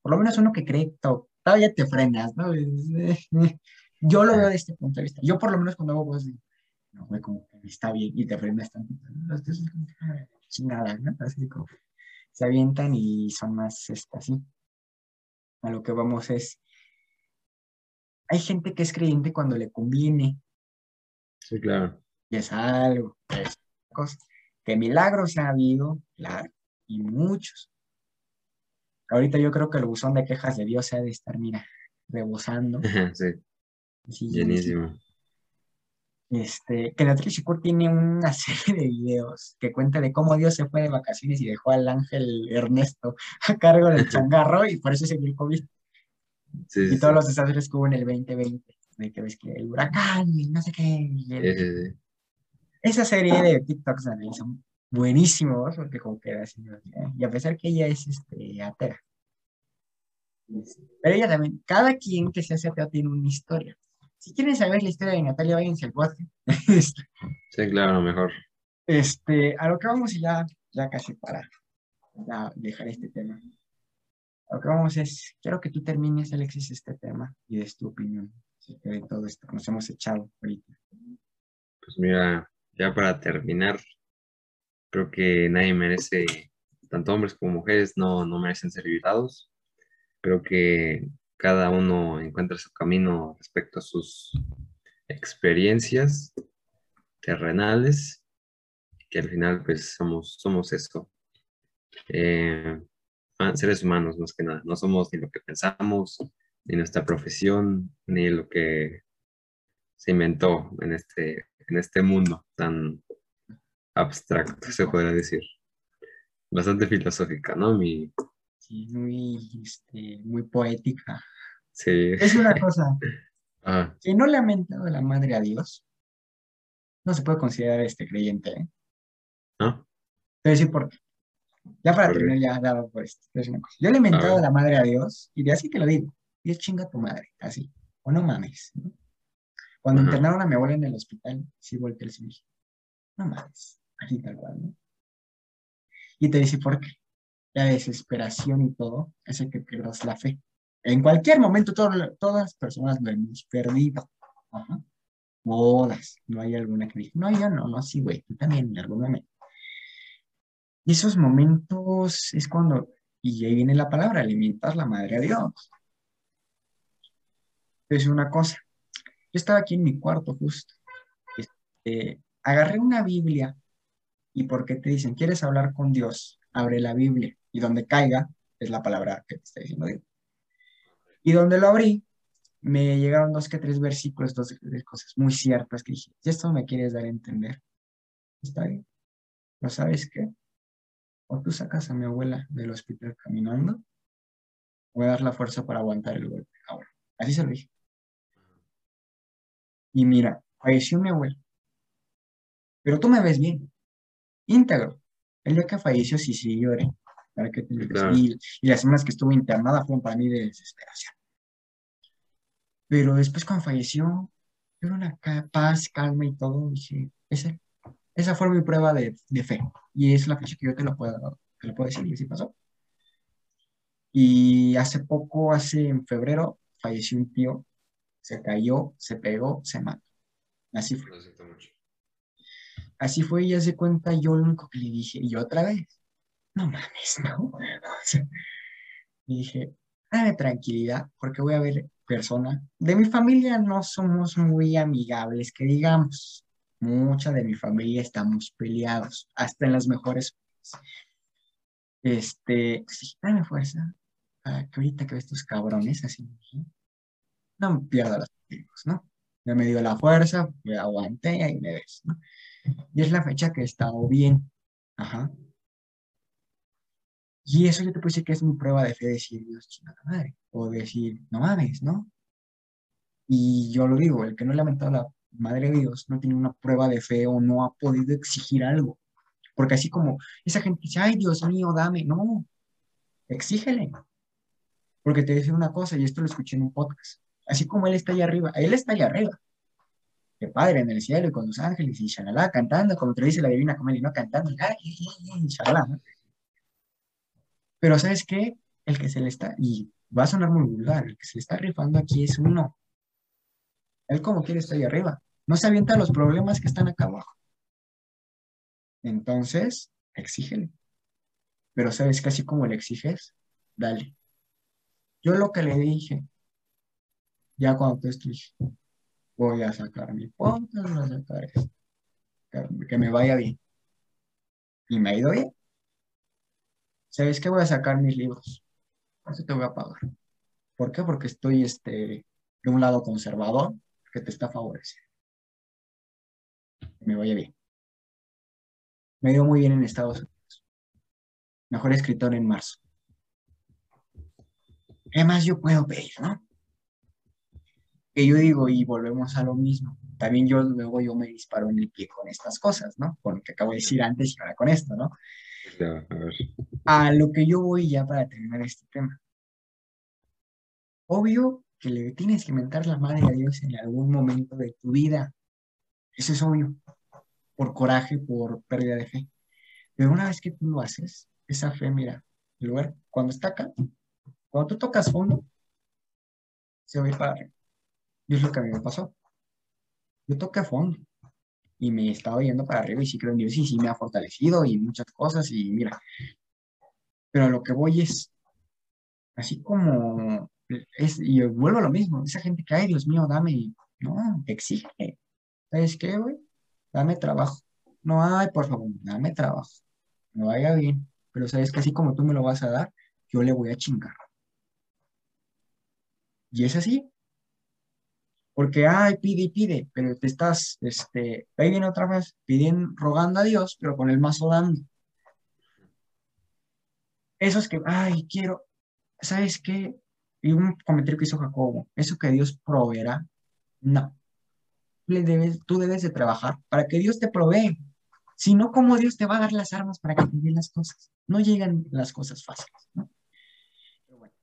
Por lo menos uno que cree, to- todavía te frenas, ¿no? Yo lo veo de este punto de vista. Yo por lo menos cuando hago voz de, no, güey, como que está bien y te frenas que, "Ah, chingada, ¿no? Así como se avientan y son más, este, así. A lo que vamos es, hay gente que es creyente cuando le conviene, Sí, claro. y es algo, es cosa. Que milagros ha habido, claro, y muchos. Ahorita yo creo que el buzón de quejas de Dios se ha de estar, mira, rebosando. Sí, llenísimo. Este, que Shakur tiene una serie de videos que cuenta de cómo Dios se fue de vacaciones y dejó al ángel Ernesto a cargo del changarro y por eso se el COVID. Sí, sí, Y todos sí. los desastres que hubo en el 2020, de que ves que el huracán y no sé qué. y el- Sí. Esa serie de TikToks la realizan buenísimos, porque como que era así, y a pesar que ella es este, atea. Pero ella también, cada quien que se hace ateo tiene una historia. Si quieren saber la historia de Natalia, váyanse al podcast. Este, Sí, claro, mejor. este, a lo que vamos y ya, ya casi para ya dejar este tema. A lo que vamos es, quiero que tú termines, Alexis, este tema y des tu opinión acerca de todo esto que nos hemos echado ahorita. Pues mira, ya para terminar, creo que nadie merece, tanto hombres como mujeres, no, no merecen ser violados. Creo que cada uno encuentra su camino respecto a sus experiencias terrenales, que al final pues somos, somos eso. Eh, ah, seres humanos más que nada, no somos ni lo que pensamos, ni nuestra profesión, ni lo que se inventó en este, en este mundo tan abstracto, se podría decir. Bastante filosófica, ¿no? Mi, Sí, muy, este, muy poética. sí. Es una cosa, Ajá, que no le ha mentado la madre a Dios, no se puede considerar este creyente, ¿eh? ¿no? Te voy a decir por qué. Ya para terminar, ya dado por esto. una cosa. Yo le he mentado a la madre a Dios, y de así te lo digo. Dios chinga tu madre, así. O no mames. ¿no? Cuando Ajá. internaron a mi abuela en el hospital, sí volteé el dije, no mames, así tal cual, ¿no? Y te dice por qué. La desesperación y todo hace que pierdas la fe. En cualquier momento, todo- todas personas lo hemos perdido. Todas. No hay alguna que diga, no, yo no, no, sí, güey, también en algún momento. Y esos momentos es cuando, y ahí viene la palabra, alimentar la madre a Dios. Es una cosa. Yo estaba aquí en mi cuarto justo. Este, agarré una Biblia y porque te dicen, ¿quieres hablar con Dios? Abre la Biblia y donde caiga es la palabra que te está diciendo Dios. Y donde lo abrí, me llegaron dos que tres versículos, dos tres cosas muy ciertas que dije, si esto me quieres dar a entender, está bien. ¿Pero sabes qué? O tú sacas a mi abuela del hospital caminando, voy a dar la fuerza para aguantar el golpe ahora. Así se lo dije. Y mira, falleció mi abuelo. Pero tú me ves bien, íntegro. El día que falleció sí, sí lloré. ¿Para qué? Claro. Y, y las semanas que estuve internada fueron para mí de desesperación. Pero después cuando falleció, era una paz, calma y todo. Dije, ese, esa fue mi prueba de, de fe. Y es la fecha que yo te lo puedo, te lo puedo decir, y así pasó. Y hace poco, hace en febrero, falleció un tío, se cayó, se pegó, se mató. Así fue. Lo siento mucho. Así fue y ya se cuenta yo lo único que le dije, y otra vez, no mames, ¿no? Y dije, dame tranquilidad, porque voy a ver persona. De mi familia no somos muy amigables, que digamos, mucha de mi familia estamos peleados, hasta en las mejores. Este, pues dame fuerza, para que ahorita que ves estos cabrones así, no pierda los amigos, ¿no? Ya me dio la fuerza, me aguanté y ahí me ves, ¿no? Y es la fecha que he estado bien. Ajá. Y eso yo te puedo decir que es mi prueba de fe, decir Dios, chingada madre. O decir, no mames, ¿no? Y yo lo digo, el que no ha lamentado a la madre de Dios no tiene una prueba de fe o no ha podido exigir algo. Porque así como esa gente dice, ay, Dios mío, dame. No, exígele. Porque te decía una cosa, y esto lo escuché en un podcast. Así como Él está allá arriba, Él está allá arriba. Que Padre en el cielo y con los ángeles y shalala, cantando, como te dice la divina comedia, ¿no? Cantando, shalala, ¿no? Pero ¿sabes qué? El que se le está, y va a sonar muy vulgar, el que se le está rifando aquí es uno. Él como quiere está ahí arriba. No se avienta los problemas que están acá abajo. Entonces, exígele. Pero ¿sabes qué? Así como le exiges, dale. Yo lo que le dije, ya cuando tú dije, voy a sacar mi podcast, voy a sacar esto, que- me vaya bien. Y me ha ido bien. ¿Sabes qué? Voy a sacar mis libros. Eso te voy a pagar. ¿Por qué? Porque estoy este, de un lado conservador que te está favoreciendo. Que Me vaya bien. Me ido muy bien en Estados Unidos. Mejor escritor en marzo. ¿Qué más yo puedo pedir, no? Que yo digo, y volvemos a lo mismo. También yo luego yo me disparo en el pie con estas cosas, ¿no? Con lo que acabo de decir antes y ahora con esto, ¿no? Ya, a ver. A lo que yo voy ya para terminar este tema. Obvio que le tienes que mentar la madre a Dios en algún momento de tu vida. Eso es obvio. Por coraje, por pérdida de fe. Pero una vez que tú lo haces, esa fe, mira, el lugar, cuando está acá, cuando tú tocas fondo, se va a ir para arriba. Y es lo que a mí me pasó. Yo toqué fondo y me estaba yendo para arriba y sí creo en Dios y sí me ha fortalecido y muchas cosas y mira. Pero a lo que voy es, así como, es, y vuelvo a lo mismo, esa gente que, ay, Dios mío, dame, no, exige. ¿Sabes qué, güey? Dame trabajo. No, ay, por favor, dame trabajo. Me vaya bien. Pero sabes que así como tú me lo vas a dar, yo le voy a chingar. Y es así. Porque, ay, pide y pide, pero te estás, este, ahí viene otra vez, pidiendo, rogando a Dios, pero con el mazo dando. Esos que, ay, quiero, ¿sabes qué? Y un comentario que hizo Jacobo, eso que Dios proveerá, no. Tú debes de trabajar para que Dios te provee. Si no, ¿cómo Dios te va a dar las armas para que te den las cosas? No llegan las cosas fáciles, ¿no?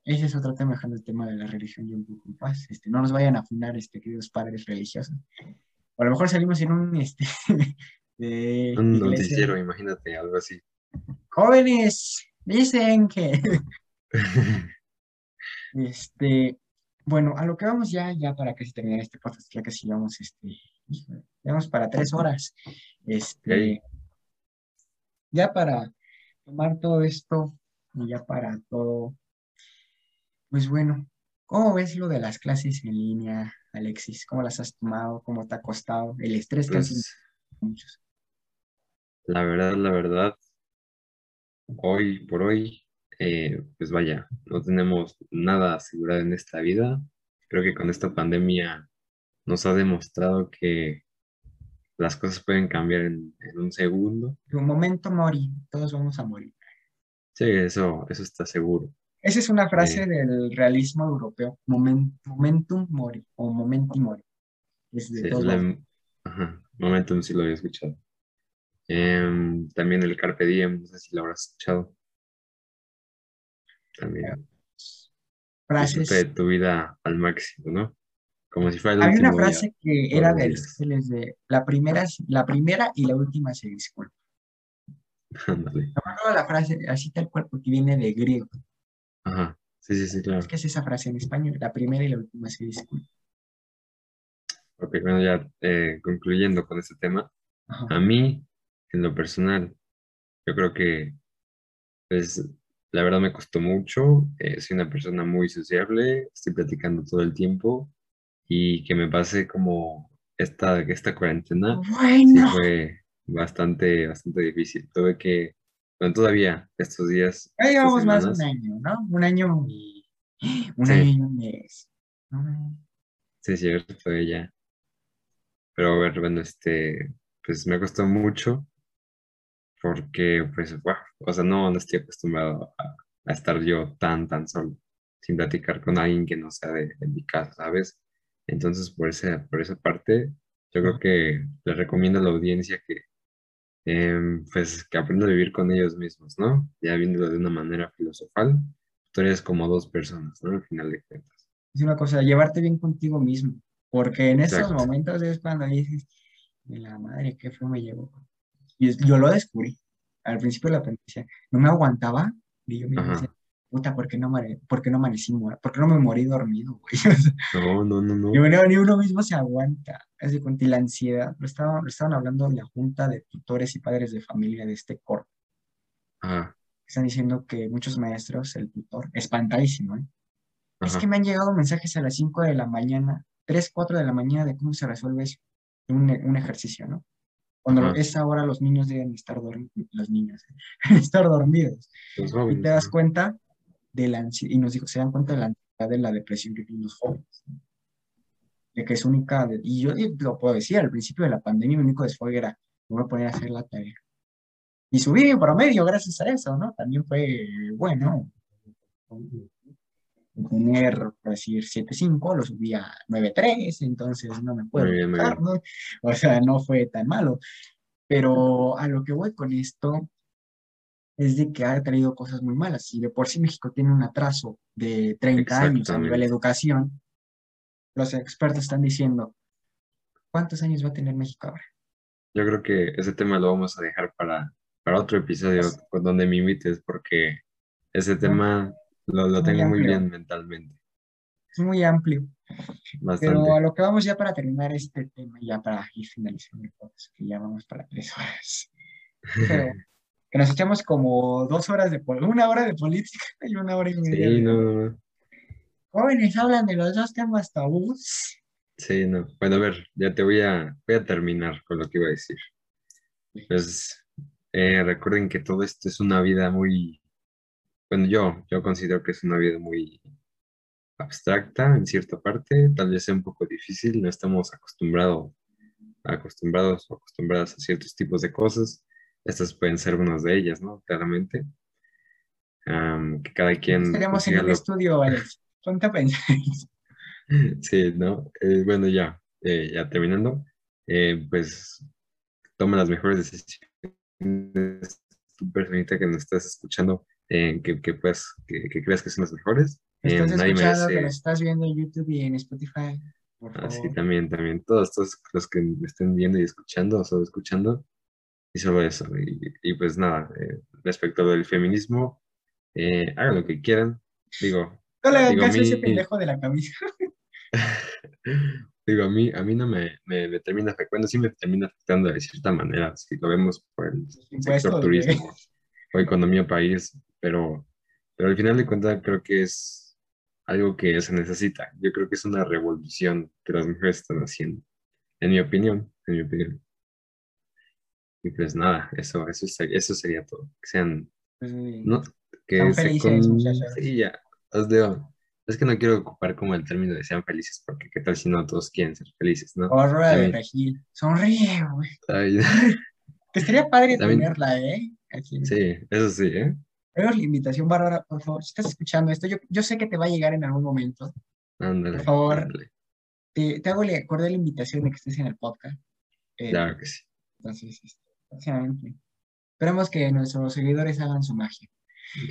Ese es otro tema, dejando el tema de la religión y un poco en paz. Este, no nos vayan a afinar, este, queridos padres religiosos. O a lo mejor salimos en un, este, de Un noticiero, imagínate, algo así. Jóvenes, dicen que, este, bueno, a lo que vamos ya, ya para que se termine este podcast, ya que si vamos, este, híjole, vamos para tres horas, este, ya para tomar todo esto y ya para todo, pues bueno, ¿cómo ves lo de las clases en línea, Alexis? ¿Cómo las has tomado? ¿Cómo te ha costado? El estrés que Pues, muchos. la verdad, la verdad, hoy por hoy, eh, pues vaya, no tenemos nada asegurado en esta vida. Creo que con esta pandemia nos ha demostrado que las cosas pueden cambiar en, en un segundo. De un momento mori, todos vamos a morir. Sí, eso, eso está seguro. Esa es una frase Eh. del realismo europeo, momen- momentum mori o momenti mori. Es de Sí, todos la- ajá, Momentum sí lo había escuchado. Em, también el Carpe Diem, no sé si lo habrás escuchado. También, Frases. de tu vida al máximo, ¿no? Como si fuera el Había una último día. frase que era de. Aristóteles de la primera, la primera y la última se disculpa. Ándale. No la frase así tal cual porque viene de griego. Ajá, sí, sí, sí, claro. Es que es esa frase en español, la primera y la última se disculpa. Ok, bueno, ya eh, concluyendo con este tema, Ajá. a mí, en lo personal, yo creo que, pues, la verdad me costó mucho. eh, soy una persona muy sociable, estoy platicando todo el tiempo y que me pase como esta, esta cuarentena, sí Bueno, fue bastante, bastante difícil. Tuve que, bueno, todavía estos días, ya llevamos más de un año, ¿no? Un año y un Sí. año y un mes. No, sí es cierto, ella. Pero a ver, bueno, este, pues me costó mucho porque, pues, wow, o sea, no, no estoy acostumbrado a, a estar yo tan, tan solo, sin platicar con alguien que no sea de, de mi casa, ¿sabes? Entonces, por esa, por esa parte, yo creo que le recomiendo a la audiencia que, em, pues, que aprenda a vivir con ellos mismos, ¿no? Ya viéndolo de una manera filosofal, tú eres como dos personas, ¿no? Al final de cuentas. Es una cosa, llevarte bien contigo mismo, porque en esos Exacto. momentos es cuando dices, de la madre, qué feo me llevo. Y yo lo descubrí. Al principio de la pandemia, no me aguantaba, y yo me decía, puta, ¿por qué no, por qué no amanecí? ¿Por qué no me morí dormido, güey? O sea, No, no, no, no. Bueno, ni uno mismo se aguanta. Así con la ansiedad. Lo estaban, lo estaban hablando en la junta de tutores y padres de familia de este corte. Ajá, Están diciendo que muchos maestros, el tutor, espantadísimo, ¿eh? Es ajá. que me han llegado mensajes a las 5 de la mañana, 3, 4 de la mañana de cómo se resuelve eso, un, un ejercicio, ¿no? Cuando Ajá. esa hora los niños deben estar dormidos, los niños, ¿eh? estar dormidos. Los Y jóvenes, te das cuenta de la y nos dijo, se dan cuenta de la ansiedad de la depresión que tienen los jóvenes. ¿no? De que es única, de- y yo lo puedo decir, al principio de la pandemia mi único desfogue era, me voy a poner a hacer la tarea. Y subí mi promedio gracias a eso, ¿no? También fue bueno. Tener, por decir, 7.5, lo subí a 9.3, entonces no me puedo bien. ¿no? O sea, no fue tan malo. Pero a lo que voy con esto es de que ha traído cosas muy malas. Y de por sí México tiene un atraso de 30 años a nivel Exactamente. educación, los expertos están diciendo, ¿cuántos años va a tener México ahora? Yo creo que ese tema lo vamos a dejar para, para otro episodio con- donde me invites, porque ese tema lo, lo Muy tengo muy bien mentalmente. Es muy amplio. Bastante. Pero a lo que vamos ya para terminar este tema, ya para ir finalizando el podcast, que ya vamos para tres horas. Pero que nos echamos como dos horas de una hora de política y una hora y media Sí, no, no. jóvenes hablan de los dos temas tabús. Sí, no. Bueno, a ver, ya te voy a, voy a terminar con lo que iba a decir. Pues eh, recuerden que todo esto es una vida muy, bueno, yo, yo considero que es una vida muy abstracta en cierta parte, tal vez sea un poco difícil, no estamos acostumbrados, acostumbrados o acostumbradas a ciertos tipos de cosas. Estas pueden ser unas de ellas, ¿no? Claramente. Am, que cada quien Estaríamos en un lo- estudio, Alex. Ponte a pensar. Sí, ¿no? Eh, bueno, ya, eh, ya terminando, eh, pues toma las mejores decisiones, tu personita que nos estás escuchando, eh, que, que, pues, que, que creas que son las mejores. Eh, Estás nadie escuchando, que merece, nos estás viendo en YouTube y en Spotify. Así favor. también, también, todos, todos los que me estén viendo y escuchando, o solo escuchando, y solo eso. Y, y pues nada, eh, respecto a lo del feminismo, eh, hagan lo que quieran, digo, No le hagan digo, a caso a ese pendejo de la camisa. Digo, a mí, a mí no me, me, me termina afectando, sí me termina afectando de cierta manera, si lo vemos por el sector turismo o economía país, pero, pero al final de cuentas creo que es algo que se necesita. Yo creo que es una revolución que las mujeres están haciendo, en mi opinión, en mi opinión. Y pues nada, eso, eso, sería, eso sería todo. Que sean, Pues, no, que Sean se felices, con-. Sí, ya, os digo, es que no quiero ocupar como el término de sean felices, porque qué tal si no todos quieren ser felices, ¿no? o rueda de regil. Sonríe, güey. Ay, Que estaría padre También- tenerla, ¿eh? Aquí. Sí, eso sí, ¿eh? Pero la invitación, Bárbara, por favor, si estás escuchando esto, yo, yo sé que te va a llegar en algún momento. Ándale. Por favor. ándale. te, te hago la cordial invitación de que estés en el podcast. Eh, Claro que sí. Entonces, próximamente. Esperemos que nuestros seguidores hagan su magia.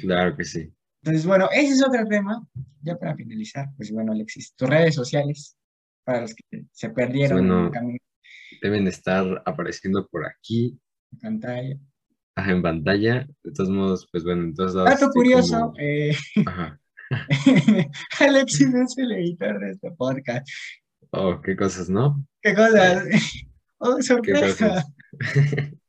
Claro que sí. Entonces, bueno, ese es otro tema. Ya para finalizar, pues bueno, Alexis, tus redes sociales, para los que se perdieron en el camino Deben estar apareciendo por aquí, de pantalla. ajá, en pantalla. De todos modos, pues bueno, en lados. Dato curioso, como- eh, Ajá. Alexis es el editor de este podcast. Oh, qué cosas, ¿no? ¿Qué cosas? Oh, Qué sorpresa. cosas.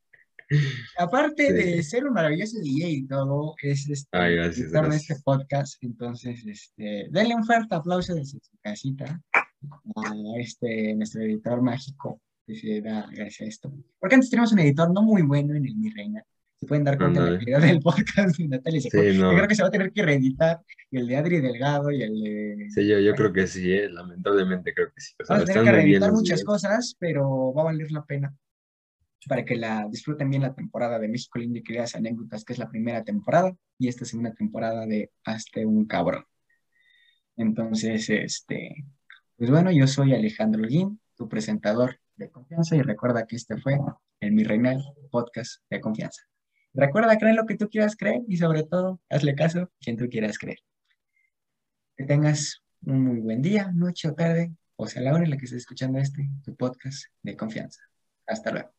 Aparte Sí. de ser un maravilloso DJ y todo, es este, Ay, gracias, editor de gracias. este podcast. Entonces, este, denle un fuerte aplauso desde su casita a este, nuestro editor mágico que se da gracias a esto. Porque antes teníamos un editor no muy bueno en el Mi Reina. Se pueden dar cuenta de la calidad del podcast de Natalia Sí, no. Yo creo que se va a tener que reeditar y el de Adri Delgado y el de... Sí, yo, yo creo que sí, eh, lamentablemente creo que sí. O sea, Vamos a tener que reeditar muchas videos. cosas, pero va a valer la pena para que la disfruten bien la temporada de México Lindo y Queridas Anécdotas, que es la primera temporada, y esta segunda temporada de Hazte un cabrón. Entonces, este, pues bueno, yo soy Alejandro Holguín, tu presentador de confianza, y recuerda que este fue el Mi Reinal Podcast de Confianza. Recuerda creer lo que tú quieras creer y sobre todo, hazle caso a quien tú quieras creer. Que tengas un muy buen día, noche o tarde, o sea, la hora en la que estés escuchando este, tu podcast de confianza. Hasta luego.